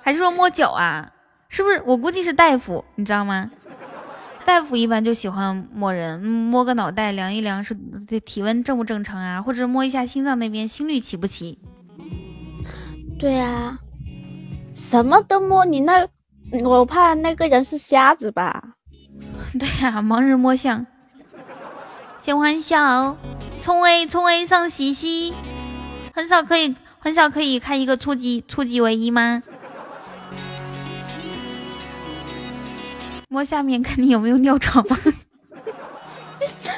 还是说摸脚啊？是不是？我估计是大夫，你知道吗？大夫一般就喜欢摸人，摸个脑袋量一量是这体温正不正常啊，或者摸一下心脏那边心率齐不齐。对啊，什么都摸你那，我怕那个人是瞎子吧？对呀，盲人摸象。先欢笑，冲 A 冲 A 上西西，很少可以很少可以开一个初级初级唯一吗？摸下面看你有没有尿床吗？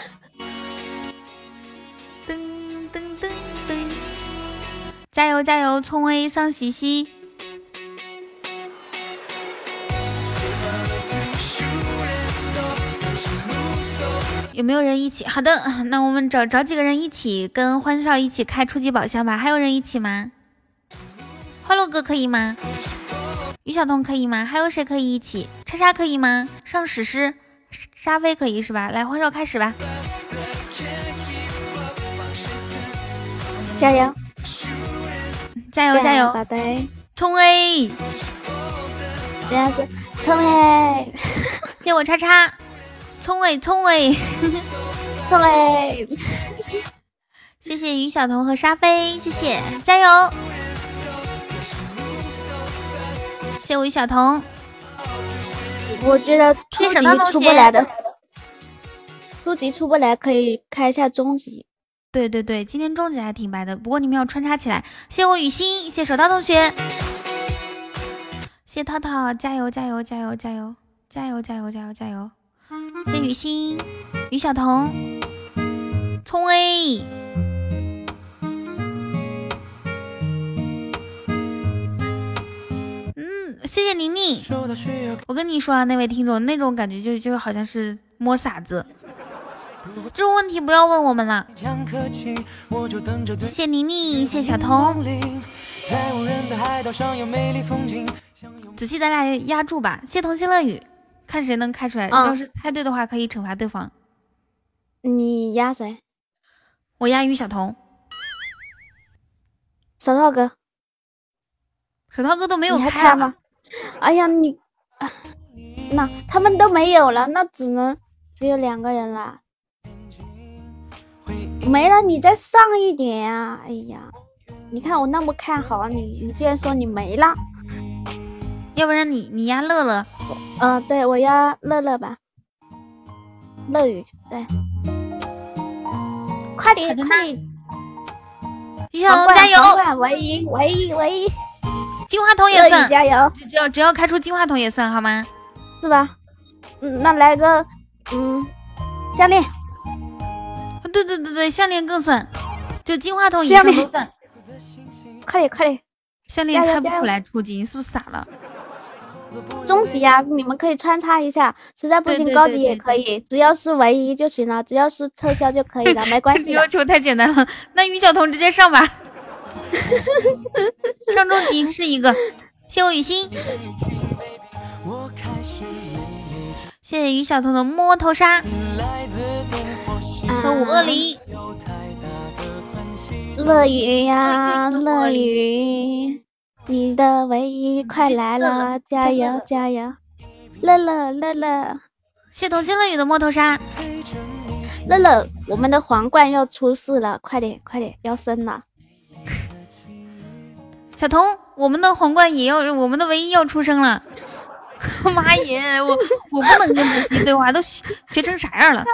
加油加油，冲 A 上西西！有没有人一起？好的，那我们找找几个人一起跟欢少一起开初级宝箱吧。还有人一起吗？花落哥可以吗？于小彤可以吗？还有谁可以一起？叉叉可以吗？上史诗，沙飞可以是吧？来，欢少开始吧！加油！加油加油！宝贝，冲 A！这样子，冲 A！谢我叉叉，冲 A 冲 A 冲 A！谢谢于小彤和沙飞，谢谢，加油！谢我于小彤，我觉得初级出不来的，初级出不来可以开一下中级。对对对，今天中级还挺白的，不过你们要穿插起来。谢我雨欣，谢手套同学，谢涛涛，加油加油加油加油加油加油加油加油！谢雨欣，于小彤，冲 A。谢谢宁宁，我跟你说啊，那位听众，那种感觉就就好像是摸傻子，这种问题不要问我们了。谢谢宁宁，谢谢小彤，仔细咱俩压住吧。谢童心乐语，看谁能开出来，要是猜对的话可以惩罚对方。你压谁？我压于小彤。小涛哥。手套哥都没有开开吗？哎呀，你，啊那他们都没有了，那只能只有两个人了。没了，你再上一点啊！哎呀，你看我那么看好你，你居然说你没了。要不然你你压乐乐，嗯、对，我压乐乐吧，乐雨，对，快点快点，于小龙加油，唯一唯一唯一，金话筒也算，加油，只要只要开出金话筒也算好吗？是吧？嗯，那来个嗯项链，对对对对，项链更算，就金话筒以上都算。快点快点，项链加油加油开不出来初级，你是不是傻了？终极啊，你们可以穿插一下，实在不行高级对对对。也可以，只要是唯一就行了，只要是特效就可以了，没关系要。求太简单了，那于小彤直接上吧，上终极是一个，谢我雨欣，谢谢于小彤的摸头杀和五恶灵，乐雨呀，乐宇乐宇，你的唯一快来了，加油加油！乐乐乐乐谢童心乐雨的摸头杀，乐乐，我们的皇冠要出世了，快点快点，要升了！小童，我们的皇冠也要，我们的唯一要出生了。妈耶，我我不能跟子熙对话，都学学成啥样了？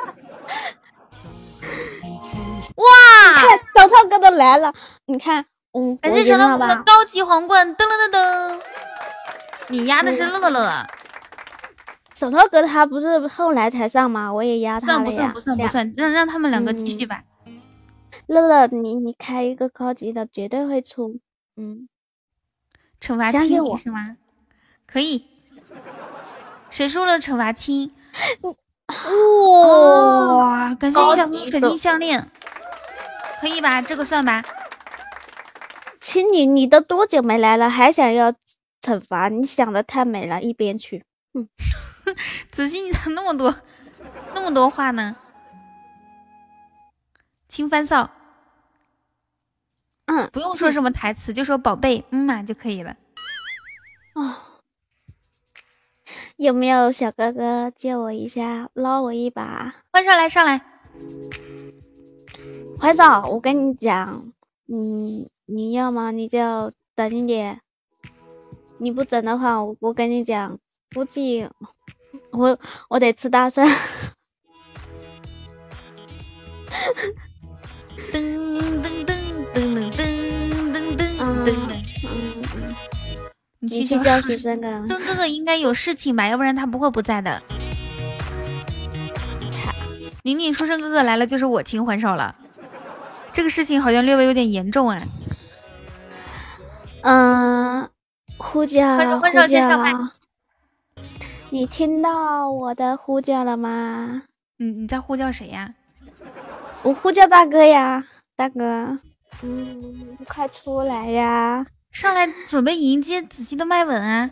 哇！看手套哥都来了，你看，嗯，感谢手套哥的？高级皇冠，噔噔噔噔。你压的是乐乐，手套哥他不是后来才上吗？我也压他了呀。算不算？不算不算，让让他们两个继续吧。乐乐，你你开一个高级的，绝对会出。嗯，惩罚亲是吗？可以。谁输了惩罚亲？哇！感谢一小童水晶项链，可以吧？这个算吧。亲你，你都多久没来了，还想要惩罚？你想的太美了，一边去。子欣，你咋那么多那么多话呢？亲番扫，嗯不用说什么台词，就说宝贝，嗯嘛就可以了。哦，有没有小哥哥借我一下，捞我一把？快上来，上来。怀嫂，我跟你讲，你你要吗？你就等一点。你不整的话，我我跟你讲，估计我我得吃大蒜。噔噔噔你你去叫去叫书生哥。生哥哥应该有事情吧，要不然他不会不在的。宁宁书生哥哥来了，就是我亲还手了。这个事情好像略微有点严重哎。嗯，呼叫。你听到我的呼叫了吗？你你在呼叫谁呀？我呼叫大哥呀，大哥，嗯，快出来呀！上来准备迎接子熙的麦吻啊！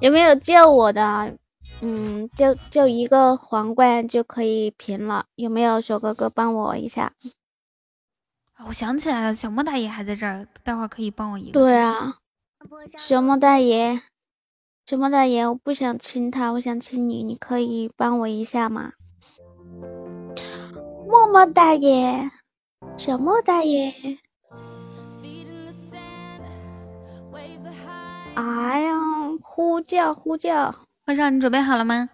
有没有救我的？嗯，就就一个皇冠就可以平了，有没有小哥哥帮我一下？啊我想起来了，小莫大爷还在这儿，待会儿可以帮我一个。对啊，小莫大爷，小莫大爷，我不想亲他，我想亲你，你可以帮我一下吗？默默大爷，小莫大爷，哎呀，呼叫呼叫，欢少，你准备好了吗？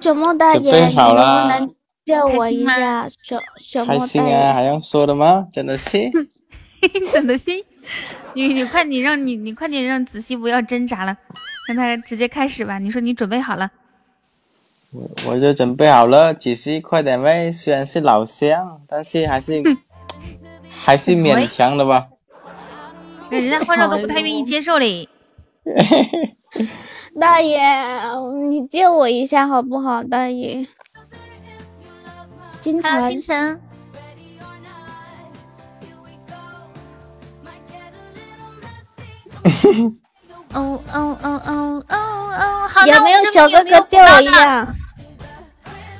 小莫大准爷，你备好能不啦能叫我一开心吗下？小小开心啊，莫大爷，还用说的吗？真的是，真的是，你你快你让你你快点让子熙不要挣扎了，让他直接开始吧。你说你准备好了，我我就准备好了，子熙快点喂。虽然是老乡，但是还是 还是勉强的吧。那人家欢少都不太愿意接受嘞。大爷，你借我一下好不好？大爷，金还有蝉星辰，哦哦哦哦哦哦，好的，有没有小哥哥借我一？下？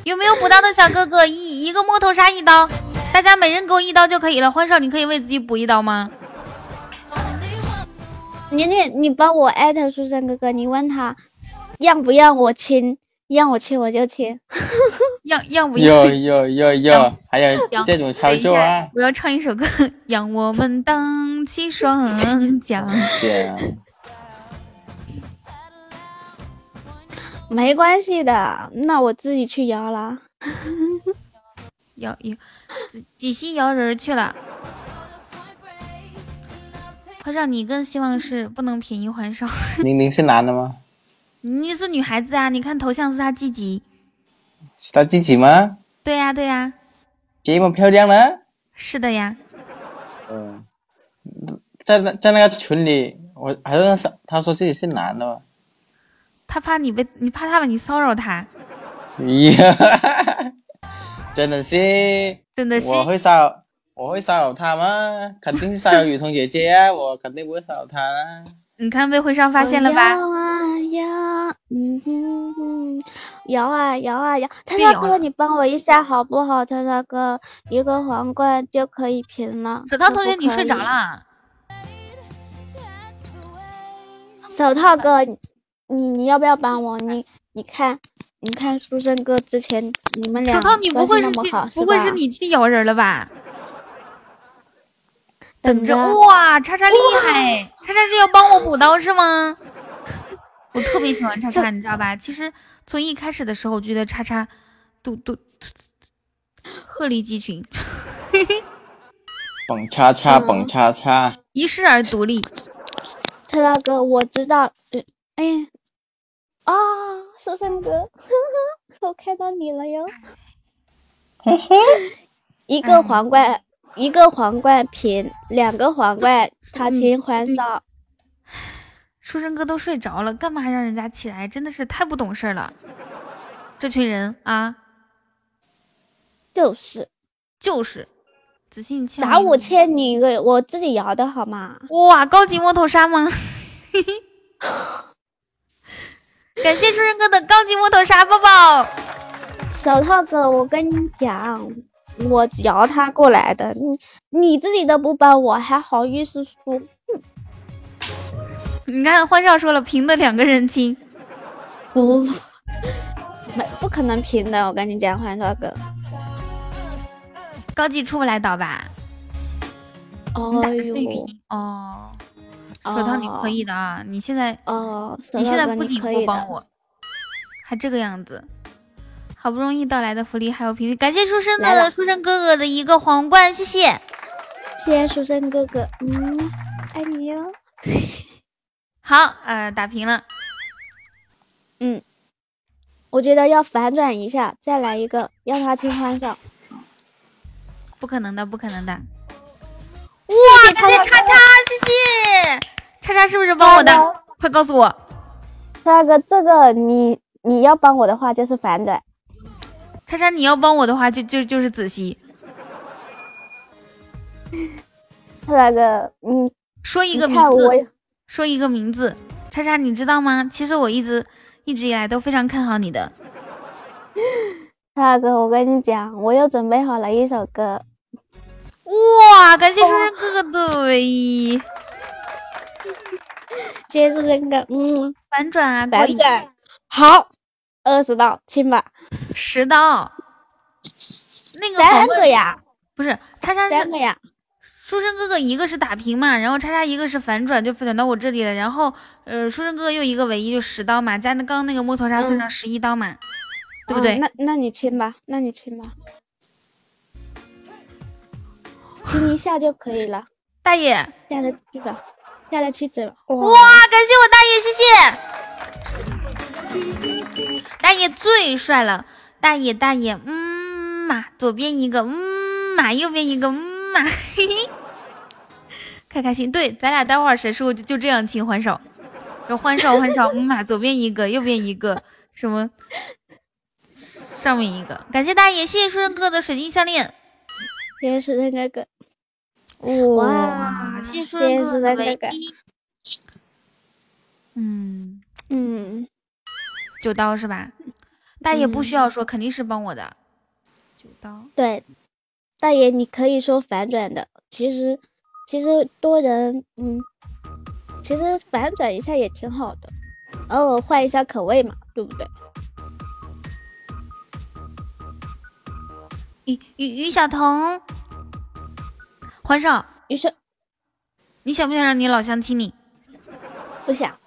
有没有补刀的小哥哥？一一个摸头杀一刀，大家每人给我一刀就可以了。欢少，你可以为自己补一刀吗？你你你帮我艾特书生哥哥，你问他让不让我亲，让我亲我就亲。要要不要？有有有有，还有这种操作啊！我要唱一首歌，让我们荡起双桨。没关系的，那我自己去摇了。摇摇，几夕摇人去了。会长，你更希望是不能便宜还少。明明是男的吗？你是女孩子啊！你看头像是他自己。是他自己吗？对呀对呀。这么漂亮呢？是的呀。嗯，在那在那个群里，我还是他说自己是男的。他怕你被你怕他把你骚扰他。呀，真的是，真的是，我会骚扰，我会骚扰他吗？肯定是骚扰雨桐姐姐啊，我肯定不会骚扰他啦。你看被会上发现了吧？摇啊摇，嗯哼哼，摇啊摇啊摇。他大哥，你帮我一下好不好？他大哥，一个皇冠就可以平了。手套同学，你睡着了？手套哥。你你要不要帮我？你你看，你看书生哥之前你们俩关系那么好，不会是你去咬人了吧？等着哇，叉叉厉害！叉叉是要帮我补刀是吗？我特别喜欢叉叉，你知道吧？其实从一开始的时候，我觉得叉叉都都鹤立鸡群，蹦叉叉蹦叉叉，一世而独立。叉叉哥，我知道，哎。啊，书生哥，呵呵，我看到你了哟。一个皇冠，一个皇冠平，两个皇冠他亲还少。书生哥都睡着了，干嘛让人家起来？真的是太不懂事了，这群人啊。就是就是，子信欠打我欠你一个，我自己摇的好吗？哇，高级摸头杀吗？感谢书生哥的高级摸头杀抱抱，手套哥，我跟你讲，我摇他过来的，你你自己都不帮我，还好意思说？你看欢少说了平的两个人亲，不，没不可能平的，我跟你讲，欢少哥，高级出不来岛吧？哦，打的是语音哦。手套你可以的啊！你现在哦，你现在不仅不帮我，还这个样子，好不容易到来的福利还有评感谢书生的书生哥哥的一个皇冠，谢谢，谢谢书生哥哥，嗯，爱你哟。好，呃，打平了，嗯，我觉得要反转一下，再来一个，要他亲欢笑，不可能的，不可能的。哇，感谢叉叉，谢谢叉叉，是不是帮我的？快告诉我，叉哥，这个你你要帮我的话就是反转。叉叉，你要帮我的话就就就是子熙。叉哥，嗯，说一个名字，说一个名字。叉叉，你知道吗？其实我一直一直以来都非常看好你的。叉哥，我跟你讲，我又准备好了一首歌。哇！感谢书生哥哥的唯一，谢谢书生哥，嗯，反转啊，反转，好，二十道亲吧，十刀，那个三个呀，不是，叉叉三个呀，书生哥哥一个是打平嘛，然后叉叉一个是反转，就反转到我这里了，然后呃，书生哥哥又一个唯一就十刀嘛，加那刚刚那个木头杀算上十一刀嘛，对不对？那那你亲吧，那你亲吧。亲一下就可以了，大爷，下得去吧，下得去走。哇，感谢我大爷，谢谢，大爷最帅了，大爷大爷，嗯嘛，左边一个，嗯嘛，右边一个，嗯嘛，嘿嘿，开开心。对，咱俩待会儿谁输就就这样亲欢少，要欢手欢手，嗯嘛，左边一个，右边一个，什么，上面一个。感谢大爷，谢谢书生哥哥的水晶项链。谢谢书生哥哥。哇，谢谢书生哥哥唯一。嗯嗯，九刀是吧？大爷不需要说，肯定是帮我的。九刀。对，大爷你可以说反转的。其实其实多人，嗯，其实反转一下也挺好的，偶尔换一下口味嘛，对不对？于于于小彤，欢少，于是你想不想让你老乡亲你？不想。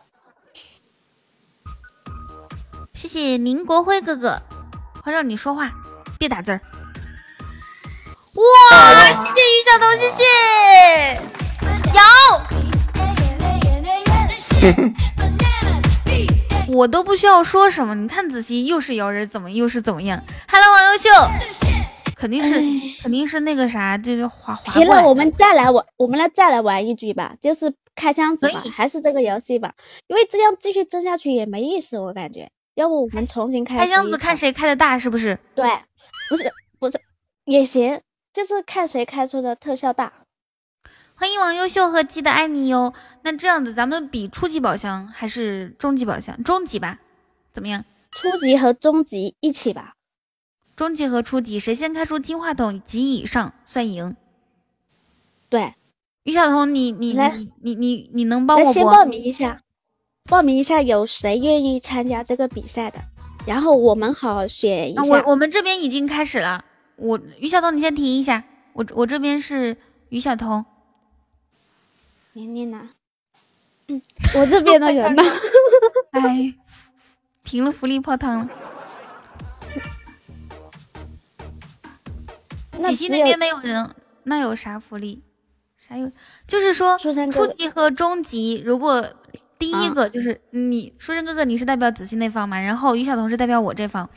谢谢宁国辉哥哥，快让你说话别打字儿。哇，谢谢于小彤，谢谢。有，我都不需要说什么，你看仔细，又是摇人，怎么又是怎么样？Hello，王优秀，肯定是肯定是那个啥，就是滑滑行了，我们再来玩，我们来再来玩一局吧，就是开箱子吧，还是这个游戏吧，因为这样继续争下去也没意思，我感觉。要不我们重新开开箱子，看谁开的大，是不是？对，不是不是也行。就是看谁开出的特效大。欢迎王优秀和记得爱你哟。那这样子，咱们比初级宝箱还是中级宝箱？中级吧，怎么样？初级和中级一起吧。中级和初级，谁先开出金话筒及以上算赢。对，于晓彤，你你你你你你能帮我先报名一下，报名一下，有谁愿意参加这个比赛的？然后我们好选一下。我我们这边已经开始了。我于小彤，你先停一下。我我这边是于小彤，年年呢？嗯，我这边的人呢？哎，停了福利泡汤了。那边没有人，那有啥福利？啥有？就是说初级和中级，如果第一个就是你，书生哥哥，你是代表子熙那方嘛？然后于晓彤是代表我这方，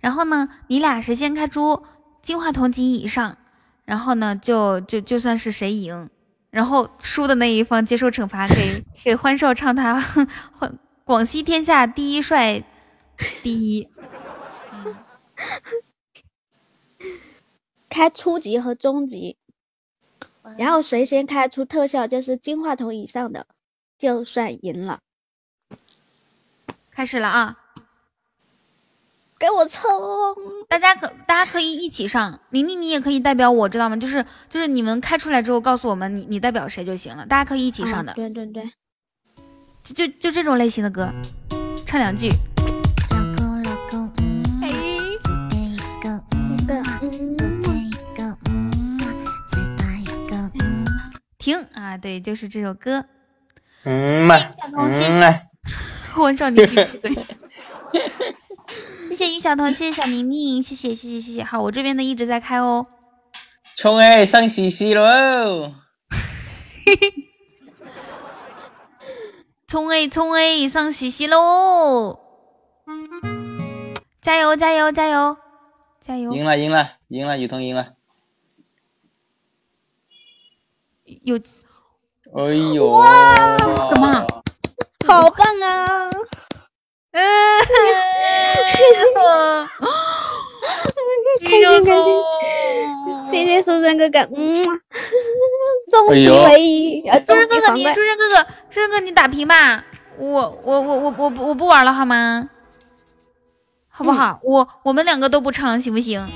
然后呢，你俩谁先开出？金话筒级以上，然后呢，就就就算是谁赢，然后输的那一方接受惩罚，给 给欢少唱他欢广西天下第一帅第一。开初级和中级，然后谁先开出特效，就是金话筒以上的，就算赢了。开始了啊！给我冲！大家可大家可以一起上，宁宁你也可以代表我知道吗？就是就是你们开出来之后告诉我们你你代表谁就行了，大家可以一起上的。对对对，就就就这种类型的歌，唱两句。老公老公，嘿、嗯，一个一个，一个一个，嘴巴一个停啊！对，就是这首歌。嗯嘛，嗯嘛，我让你闭嘴。谢谢于小彤，谢谢小宁宁，谢谢谢谢谢谢。好，我这边的一直在开哦。冲哎，上西西喽！冲哎冲哎，上西西喽！加油加油加油加油！赢了赢了赢了，雨桐赢了。有。哎呦！哇什么？好棒啊！嗯，开心开心，谢谢苏珊哥哥，嗯，终极唯一，苏珊哥哥你，书生哥哥，苏珊哥你打平吧，我我我我我不我不玩了好吗？好不好？我我们两个都不唱行不行？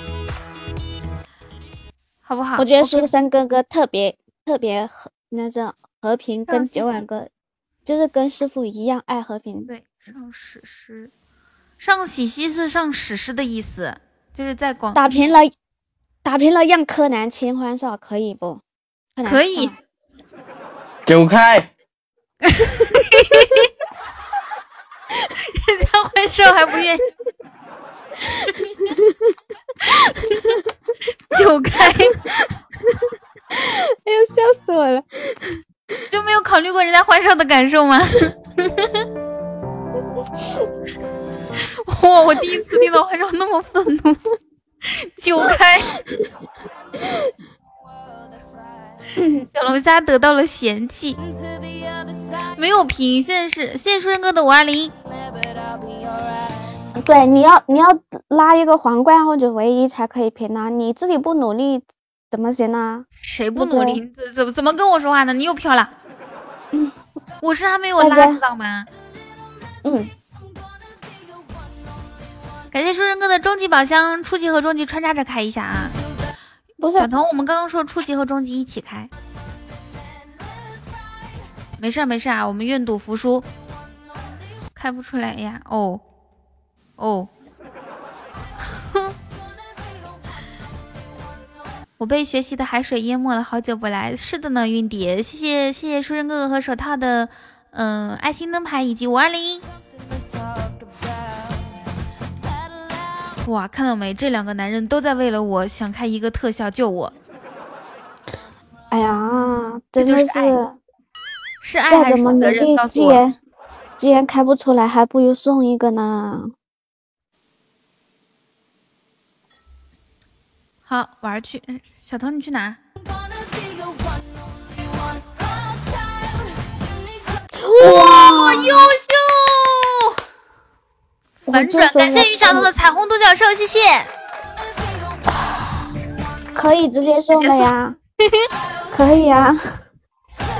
好不好？我觉得苏珊哥哥特别特别和那种和平，跟九万哥就是跟师傅一样爱和平。对。上史诗，上喜西是上史诗的意思，就是在广打平了，打平了让柯南签欢少可以不？可以，走开！人家欢少还不愿意，九开！哎呦，笑死我了！就没有考虑过人家欢少的感受吗？哇！我第一次听到欢少那么愤怒，九开，小龙虾得到了嫌弃，没有评，现在是谢谢书生哥的五二零。对，你要你要拉一个皇冠或者唯一才可以评啊，你自己不努力怎么行呢？谁不努力？怎怎怎么跟我说话呢？你又飘了。我是还没有拉，知道吗？嗯。感谢书生哥的终极宝箱，初级和中级穿插着开一下啊！不是小童，我们刚刚说初级和中级一起开。没事没事啊，我们愿赌服输。开不出来呀？哦哦，我被学习的海水淹没了，好久不来。是的呢，云迪，谢谢谢谢书生哥哥和手套的嗯爱心灯牌以及五二零。哇，看到没？这两个男人都在为了我想开一个特效救我。哎呀，真的是，是爱还是责任？告诉我。既然开不出来，还不如送一个呢。好，玩去。小头，你去哪？哇，优秀！反转，感谢于小头的彩虹独角兽，谢谢。可以直接送的呀，可以啊。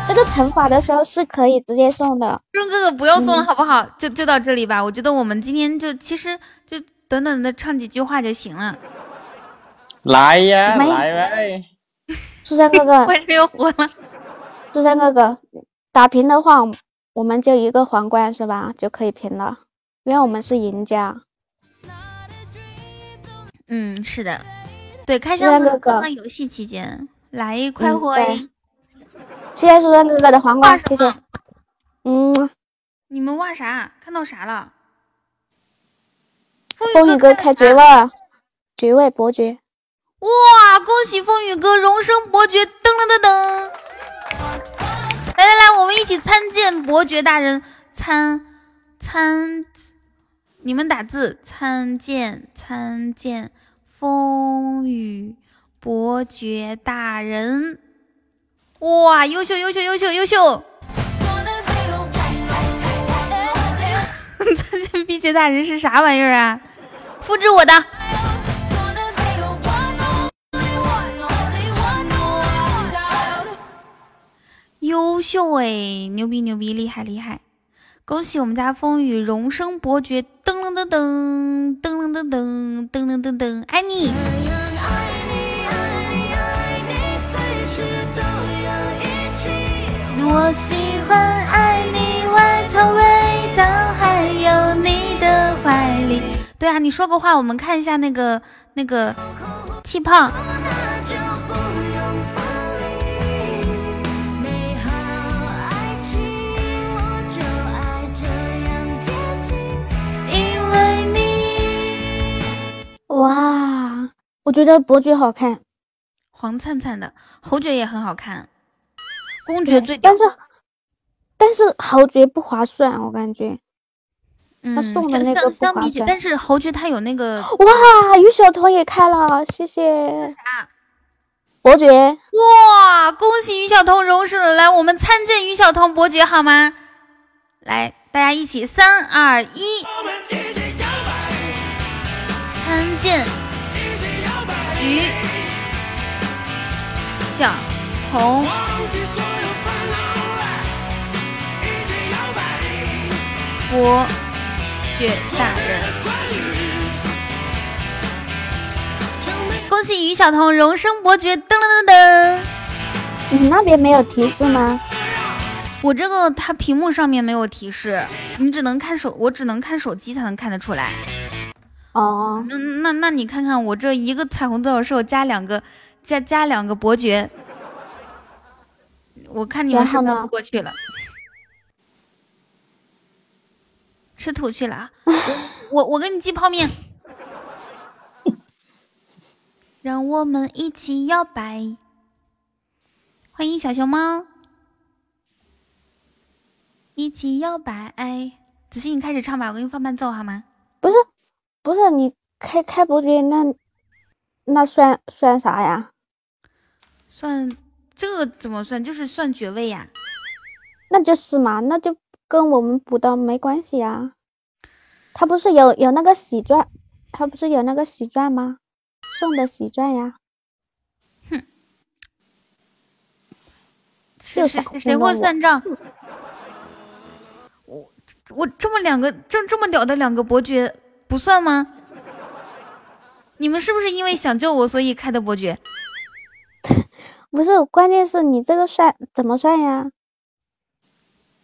这个惩罚的时候是可以直接送的。润哥哥不要送了，好不好？就就到这里吧。我觉得我们今天就其实就短短的唱几句话就行了。来呀，来呗！苏珊哥哥，为什么又火了？苏珊哥哥，打平的话，我们就一个皇冠是吧？就可以平了，因为我们是赢家。嗯，是的，对，开箱子刚刚游戏期间来快活。谢谢苏珊哥哥的皇冠，谢谢。嗯，你们挖啥？看到啥了？风雨哥开爵位，爵位伯爵。哇！恭喜风雨哥荣升伯爵！噔噔噔噔！来来来，我们一起参见伯爵大人。参参，你们打字。参见参见风雨伯爵大人。哇，优秀优秀优秀优秀！参见碧爵大人是啥玩意儿啊？复制我的。优秀哎，牛逼牛逼，厉害厉害！恭喜我们家风雨荣升伯爵！噔噔噔噔噔噔噔噔噔噔噔，爱你！我喜欢爱你，外套味道还有你的怀里。对啊，你说个话，我们看一下那个那个气泡。哇，我觉得伯爵好看，黄灿灿的，侯爵也很好看。公爵最，但是但是侯爵不划算，我感觉。他送的那个相比起，但是侯爵他有那个。哇，于小彤也开了，谢谢。啥？伯爵。哇，恭喜于小彤荣升了！来，我们参见于小彤伯爵好吗？来，大家一起，三二一，参见于小。红伯爵大人，恭喜于小彤荣升伯爵！噔噔噔噔，你那边没有提示吗？我这个它屏幕上面没有提示，你只能看手，我只能看手机才能看得出来。哦，那那那你看看我这一个彩虹独角兽加两个加加两个伯爵。我看你们是翻不过去了，吃土去了啊！我我给你寄泡面，让我们一起摇摆。欢迎小熊猫，一起摇摆。子欣，你开始唱吧，我给你放伴奏好吗？不是，不是你开开伯爵，那那算算啥呀？算。这个怎么算？就是算爵位呀。那就是嘛，那就跟我们补刀没关系呀。他不是有有那个喜钻，他不是有那个喜钻吗？送的喜钻呀。哼，是谁谁会算账？我我这么两个这这么屌的两个伯爵不算吗？你们是不是因为想救我所以开的伯爵？不是，关键是你这个算怎么算呀？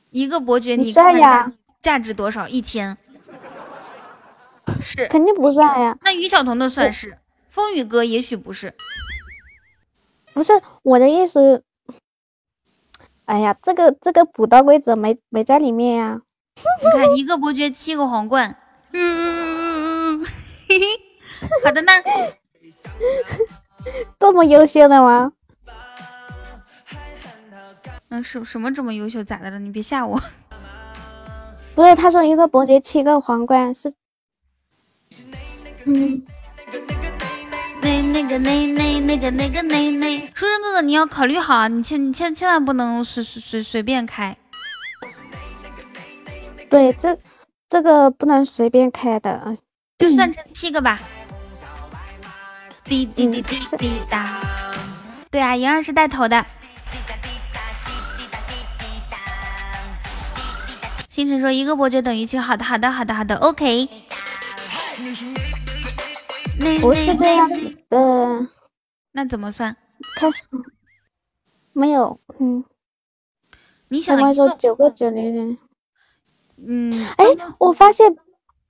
一个伯爵，你你算呀？价值多少？一千。是。肯定不算呀。那于晓彤的算是，风雨哥也许不是。不是我的意思。哎呀，这个这个补刀规则没没在里面呀。你看，一个伯爵七个皇冠。嗯，好的呢。这么优秀的吗？嗯，什什么这么优秀？咋的了？你别吓我。不是，他说一个伯爵七个皇冠是。嗯。那那个那那那个那个那那，书生哥哥，你要考虑好啊！你千你千千万不能随随随随便开。对，这这个不能随便开的，就算成七个吧。滴滴滴滴滴答。对啊，莹儿是带头的。星辰说一个伯爵等于七，好的好的好的好的，OK。不是这样子的，那怎么算？开始没有，嗯。你想说九个九零零？嗯。哎，我发现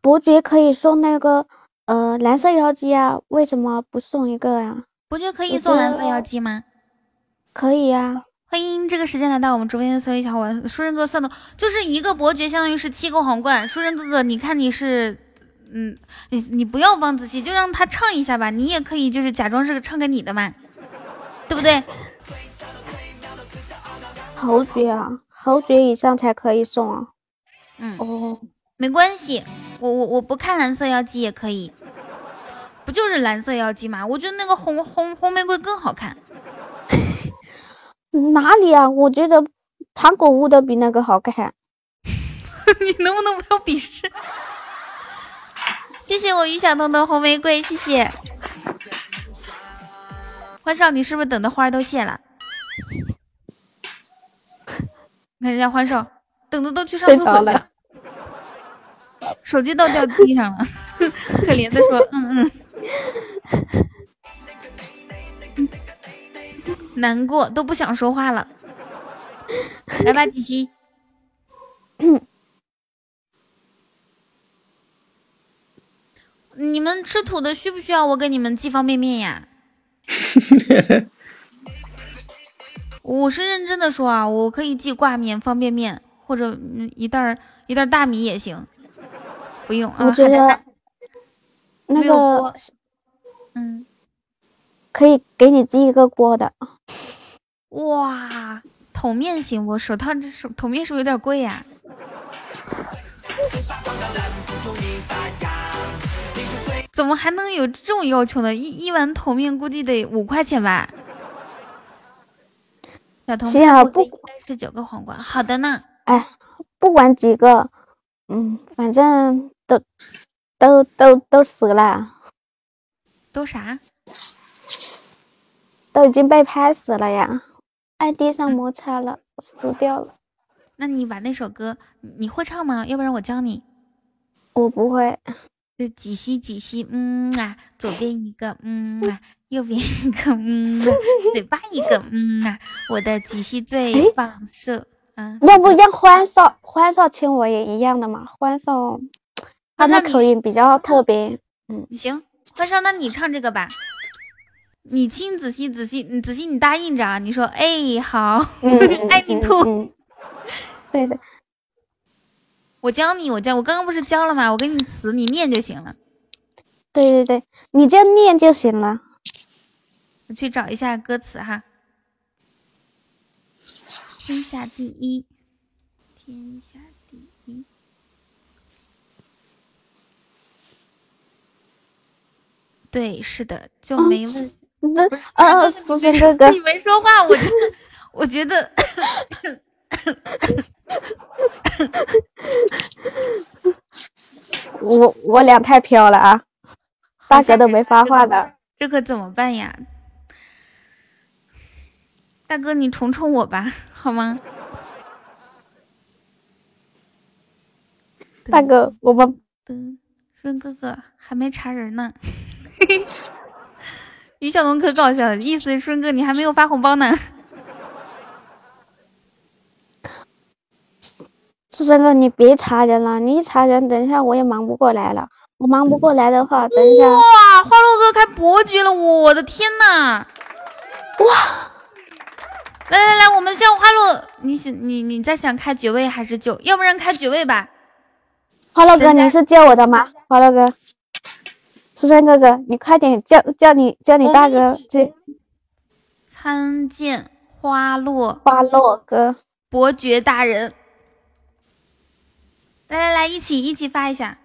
伯爵可以送那个呃蓝色妖姬啊，为什么不送一个呀？伯爵可以送蓝色妖姬吗？可以呀。欢迎这个时间来到我们直播间的所有小伙伴。书生哥算的，就是一个伯爵相当于是七个皇冠。书生哥哥，你看你是。嗯，你你不要忘仔细，就让他唱一下吧。你也可以就是假装是个唱给你的嘛，对不对？侯爵啊，侯爵以上才可以送啊。嗯哦，没关系，我我我不看蓝色妖姬也可以，不就是蓝色妖姬嘛？我觉得那个红红红玫瑰更好看。哪里啊？我觉得糖果屋的比那个好看。你能不能不要鄙视？谢谢我于小彤的红玫瑰，谢谢。欢少，你是不是等的花都谢了？你看人家欢少，等的都去上厕所了，手机都掉地上了，可怜的说：“嗯 嗯。”难过都不想说话了。来吧，锦溪。你们吃土的需不需要我给你们寄方便面呀？我是认真的说啊，我可以寄挂面、方便面，或者一袋一袋大米也行。不用啊，我觉得那个，嗯，可以给你寄一个锅的。哇，桶面行不？手套这手桶面是不是有点贵呀？怎么还能有这种要求呢？一一碗桶面估计得五块钱吧。小彤面不应该是九个皇冠。好的呢。哎，不管几个，嗯，反正都都都都死了。都啥？都已经被拍死了呀在地上摩擦了，死掉了。那你把那首歌你会唱吗？要不然我教你。我不会。就几吸几吸，嗯啊，左边一个，嗯啊，右边一个，嗯啊，嘴巴一个，嗯啊，我的几吸最棒是，嗯，要不让欢少欢少亲我也一样的嘛？欢少他的口音比较特别，嗯，行，欢少，那你唱这个吧，你亲仔细仔细，你子熙你答应着啊，你说哎好，爱你兔，对的。我教你，我教我刚刚不是教了吗？我给你词，你念就行了。对对对，你就念就行了。我去找一下歌词哈。天下第一，天下第一。对，是的，就没问。那啊，苏轩哥哥，你没说话，我就 我觉得。我我俩太飘了啊！大哥都没发话的，这可怎么办呀？大哥，你宠宠我吧，好吗？大哥，我们润哥哥还没查人呢。于小龙可搞笑了，意思顺哥你还没有发红包呢。书生哥，你别查人了，你一查人，等一下我也忙不过来了。我忙不过来的话，等一下。哇，花落哥开伯爵了，我的天呐！哇！来来来，我们先花落，你想你你在想开爵位还是救？要不然开爵位吧。花落哥，你是救我的吗？花落哥，思川哥哥，你快点叫叫你叫你大哥去参见花落花落哥伯爵大人。来来来，一起一起发一下。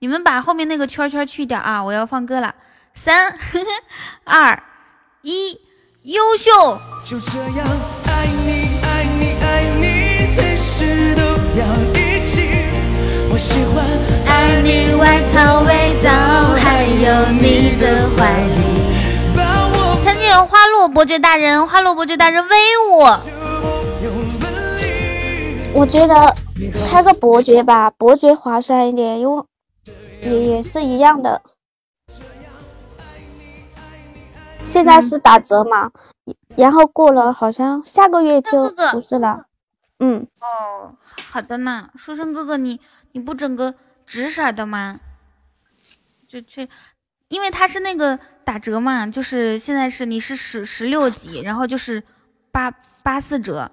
你们把后面那个圈圈去掉啊！我要放歌了，三 二一，优秀。就这样爱你爱你爱你，随时都要一起。我喜欢爱你外套味道，还有你的怀里。曾经有花落伯爵大人，花落伯爵大人威武。我觉得开个伯爵吧，伯爵划算一点，因为。也也是一样的，现在是打折嘛，然后过了好像下个月就不是了。嗯，哦，好的呢，书生哥哥，你你不整个紫色的吗？就去，因为它是那个打折嘛，就是现在是你是十十六级，然后就是八八四折，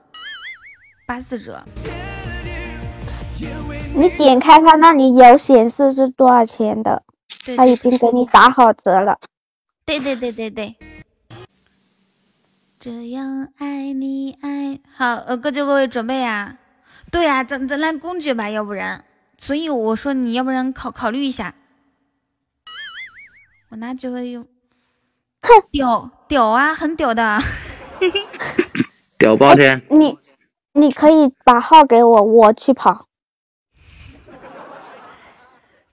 八四折。你点开它那里有显示是多少钱的，他已经给你打好折了。对对对对对，这样爱你爱好，呃，各就各位准备啊。对呀，咱咱来公爵吧，要不然。所以我说你要不然考考虑一下。我拿就会用，屌屌啊，很屌的，屌爆天！你你可以把号给我，我去跑。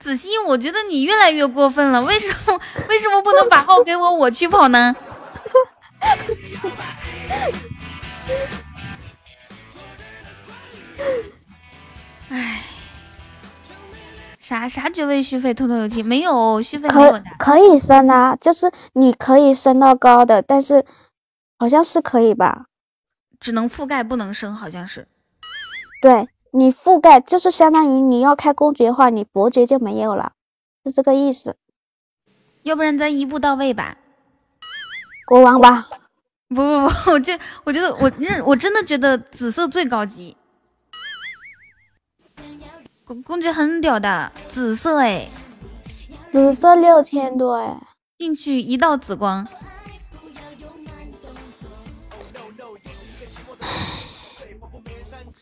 子欣，我觉得你越来越过分了，为什么为什么不能把号给我，我去跑呢？哎，啥啥爵位续费？偷偷有听没有续费没有的？可以升啊，就是你可以升到高的，但是好像是可以吧？只能覆盖不能升，好像是。对。你覆盖就是相当于你要开公爵的话，你伯爵就没有了，是这个意思。要不然咱一步到位吧，国王吧。不不不，我就我觉得我认我真的觉得紫色最高级，公公爵很屌的，紫色哎，紫色六千多哎，进去一道紫光。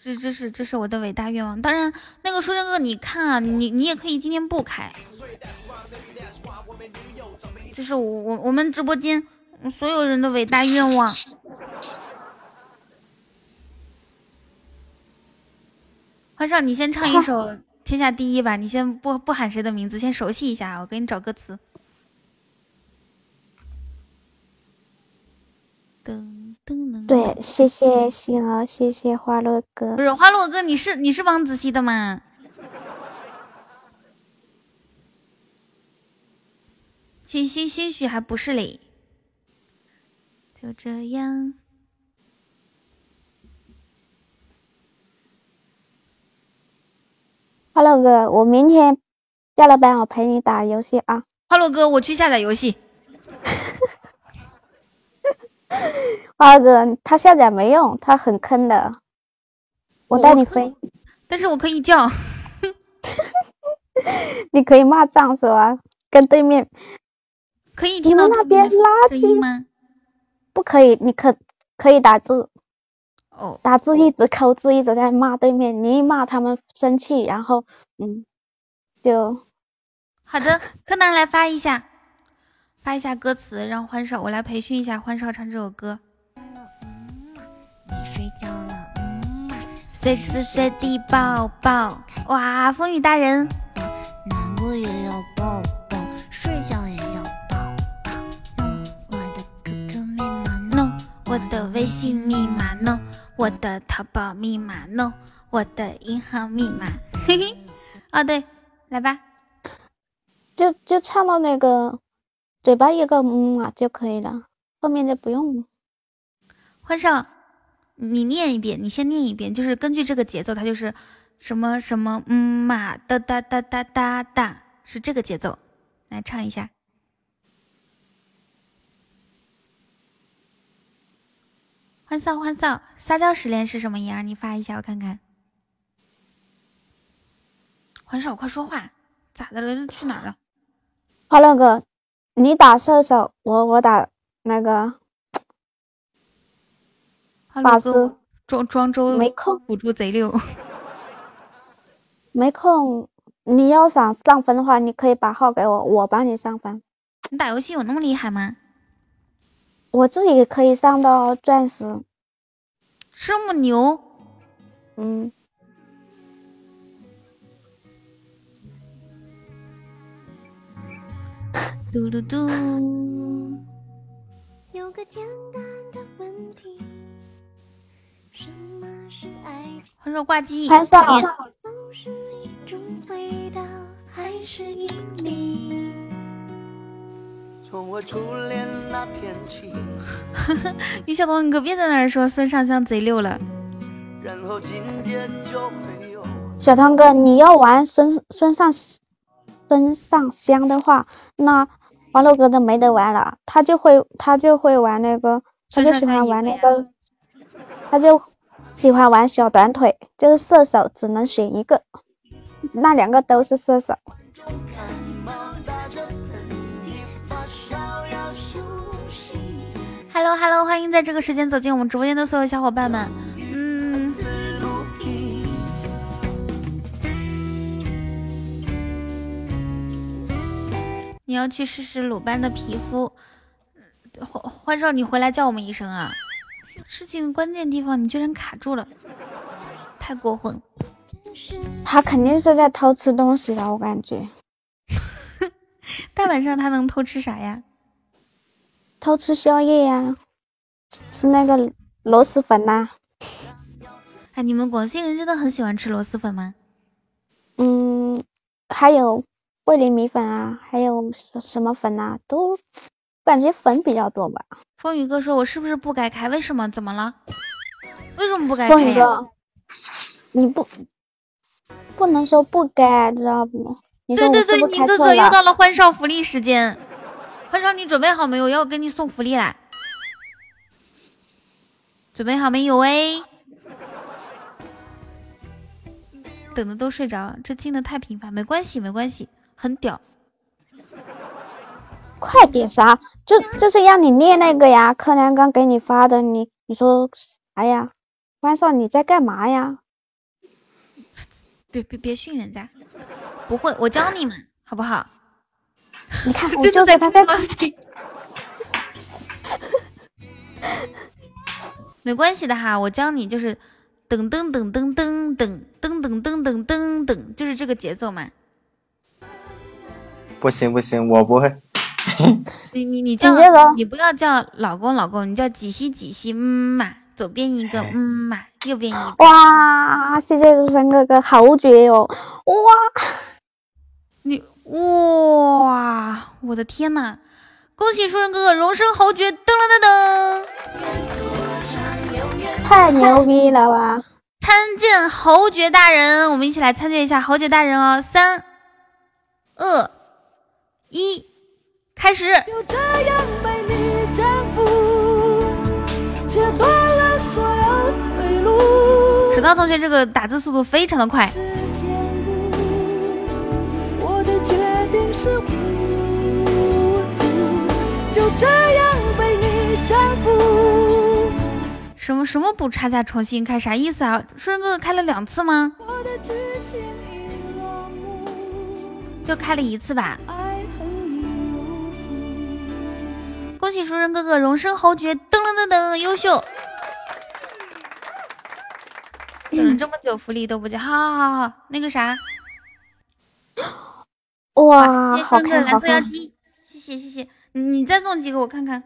这这是这是我的伟大愿望。当然，那个书生哥，你看啊，你你也可以今天不开。这是我我我们直播间所有人的伟大愿望。欢少，你先唱一首《天下第一》吧。你先不不喊谁的名字，先熟悉一下。我给你找歌词。噔。对，谢谢星儿，谢谢花落哥。不是花落哥，你是你是王子熙的吗？欣欣兴许还不是嘞。就这样，花落哥，我明天下了班，我陪你打游戏啊。花落哥，我去下载游戏。花哥，他下载没用，他很坑的。我带你飞，但是我可以叫，你可以骂脏是吧？跟对面可以听到那边垃圾吗？不可以，你可可以打字。哦，打字一直扣字，一直在骂对面。你一骂他们生气，然后嗯，就好的。柯南来发一下。发一下歌词，让欢少我来培训一下欢少唱这首歌。随时随地抱抱，哇！风雨大人。难过也要抱抱，睡觉也要抱抱。我的 QQ 密码 no，我的微信密码 no，我的淘宝密码 no，我的银行密码。嘿嘿，哦对，来吧。就就唱到那个。嘴巴一个嗯啊就可以了，后面就不用。欢少，你念一遍，你先念一遍，就是根据这个节奏，它就是什么什么嗯嘛哒哒哒哒哒哒，是这个节奏，来唱一下。欢笑欢笑，撒娇失恋是什么音儿？你发一下我看看。欢少，快说话，咋的了？去哪儿了？欢乐哥，你打射手，我我打那个法师。庄庄周没空，辅助贼溜。没空，你要想上分的话，你可以把号给我，我帮你上分。你打游戏有那么厉害吗？我自己可以上到钻石。这么牛？嗯。嘟嘟嘟。欢少挂机，欢少。于小彤，你可别在那儿说孙尚香贼溜了。小汤哥，你要玩孙孙尚孙尚香的话，那王乐哥都没得玩了。他就会他就会玩那个，他就喜欢玩那个，他就。喜欢玩小短腿，就是射手，只能选一个，那两个都是射手。Hello Hello，欢迎在这个时间走进我们直播间的所有小伙伴们。嗯，你要去试试鲁班的皮肤。欢欢少，你回来叫我们一声啊！事情关键地方你居然卡住了，太过分！他肯定是在偷吃东西的，我感觉。大晚上他能偷吃啥呀？偷吃宵夜呀，吃那个螺蛳粉呐。哎，你们广西人真的很喜欢吃螺蛳粉吗？嗯，还有桂林米粉啊，还有什什么粉啊，都感觉粉比较多吧。风雨哥说：“我是不是不该开？为什么？怎么了？为什么不该开呀？你不不能说不该，知道不？对对对，你哥哥又到了欢少福利时间。欢少，你准备好没有？要给你送福利啦！准备好没有？哎，等的都睡着，这进的太频繁，没关系，没关系，很屌。”快点啥？就就是让你念那个呀！柯南刚给你发的，你你说啥呀？关少你在干嘛呀？别别别训人家，不会，我教你们好不好？你看，我就在他在 没关系的哈，我教你就是噔噔噔噔噔噔噔噔噔噔噔噔，就是这个节奏嘛。不行不行，我不会。你你你叫你不要叫老公老公，你叫几西几西，嗯嘛，左边一个，嗯嘛，右边一个。哇，谢谢如山哥哥，好绝哦！哇，你哇，我的天呐！恭喜书生哥哥荣升侯爵，噔噔噔噔，太牛逼了吧！参见侯爵大人，我们一起来参见一下侯爵大人哦，三二一。开始。石涛同学，这个打字速度非常的快。什么什么补差价重新开啥意思啊？顺哥哥开了两次吗？就开了一次吧。恭喜熟人哥哥荣升侯爵，噔噔噔噔，优秀！等了这么久，福利都不见，好好好好，那个啥，哇，好看蓝色妖姬，谢谢谢谢，你再送几个我看看。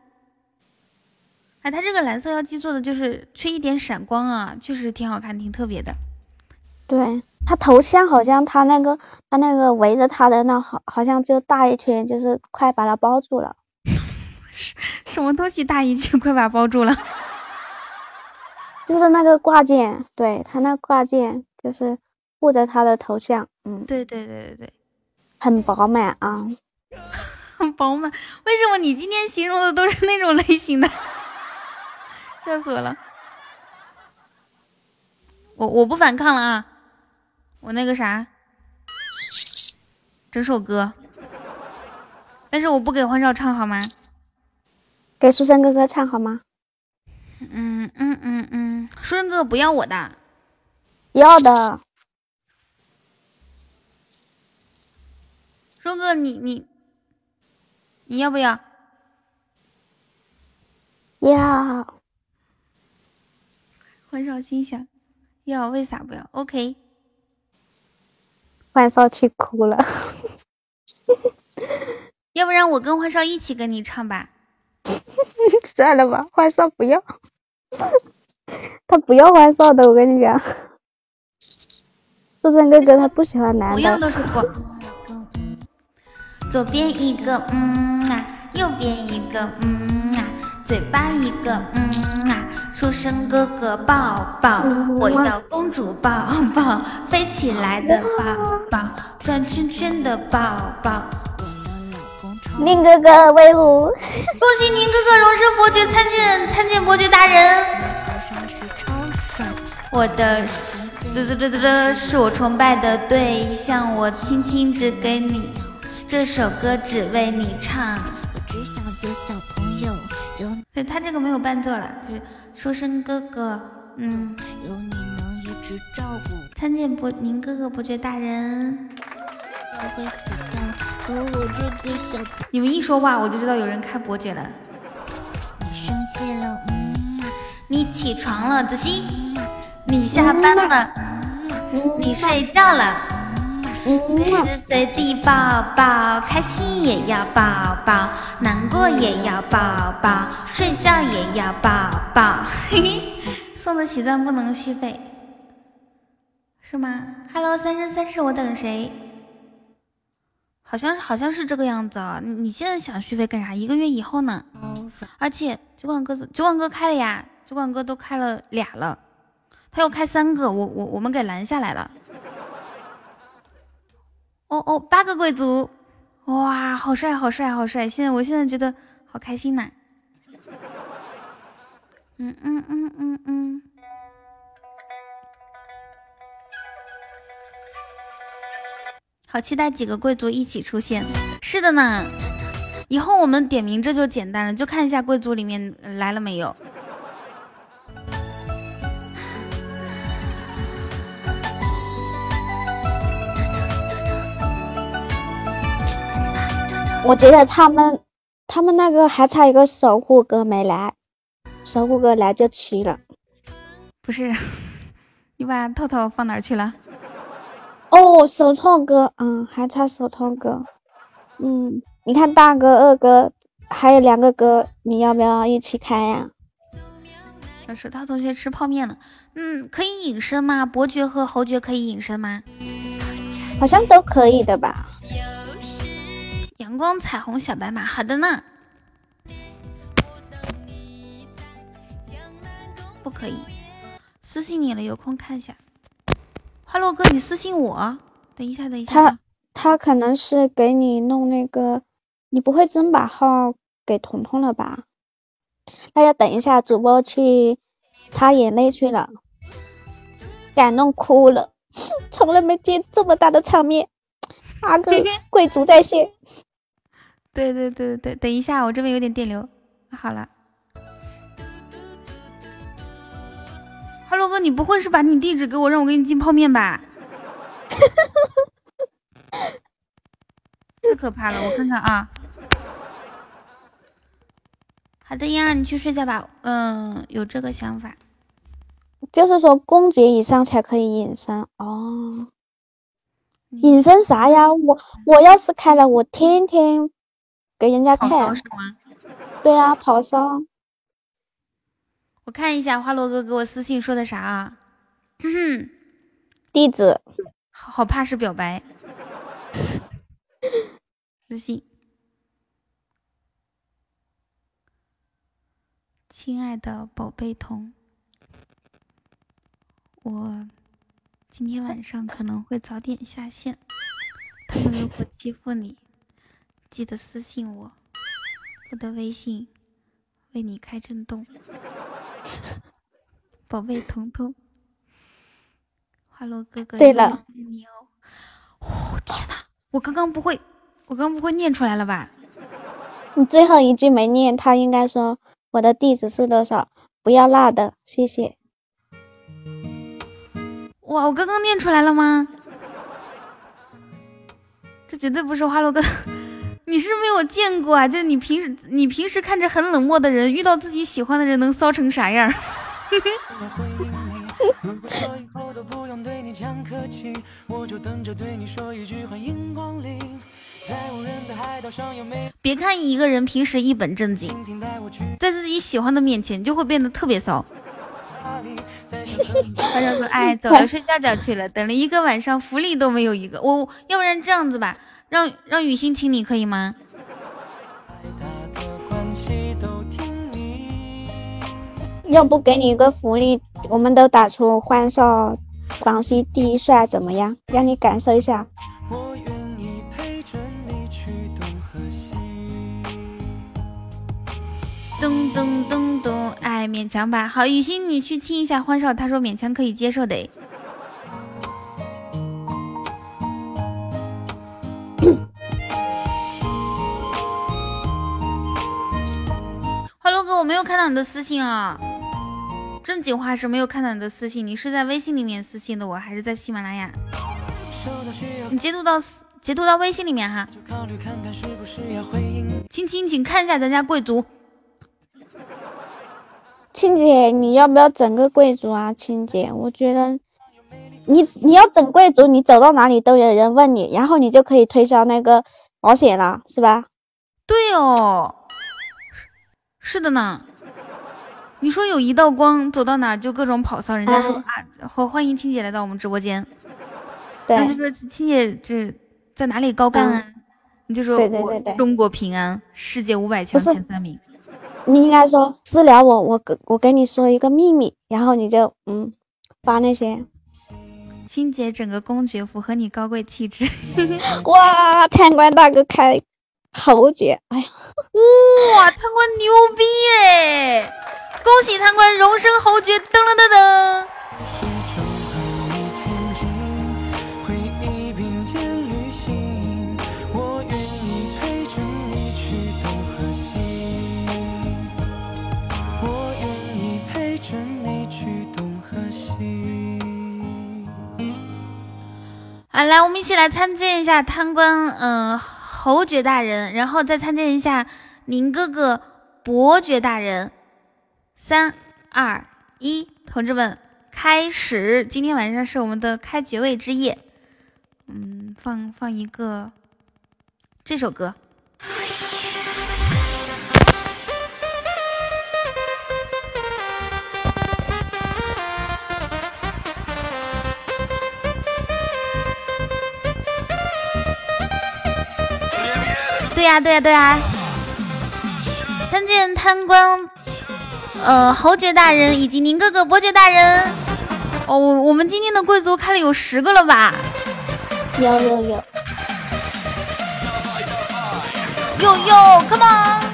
哎，他这个蓝色妖姬做的就是缺一点闪光啊，确实挺好看，挺特别的。对他头像好像他那个他那个围着他的那好好像就大一圈，就是快把它包住了。什么东西大一圈，快把包住了。就是那个挂件，对他那挂件就是护着他的头像，嗯，对对对对对，很饱满啊，很饱满。为什么你今天形容的都是那种类型的？笑死我了！我我不反抗了啊！我那个啥，整首歌，但是我不给欢少唱好吗？给书生哥哥唱好吗？嗯嗯嗯嗯，书生哥哥不要我的，要的。书哥，你你你要不要？要。欢少心想，要为啥不要？OK。欢少气哭了。要不然我跟欢少一起跟你唱吧。算了吧，欢少不要。他不要欢少的，我跟你讲。书生哥哥他不喜欢男的。左边一个嗯啊，右边一个嗯啊，嘴巴一个嗯啊，书生哥哥抱抱，我要公主抱抱，飞起来的抱抱，转圈圈的抱抱。宁哥哥威武！恭喜宁哥哥荣升伯爵，参见参见伯爵大人。我的嘚嘚嘚嘚嘚是我崇拜的对象，我轻轻只给你。这首歌只为你唱。只想做小朋友，有对他这个没有伴奏了，就是说声哥哥，嗯。有你能一直照顾参见伯宁哥哥伯爵大人。你们一说话，我就知道有人开伯爵了。你生气了，嗯、你起床了，子熙。你下班了。嗯你睡觉了。随时随地抱抱，开心也要抱抱，难过也要抱抱，睡觉也要抱抱。嘿嘿，送的喜钻不能续费，是吗？Hello，三生三世，我等谁？好像是好像是这个样子啊。你现在想续费干啥？一个月以后呢？而且酒馆哥酒馆哥开了呀，酒馆哥都开了俩了，他又开三个，我我我们给拦下来了。哦哦，八个贵族，哇，好帅，好帅，好帅！现在我现在觉得好开心呐。嗯嗯嗯嗯嗯，好期待几个贵族一起出现。是的呢，以后我们点名这就简单了，就看一下贵族里面来了没有。我觉得他们，他们那个还差一个守护哥没来，守护哥来就齐了。不是，你把透透放哪去了？哦，手套哥，嗯，还差手套哥。嗯，你看大哥、二哥还有两个哥，你要不要一起开呀？手套同学吃泡面了。嗯，可以隐身吗？伯爵和侯爵可以隐身吗？好像都可以的吧。阳光彩虹小白马，好的呢。不可以，私信你了，有空看一下。花落哥，你私信我。等一下，等一下。他他可能是给你弄那个，你不会真把号给彤彤了吧？大家等一下，主播去擦眼泪去了，感动哭了，从来没见这么大的场面。阿哥，贵族在线。对对对对等一下，我这边有点电流。好了，Hello 哥，你不会是把你地址给我，让我给你寄泡面吧？太可怕了，我看看啊。好的呀，你去睡觉吧。嗯，有这个想法，就是说公爵以上才可以隐身哦。隐身啥呀？我 我要是开了，我天天。给人家看是吗？对啊，跑骚。我看一下花落哥给我私信说的啥啊？地址，好怕是表白。私信，亲爱的宝贝童，我今天晚上可能会早点下线。他们如果欺负你，记得私信我，我的微信为你开震动。宝贝彤彤，花落哥哥，对了，你哦。哦天哪，我刚刚不会，我刚不会念出来了吧？你最后一句没念，他应该说我的地址是多少？不要辣的，谢谢。哇，我刚刚念出来了吗？这绝对不是花落哥，你是没有见过啊！就是你平时你平时看着很冷漠的人，遇到自己喜欢的人能骚成啥样？别看一个人平时一本正经，在自己喜欢的面前就会变得特别骚。他就说：“哎，走了，睡觉觉去了。等了一个晚上，福利都没有一个。我要不然这样子吧，让让雨欣亲你可以吗？要不给你一个福利，我们都打出欢少广西第一帅，怎么样？让你感受一下。”噔噔噔噔，哎，勉强吧。好，雨欣，你去亲一下欢少，他说勉强可以接受的。哥，我没有看到你的私信啊，正经话是没有看到你的私信。你是在微信里面私信的我，还是在喜马拉雅？你截图到截图到微信里面哈。亲亲，请看一下咱家贵族。亲姐，你要不要整个贵族啊？亲姐，我觉得你你要整贵族，你走到哪里都有人问你，然后你就可以推销那个保险了，是吧？对哦，是的呢。你说有一道光，走到哪就各种跑骚，人家说啊，欢欢迎青姐来到我们直播间。对，就说青姐这在哪里高干啊？你就说我中国平安，世界五百强前三名。你应该说私聊我，我跟我跟你说一个秘密，然后你就嗯发那些。青姐整个公爵符合你高贵气质。哇，贪官大哥开侯爵哎呀。哇贪官牛逼哎恭喜贪官荣升侯爵。噔噔噔噔始终和你前进回忆并肩旅行我愿意陪着你去东和西我愿意陪着你去东和西啊来我们一起来参见一下贪官嗯侯爵大人，然后再参见一下宁哥哥伯爵大人。三二一，同志们，开始！今天晚上是我们的开爵位之夜。嗯，放放一个这首歌。对呀，对呀，对呀！参见贪官，呃，侯爵大人以及宁哥哥、伯爵大人。哦，我我们今天的贵族开了有十个了吧？有有有。有有，come on！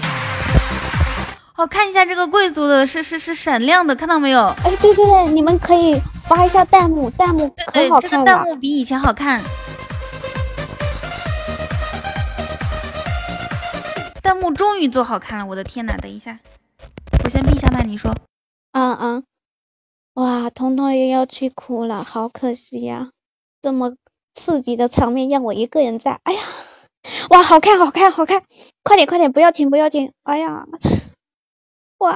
哦，看一下这个贵族的是是是闪亮的，看到没有？哎，对对对，你们可以发一下弹幕，弹幕对对，这个弹幕比以前好看。弹幕终于做好看了，我的天呐！等一下，我先闭一下麦，你说。嗯嗯。哇，彤彤又要去哭了，好可惜呀！这么刺激的场面让我一个人在，哎呀！哇，好看，好看，好看！快点，快点，不要停，不要停！哎呀！哇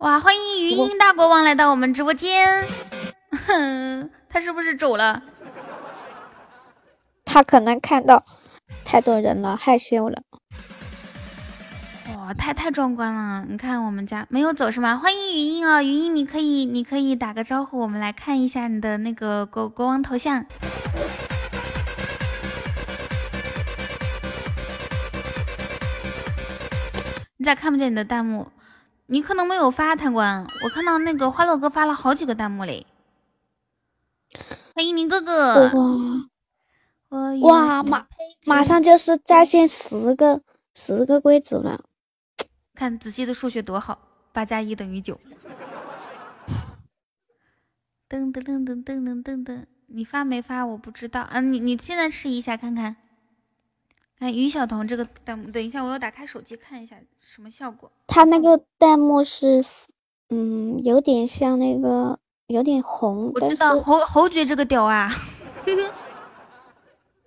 哇，欢迎余音大国王来到我们直播间。哼，他是不是走了？他可能看到太多人了，害羞了。哇，太太壮观了！你看我们家没有走是吗？欢迎语音哦，语音你可以你可以打个招呼，我们来看一下你的那个国国王头像。你咋看不见你的弹幕？你可能没有发贪官，我看到那个花落哥发了好几个弹幕嘞。欢迎你哥哥。哇哇，马马上就是在线十个十个柜子了。看子熙的数学多好，八加一等于九。噔噔噔噔噔噔噔噔，你发没发？我不知道啊，你你现在试一下看看。看于晓彤这个弹幕，等一下我要打开手机看一下什么效果。他那个弹幕是，嗯，有点像那个，有点红。我知道侯侯爵这个屌啊，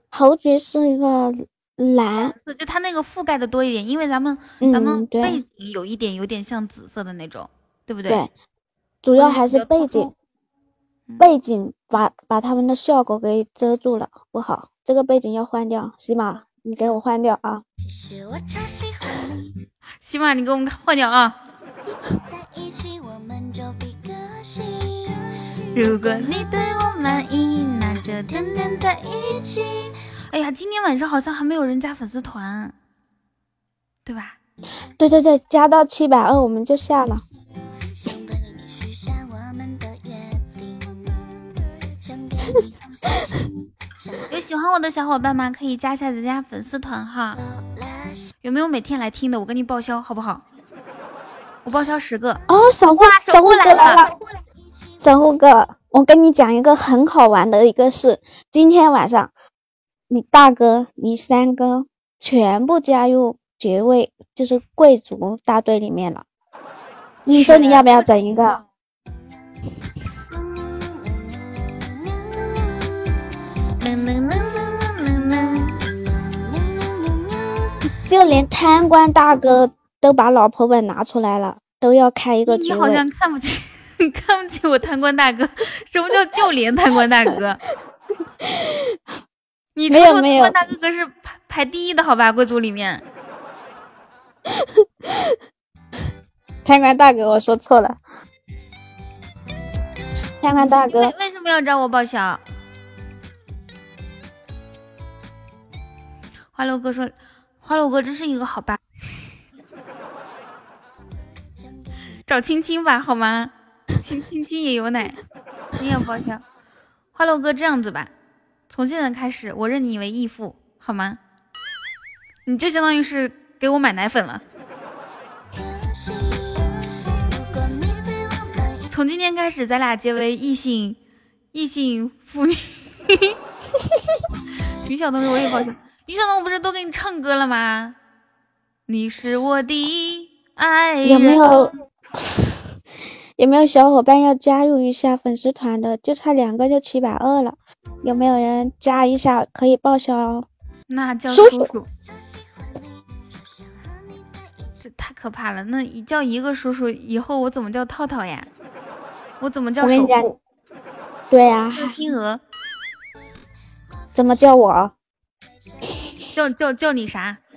侯爵是一个蓝色，就它那个覆盖的多一点，因为咱们咱们背景有一点有点像紫色的那种，对不对？对，主要还是背景。背景把把他们的效果给遮住了，不好，这个背景要换掉。喜马，你给我换掉啊！喜 马，你给我们换掉啊！如果你对我满意，那就天天在一起。哎呀，今天晚上好像还没有人加粉丝团，对吧？对对对，加到七百二我们就下了。有喜欢我的小伙伴吗？可以加一下咱家粉丝团哈。有没有每天来听的？我给你报销好不好？我报销十个。哦，小护小护来了。小护哥，我跟你讲一个很好玩的一个事。今天晚上，你大哥、你三哥全部加入爵位，就是贵族大队里面了。你说你要不要整一个？就连贪官大哥都把老婆本拿出来了，都要开一个你好像看不起，看不起我贪官大哥？什么叫就连贪官大哥？你没有没有，贪官大哥哥是排排第一的好吧？贵族里面，贪官大哥，我说错了。贪官大哥为什么要找我报销？花落哥说：“花落哥真是一个好爸，找青青吧，好吗？青青青也有奶，你也报销。花落哥这样子吧，从现在开始，我认你为义父，好吗？你就相当于是给我买奶粉了。从今天开始，咱俩结为异性异性父女。于小东，我也报销。”于小东，我不是都给你唱歌了吗？你是我的爱人。有没有有没有小伙伴要加入一下粉丝团的？就差两个就七百二了，有没有人加一下可以报销哦？那叫叔叔。这太可怕了！那一叫一个叔叔，以后我怎么叫套套呀？我怎么叫守护？对呀。叫星娥。怎么叫我？叫叫叫你啥？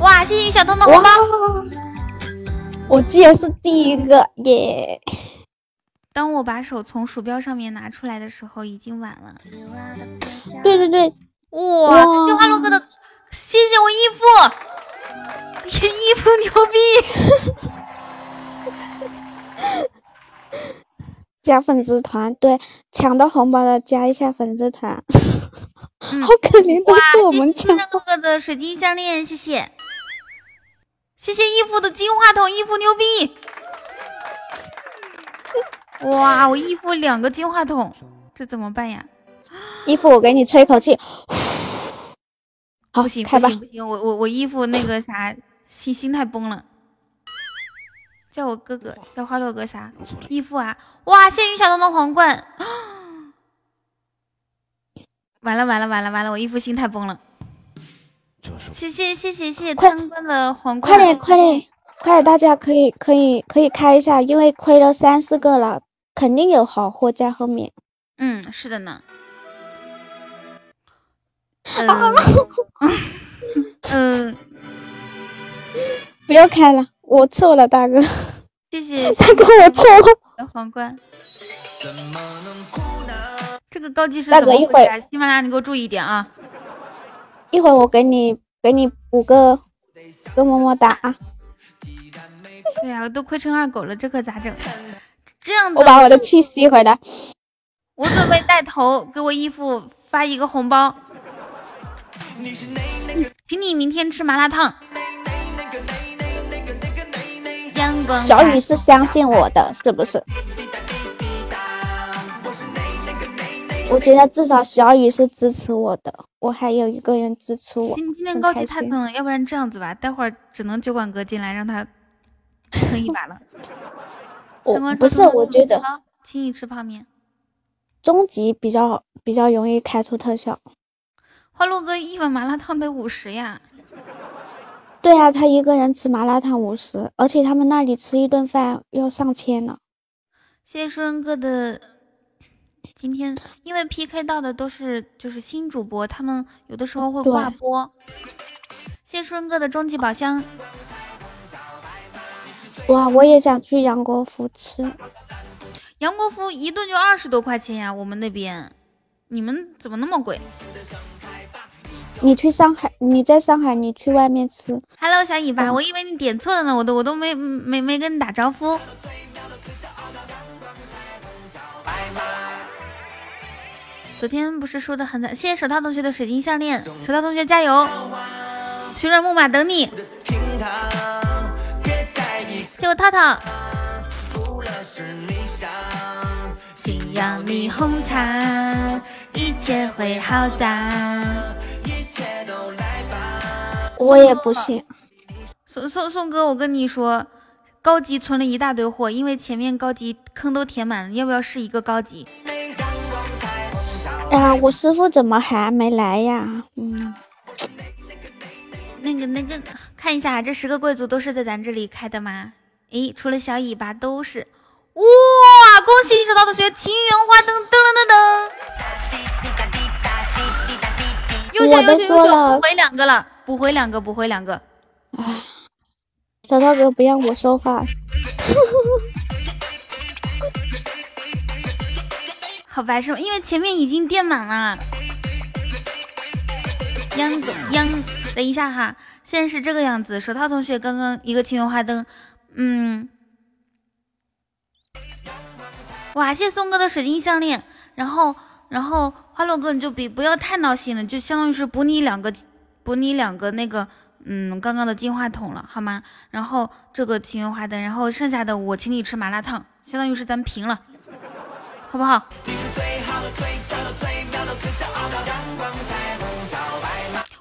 哇！谢谢小彤的红包，我竟然是第一个耶！当我把手从鼠标上面拿出来的时候，已经晚了。对对对，哇！谢花落哥的，谢谢我义父，义父牛逼！加粉丝团，对，抢到红包的加一下粉丝团。好可怜，都是我们抢。哥哥的水晶项链，谢谢，谢谢义父的金话筒，义父牛逼！哇，我义父两个金话筒，这怎么办呀？义父，我给你吹口气。好，不行不行不行，我我我义父那个啥心心态崩了。叫我哥哥，叫花落哥啥？义父啊！哇，谢雨小东的皇冠！完了完了完了完了，我义父心态崩了。谢谢谢谢谢谢贪官的皇冠！快点快点快点，大家可以可以可以开一下，因为亏了三四个了，肯定有好货在后面。嗯，是的呢。嗯，不要开了。我错了，大哥。谢谢大哥，我错了。皇冠。这个高级是怎么回事？喜马拉雅，你给我注意一点啊！一会儿我给你给你补个个么么哒啊！对呀、我都快成二狗了，这可咋整？这样子，我把我的气吸回来。我准备带头给我义父发一个红包，请你明天吃麻辣烫。阳光小雨是相信我的，是不是？我觉得至少小雨是支持我的，我还有一个人支持我。今今天高级太坑了，要不然这样子吧，待会儿只能酒馆哥进来让他坑一把了。我不是，我觉得好，请你吃泡面。终极比较比较容易开出特效。花落哥一碗麻辣烫得五十呀，对啊，他一个人吃麻辣烫五十，而且他们那里吃一顿饭要上千呢。谢谢舒恩哥的。今天因为 PK 到的都是就是新主播，他们有的时候会挂播。谢顺哥的终极宝箱，哇，我也想去杨国福吃。杨国福一顿就二十多块钱呀，我们那边，你们怎么那么贵你去上海，你在上海，你去外面吃。？Hello，小尾巴，嗯我以为你点错了呢，我都我都没没没跟你打招呼。昨天不是说的很惨，谢谢手套同学的水晶项链，手套同学加油，旋转木马等你。谢我套套，信仰霓虹塔，一切会好的。我也不信。宋宋宋哥，我跟你说，高级存了一大堆货，因为前面高级坑都填满了，要不要试一个高级？哎呀，我师傅怎么还没来呀？嗯，那个那个，看一下这十个贵族都是在咱这里开的吗？诶，除了小尾巴都是。哇！恭喜你收到的学情缘花灯，噔噔噔噔。优秀我都优秀优秀，说了补回两个了，补回两个，补回两个。唉，小涛哥不让我说话。好白是吗？因为前面已经垫满了。央哥央，等一下哈，现在是这个样子。手套同学刚刚一个情缘花灯，嗯，哇，谢松哥的水晶项链。然后，然后花落哥你就别不要太闹心了，就相当于是补你两个，补你两个那个，嗯，刚刚的金话筒了，好吗？然后这个情缘花灯，然后剩下的我请你吃麻辣烫，相当于是咱平了。好不好？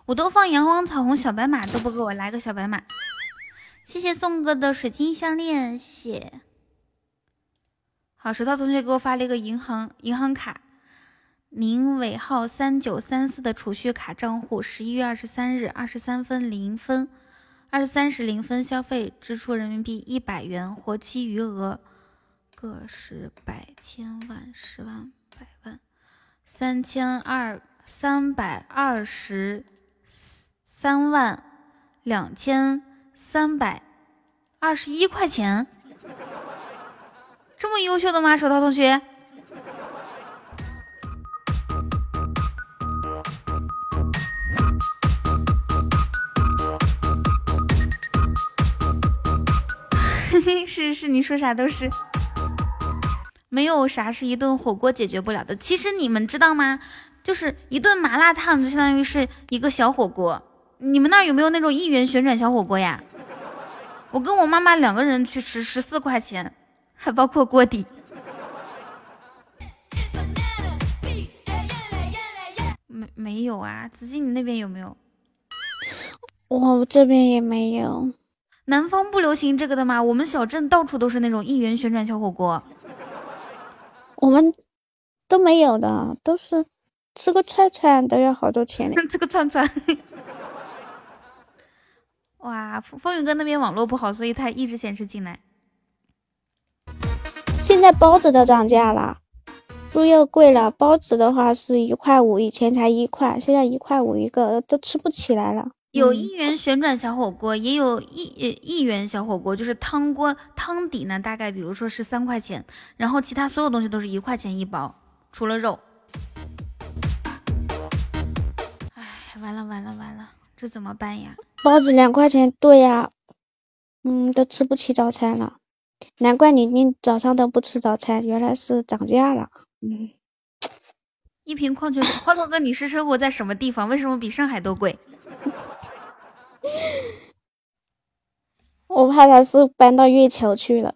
我都放阳光彩虹小白马，都不给我来个小白马。谢谢宋哥的水晶项链，谢谢。好，手套同学给我发了一个银行银行卡，您尾号三九三四的储蓄卡账户，十一月二十三日二十三分零分，二十三时零分消费支出人民币一百元，活期余额。个十百千万十万百万三千二三百二十三万两千三百二十一块钱，这么优秀的吗？手套同学，是是，你说啥都是。没有啥是一顿火锅解决不了的。其实你们知道吗？就是一顿麻辣烫，就相当于是一个小火锅。你们那儿有没有那种一元旋转小火锅呀？我跟我妈妈两个人去吃，十四块钱，还包括锅底。没没有啊？子欣，你那边有没有？我这边也没有。南方不流行这个的吗？我们小镇到处都是那种一元旋转小火锅。我们都没有的，都是吃个串串都要好多钱嘞。这个串串，哇，风风雨哥那边网络不好，所以他一直显示进来。现在包子都涨价了，猪肉贵了，包子的话是一块五，以前才一块，现在一块五一个，都吃不起来了。有一元旋转小火锅，也有一呃一元小火锅，就是汤锅汤底呢，大概比如说是三块钱，然后其他所有东西都是一块钱一包，除了肉。哎，完了完了完了，这怎么办呀？包子两块钱，对呀、嗯，都吃不起早餐了。难怪你你早上都不吃早餐，原来是涨价了。嗯，一瓶矿泉水，花落哥，你是生活在什么地方？为什么比上海都贵？我怕他是搬到月球去了。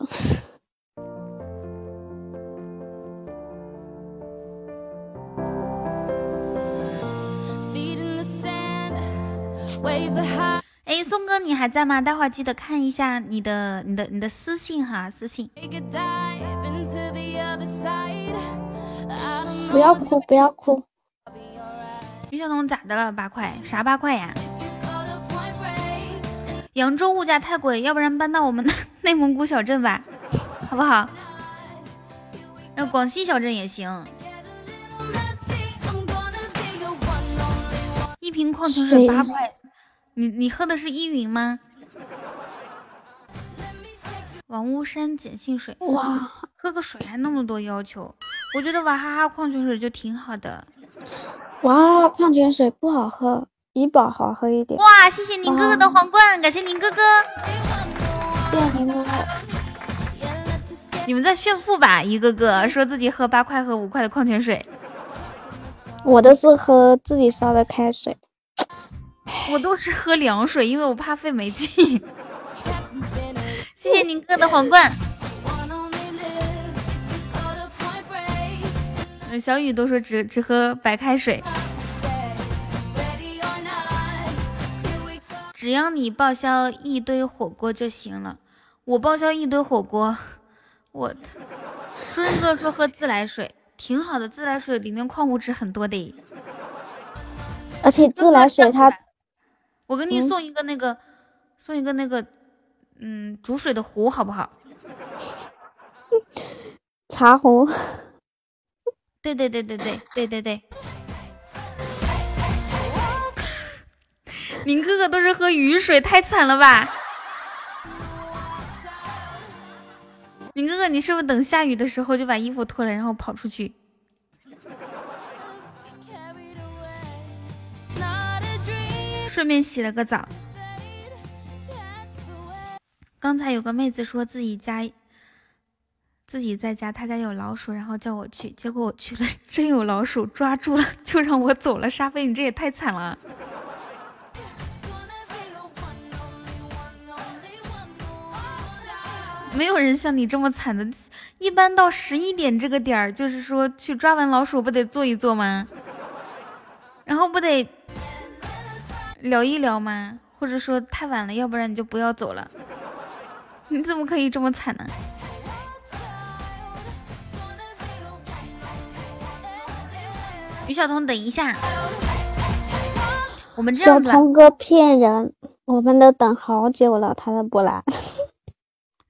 哎，宋哥，你还在吗？待会儿记得看一下你的、你的、你的私信哈，私信。不要哭，不要哭。于小彤咋的了？八块？啥八块呀？扬州物价太贵，要不然搬到我们 内蒙古小镇吧，好不好？那广西小镇也行。一瓶矿泉水八块，你你喝的是依云吗？王屋山碱性水，哇，喝个水还那么多要求，我觉得娃哈哈矿泉水就挺好的。娃哈哈矿泉水不好喝。怡宝好喝一点。哇，谢谢宁哥哥的皇冠，感谢宁哥哥。谢谢宁哥哥。你们在炫富吧？一个个说自己喝八块和五块的矿泉水。我都是喝自己烧的开水。我都是喝凉水，因为我怕费煤气。谢谢宁哥的皇冠。嗯，小雨都说只只喝白开水。只要你报销一堆火锅就行了，我报销一堆火锅，我。书生哥说喝自来水挺好的，自来水里面矿物质很多的，而且自来水它，我给你送一个那个，送一个那个，嗯，煮水的壶好不好？茶壶。对对对对对对对对。您哥哥都是喝雨水，太惨了吧！您哥哥，你是不是等下雨的时候就把衣服脱了，然后跑出去，顺便洗了个澡？刚才有个妹子说自己家自己在家，她家有老鼠，然后叫我去，结果我去了，真有老鼠，抓住了就让我走了。沙飞，你这也太惨了。没有人像你这么惨的，一般到十一点这个点儿，就是说去抓完老鼠不得坐一坐吗？然后不得聊一聊吗？或者说太晚了，要不然你就不要走了。你怎么可以这么惨呢？于晓彤，等一下，我们这样子。小彤哥骗人，我们都等好久了，他都不来。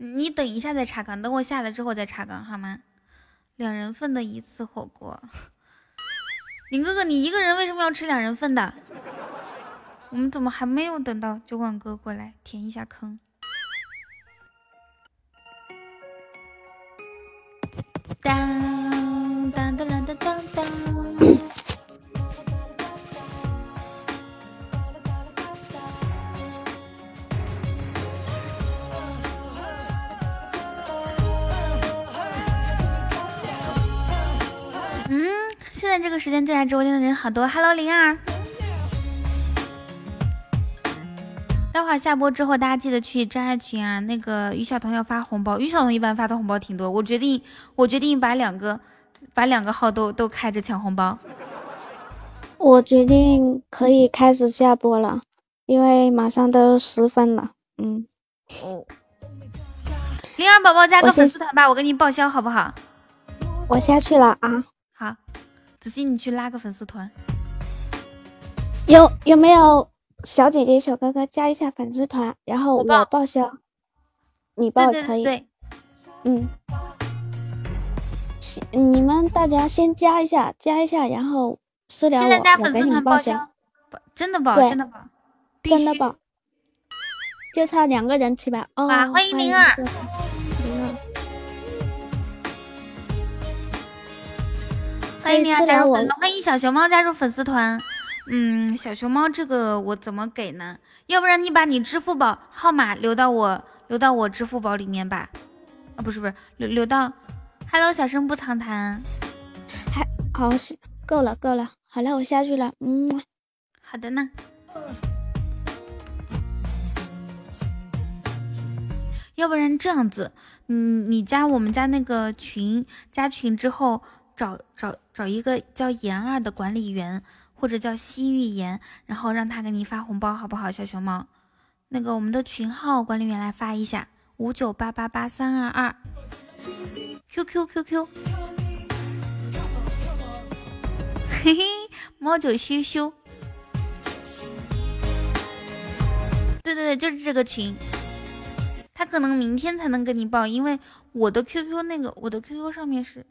你等一下再查岗，等我下来之后再查岗好吗？两人份的一次火锅，林哥哥，你一个人为什么要吃两人份的？我们怎么还没有等到酒馆哥过来填一下坑？间进来直播间的人好多，Hello 灵儿。待会儿下播之后，大家记得去真爱群啊。那个于晓彤要发红包，于晓彤一般发的红包挺多。我决定，我决定把两个，把两个号都都开着抢红包。我决定可以开始下播了，因为马上都十分了。嗯。哦。灵儿宝宝加个粉丝团吧，我给你报销好不好？我下去了啊。好。子欣，你去拉个粉丝团，有有没有小姐姐、小哥哥加一下粉丝团，然后我报销，你报可以，对，嗯，你们大家先加一下，加一下，然后私聊我，我给你报销，真的报，真的报，真的报，就差两个人起吧，哦，欢迎灵儿。欢迎你啊！加入粉丝，欢迎小熊猫加入粉丝团。嗯，小熊猫这个我怎么给呢？要不然你把你支付宝号码留到我留到我支付宝里面吧。啊，不是不是，留留到。Hello，小声不藏谈。还好是够了够了，好了，我下去了。嗯，好的呢。要不然这样子，嗯，你加我们家那个群，加群之后找找找一个叫言儿的管理员，或者叫西域言，然后让他给你发红包，好不好？小熊猫，那个我们的群号管理员来发一下，五九八八八三二二，QQ QQ，嘿嘿，猫九羞羞，对对对，就是这个群。他可能明天才能跟你报，因为我的 QQ 那个我的 QQ 上面是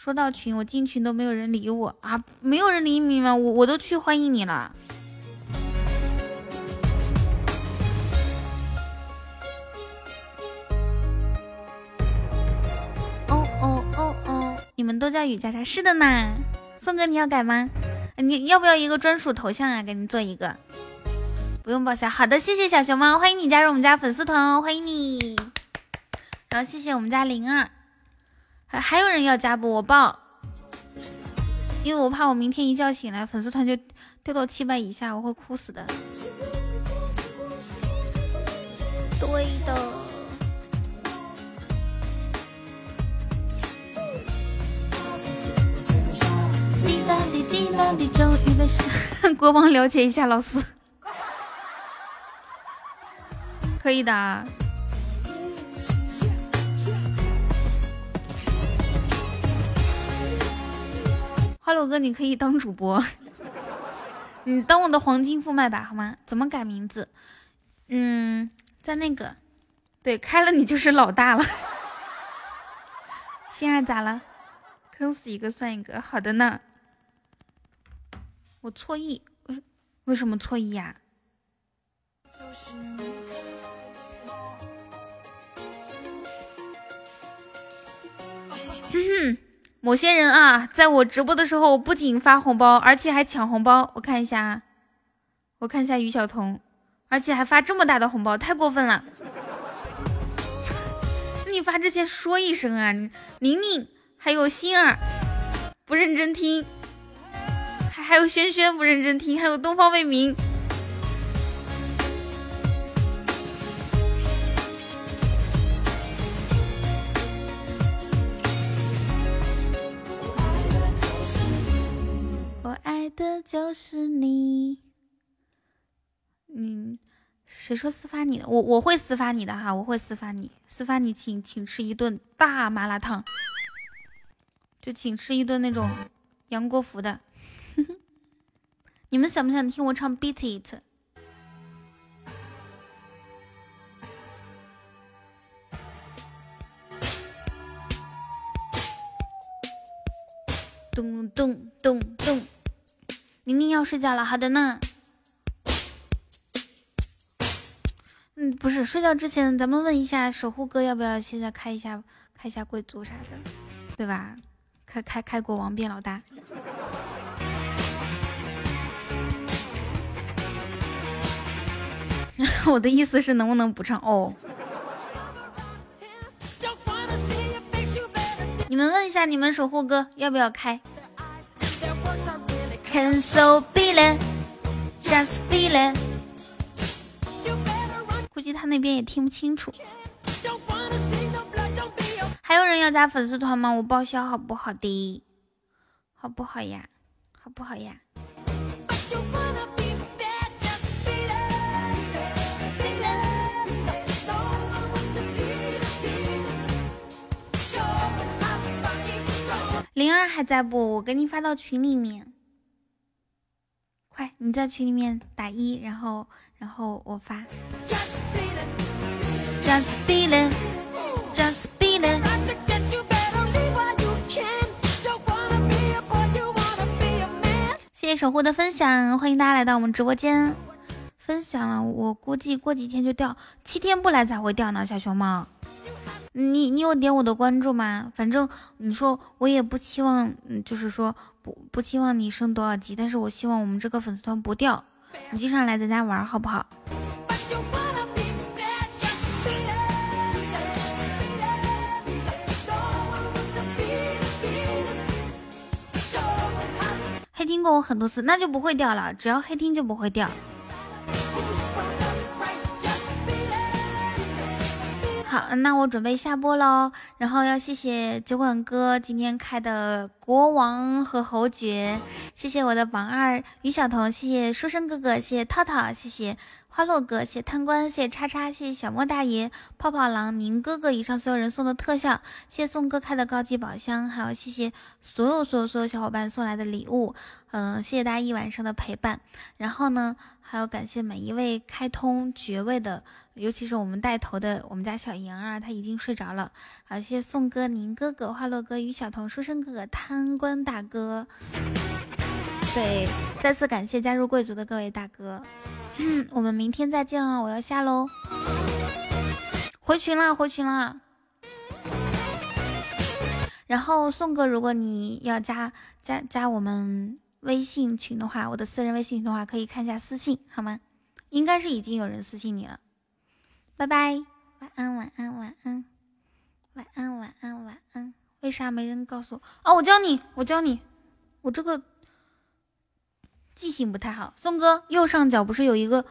说到群，我进群都没有人理我啊，没有人理你吗？我我都去欢迎你了。哦哦哦哦，你们都叫雨佳佳，是的呢。宋哥你要改吗？你要不要一个专属头像啊？给你做一个。不用报销，好的，谢谢小熊猫，欢迎你加入我们家粉丝团哦，欢迎你。然后谢谢我们家灵儿，还还有人要加不？我报，因为我怕我明天一觉醒来粉丝团就掉到七百以下，我会哭死的。对的。滴答滴滴答滴，终于被上 国王了解一下老四。可以的，花柳哥，你可以当主播，你当我的黄金副麦吧，好吗？怎么改名字？嗯，在那个，对，开了你就是老大了。心儿咋了？坑死一个算一个，好的呢。我错意，为为什么错意呀？哼哼，某些人啊，在我直播的时候不仅发红包，而且还抢红包。我看一下，我看一下于晓彤，而且还发这么大的红包，太过分了。你发之前说一声啊，宁宁还有心儿不认真听，还还有轩轩不认真听，还有东方未明。的就是你，嗯，谁说私发你的？我我会私发你的哈，我会私发你，私发你请请吃一顿大麻辣烫，就请吃一顿那种杨国福的。你们想不想听我唱《Beat It》？咚咚咚咚。宁宁要睡觉了，好的呢。嗯，不是，睡觉之前咱们问一下守护哥要不要现在开一下开一下贵族啥的，对吧？开开开国王变老大。我的意思是能不能不唱哦？你们问一下你们守护哥要不要开？Can so feel it, just feel it。估计他那边也听不清楚。还有人要加粉丝团吗？我报销好不好的？好不好呀？好不好呀？灵儿还在不？我给你发到群里面。快，你在群里面打一，然后，然后我发。Just feeling, just feeling。谢谢守护的分享，欢迎大家来到我们直播间。分享了，我估计过几天就掉，七天不来才会掉呢。小熊猫，你你有点我的关注吗？反正你说我也不期望就是说不不期望你升多少级但是我希望我们这个粉丝团不掉。你经常来咱家玩好不好？黑听过我很多次那就不会掉了只要黑听就不会掉。好，那我准备下播喽。然后要谢谢酒馆哥今天开的国王和侯爵，谢谢我的榜二于小彤，谢谢书生哥哥，谢谢套套，谢谢花落哥，谢谢贪官，谢谢叉叉，谢谢小莫大爷、泡泡狼、宁哥哥以上所有人送的特效，谢谢宋哥开的高级宝箱，还有谢谢所有所有所有小伙伴送来的礼物，嗯，谢谢大家一晚上的陪伴。然后呢，还要感谢每一位开通爵位的。尤其是我们带头的我们家小莹啊，他已经睡着了。好，谢谢宋哥、宁哥哥、花落哥、于小彤、书生哥哥、贪官大哥。对，再次感谢加入贵族的各位大哥。嗯，我们明天再见啊！我要下喽，回群了，回群了。然后宋哥，如果你要加加加我们微信群的话，我的私人微信群的话，可以看一下私信好吗？应该是已经有人私信你了。拜拜，晚安，晚安，晚安，晚安，晚安，晚安。为啥没人告诉我？哦，我教你，我教你。我这个记性不太好。宋哥，右上角不是有一个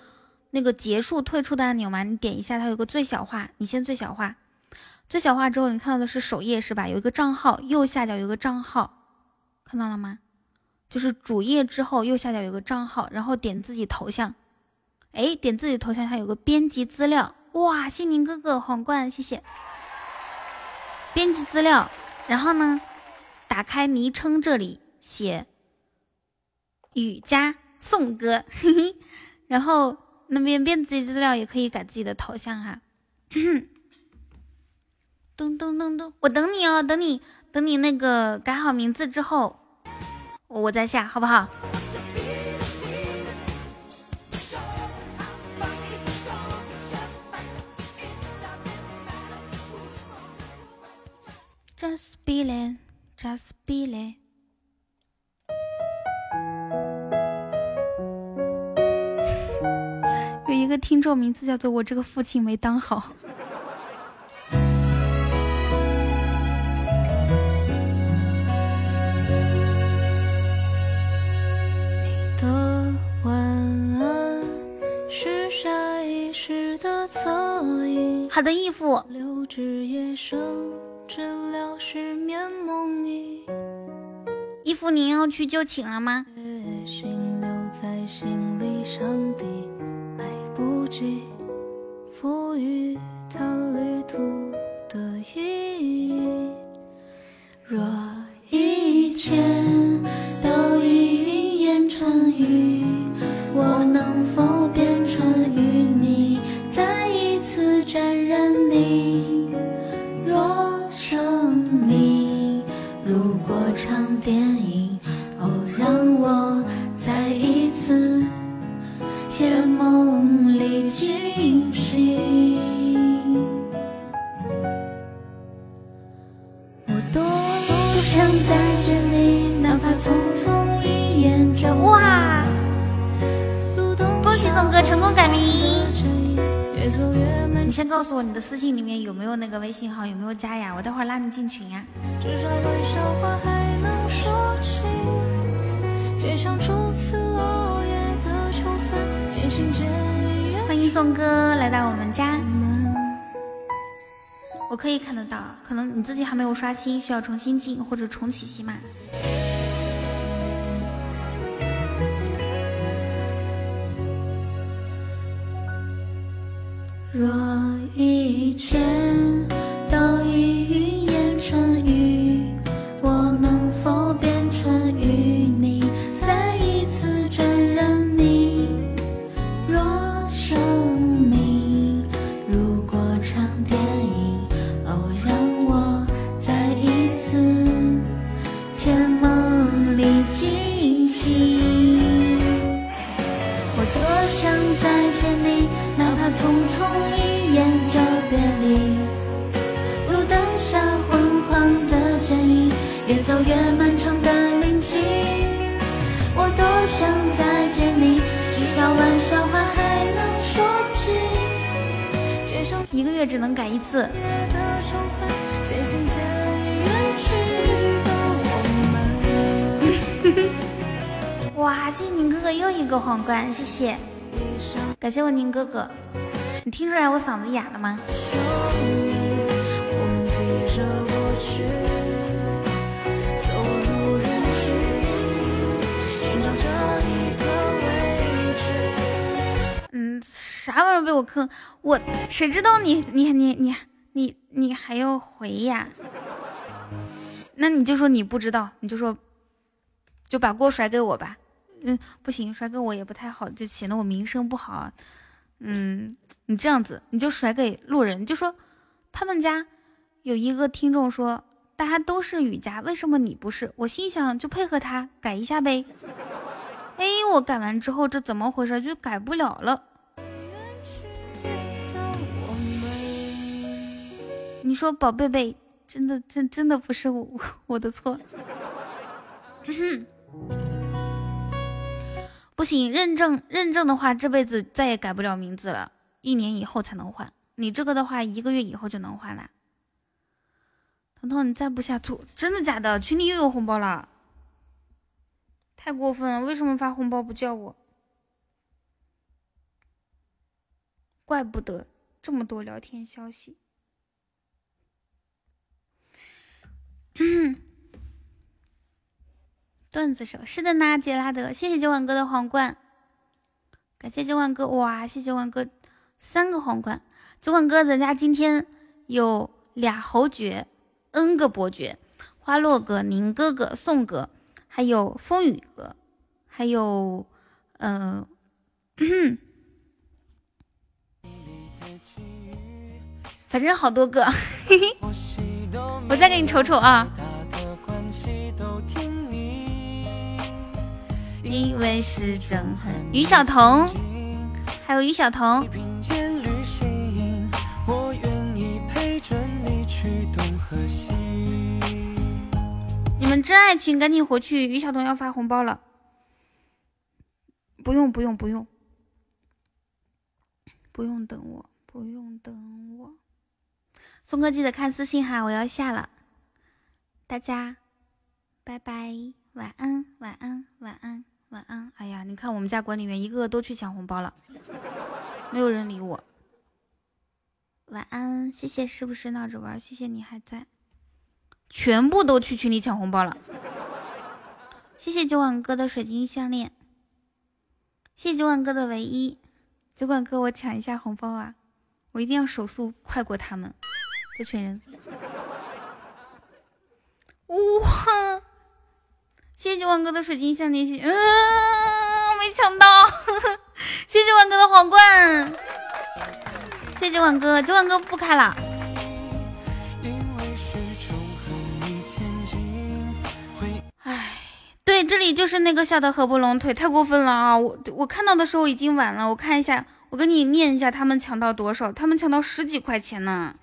那个结束退出的按钮吗？你点一下，它有个最小化，你先最小化。最小化之后，你看到的是首页是吧？有一个账号，右下角有个账号，看到了吗？就是主页之后右下角有个账号，然后点自己头像。哎，点自己头像，它有个编辑资料。哇，谢宁哥哥皇冠，谢谢。编辑资料，然后呢，打开昵称这里写雨佳宋哥，然后那边编辑资料也可以改自己的头像哈。咚咚咚咚，我等你哦，等你，等你那个改好名字之后，我再下，好不好？Just be there, just be there。有一个听众名字叫做“我这个父亲没当好”。你的晚安是下意识的侧影。好的，义父。治疗失眠梦呓。衣服，您要去就寝了吗？心留在心里上帝来不及赋予它旅途的意义。若一切都已云烟成雨，我能否变成与你再一次沾染你？若生命如果场电影，哦，让我再一次甜梦里惊醒。我多么想再见你，哪怕匆匆一眼就哇！恭喜宋哥成功改名。你先告诉我你的私信里面有没有那个微信号，有没有加呀？我待会儿拉你进群呀。欢迎宋哥来到我们家，我可以看得到，可能你自己还没有刷新，需要重新进或者重启喜马。若一切都已云烟成雨，我能否变成与你再一次沾染你？若生命如果场电影，哦，让我再一次甜梦里惊醒。我多想再见你。哪怕匆匆越漫长的林径。我多想再见你，至少玩笑话还能说起。一个月只能改一次。哇，谢谢宁哥哥又一个皇冠，谢谢，感谢我宁哥哥。你听出来我嗓子哑了吗？嗯，啥玩意儿被我坑？我谁知道你你你你你你还要回呀？那你就说你不知道，你就说就把锅甩给我吧。嗯，不行，甩给我也不太好，就显得我名声不好。嗯，你这样子，你就甩给路人，就说他们家有一个听众说，大家都是雨佳，为什么你不是？我心想，就配合他改一下呗。哎，我改完之后，这怎么回事？就改不了了。你说，宝贝贝，真的真真的不是我我的错。不行，认证认证的话，这辈子再也改不了名字了，一年以后才能换。你这个的话，一个月以后就能换了。彤彤，你再不下醋，真的假的？群里又有红包了，太过分了！为什么发红包不叫我？怪不得这么多聊天消息。段子手是的呢，杰拉德，谢谢九万哥的皇冠，感谢九万哥，哇，谢九万哥三个皇冠，九万哥，咱家今天有俩侯爵，N 个伯爵，花落哥、宁哥哥、宋哥，还有风雨哥，还有，嗯，反正好多个，我再给你瞅瞅啊。因为是真恨于小彤，还有于小彤。你们真爱群赶紧回去，于小彤要发红包了。不用不用不用，不用等我，不用等我。松哥记得看私信哈，我要下了，大家拜拜，晚安晚安晚安。晚安。哎呀，你看我们家管理员一个个都去抢红包了，没有人理我。晚安，谢谢，是不是闹着玩？谢谢你还在，全部都去群里抢红包了。谢谢九碗哥的水晶项链，谢谢九碗哥的唯一。九碗哥，我抢一下红包啊！我一定要手速快过他们这群人。哇！谢谢九万哥的水晶项链，谢，嗯，没抢到，谢谢九万哥的皇冠，谢谢九万哥，九万哥不开了。对，这里就是那个笑得合不拢腿，太过分了啊！我我看到的时候已经晚了，我看一下，我给你念一下，他们抢到多少？他们抢到十几块钱呢，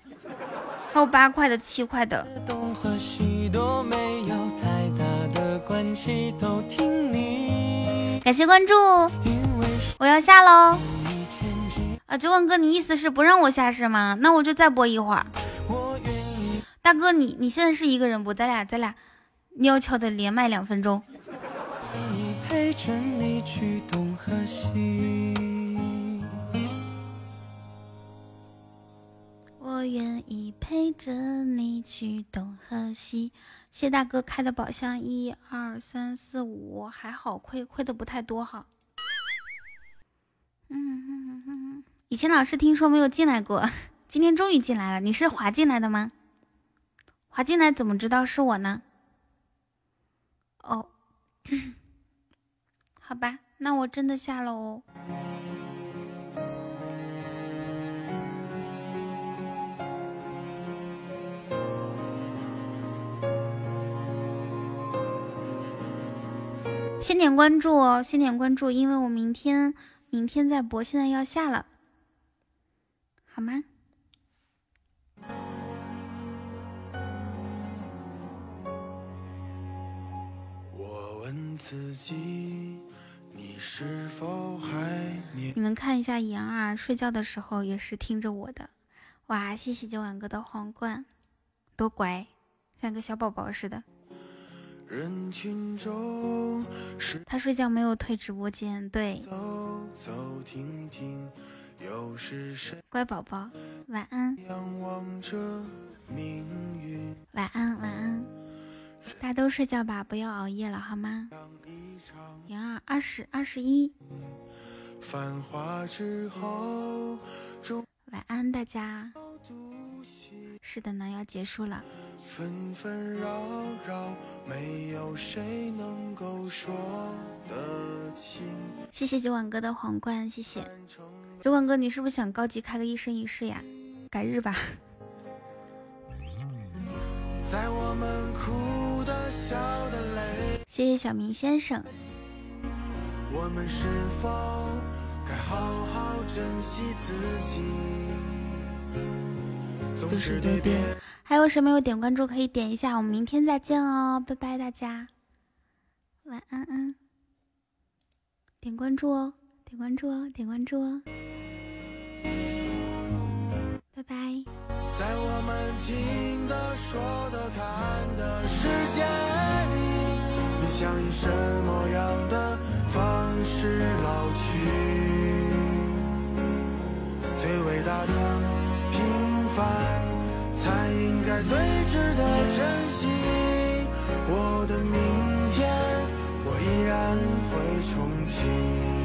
还有八块的、七块的。感谢关注，我要下喽。啊，九万哥，你意思是不让我下是吗？那我就再播一会儿。大哥，你你现在是一个人不？咱俩咱俩蔫悄的连麦两分钟。陪着你去东和西我愿意陪着你去东和西。谢大哥开的宝箱，一二三四五，还好亏亏的不太多哈。嗯嗯嗯嗯，以前老是听说没有进来过，今天终于进来了。你是滑进来的吗？滑进来怎么知道是我呢？哦，好吧，那我真的下了哦。先点关注哦，先点关注，因为我明天明天再播，现在要下了，好吗？自己你们看一下妍儿睡觉的时候也是听着我的，哇！谢谢九晚哥的皇冠，多乖，像个小宝宝似的。人群中是他睡觉没有退直播间，对，走走停停，又是谁乖宝宝，晚安，仰望着命运？晚安，晚安，大家都睡觉吧，不要熬夜了，好吗？像一场零二二十二十一，繁华之后，终晚安，大家。是的呢，要结束了。纷纷扰扰，没有谁能够说得清。谢谢酒馆哥的皇冠，谢谢酒馆哥，你是不是想高级开个一生一世呀？改日吧。在我们哭、谢谢小明先生，我们是否该好好珍惜自己？总是对别人还有谁没有点关注可以点一下，我们明天再见哦，拜拜大家，晚安安。点关注哦，点关注哦，点关注哦，拜拜。在我们听的、说的、看的世界里，你想以什么样的方式老去？最伟大的平凡，才应该最值得珍惜。我的明天，我依然会憧憬。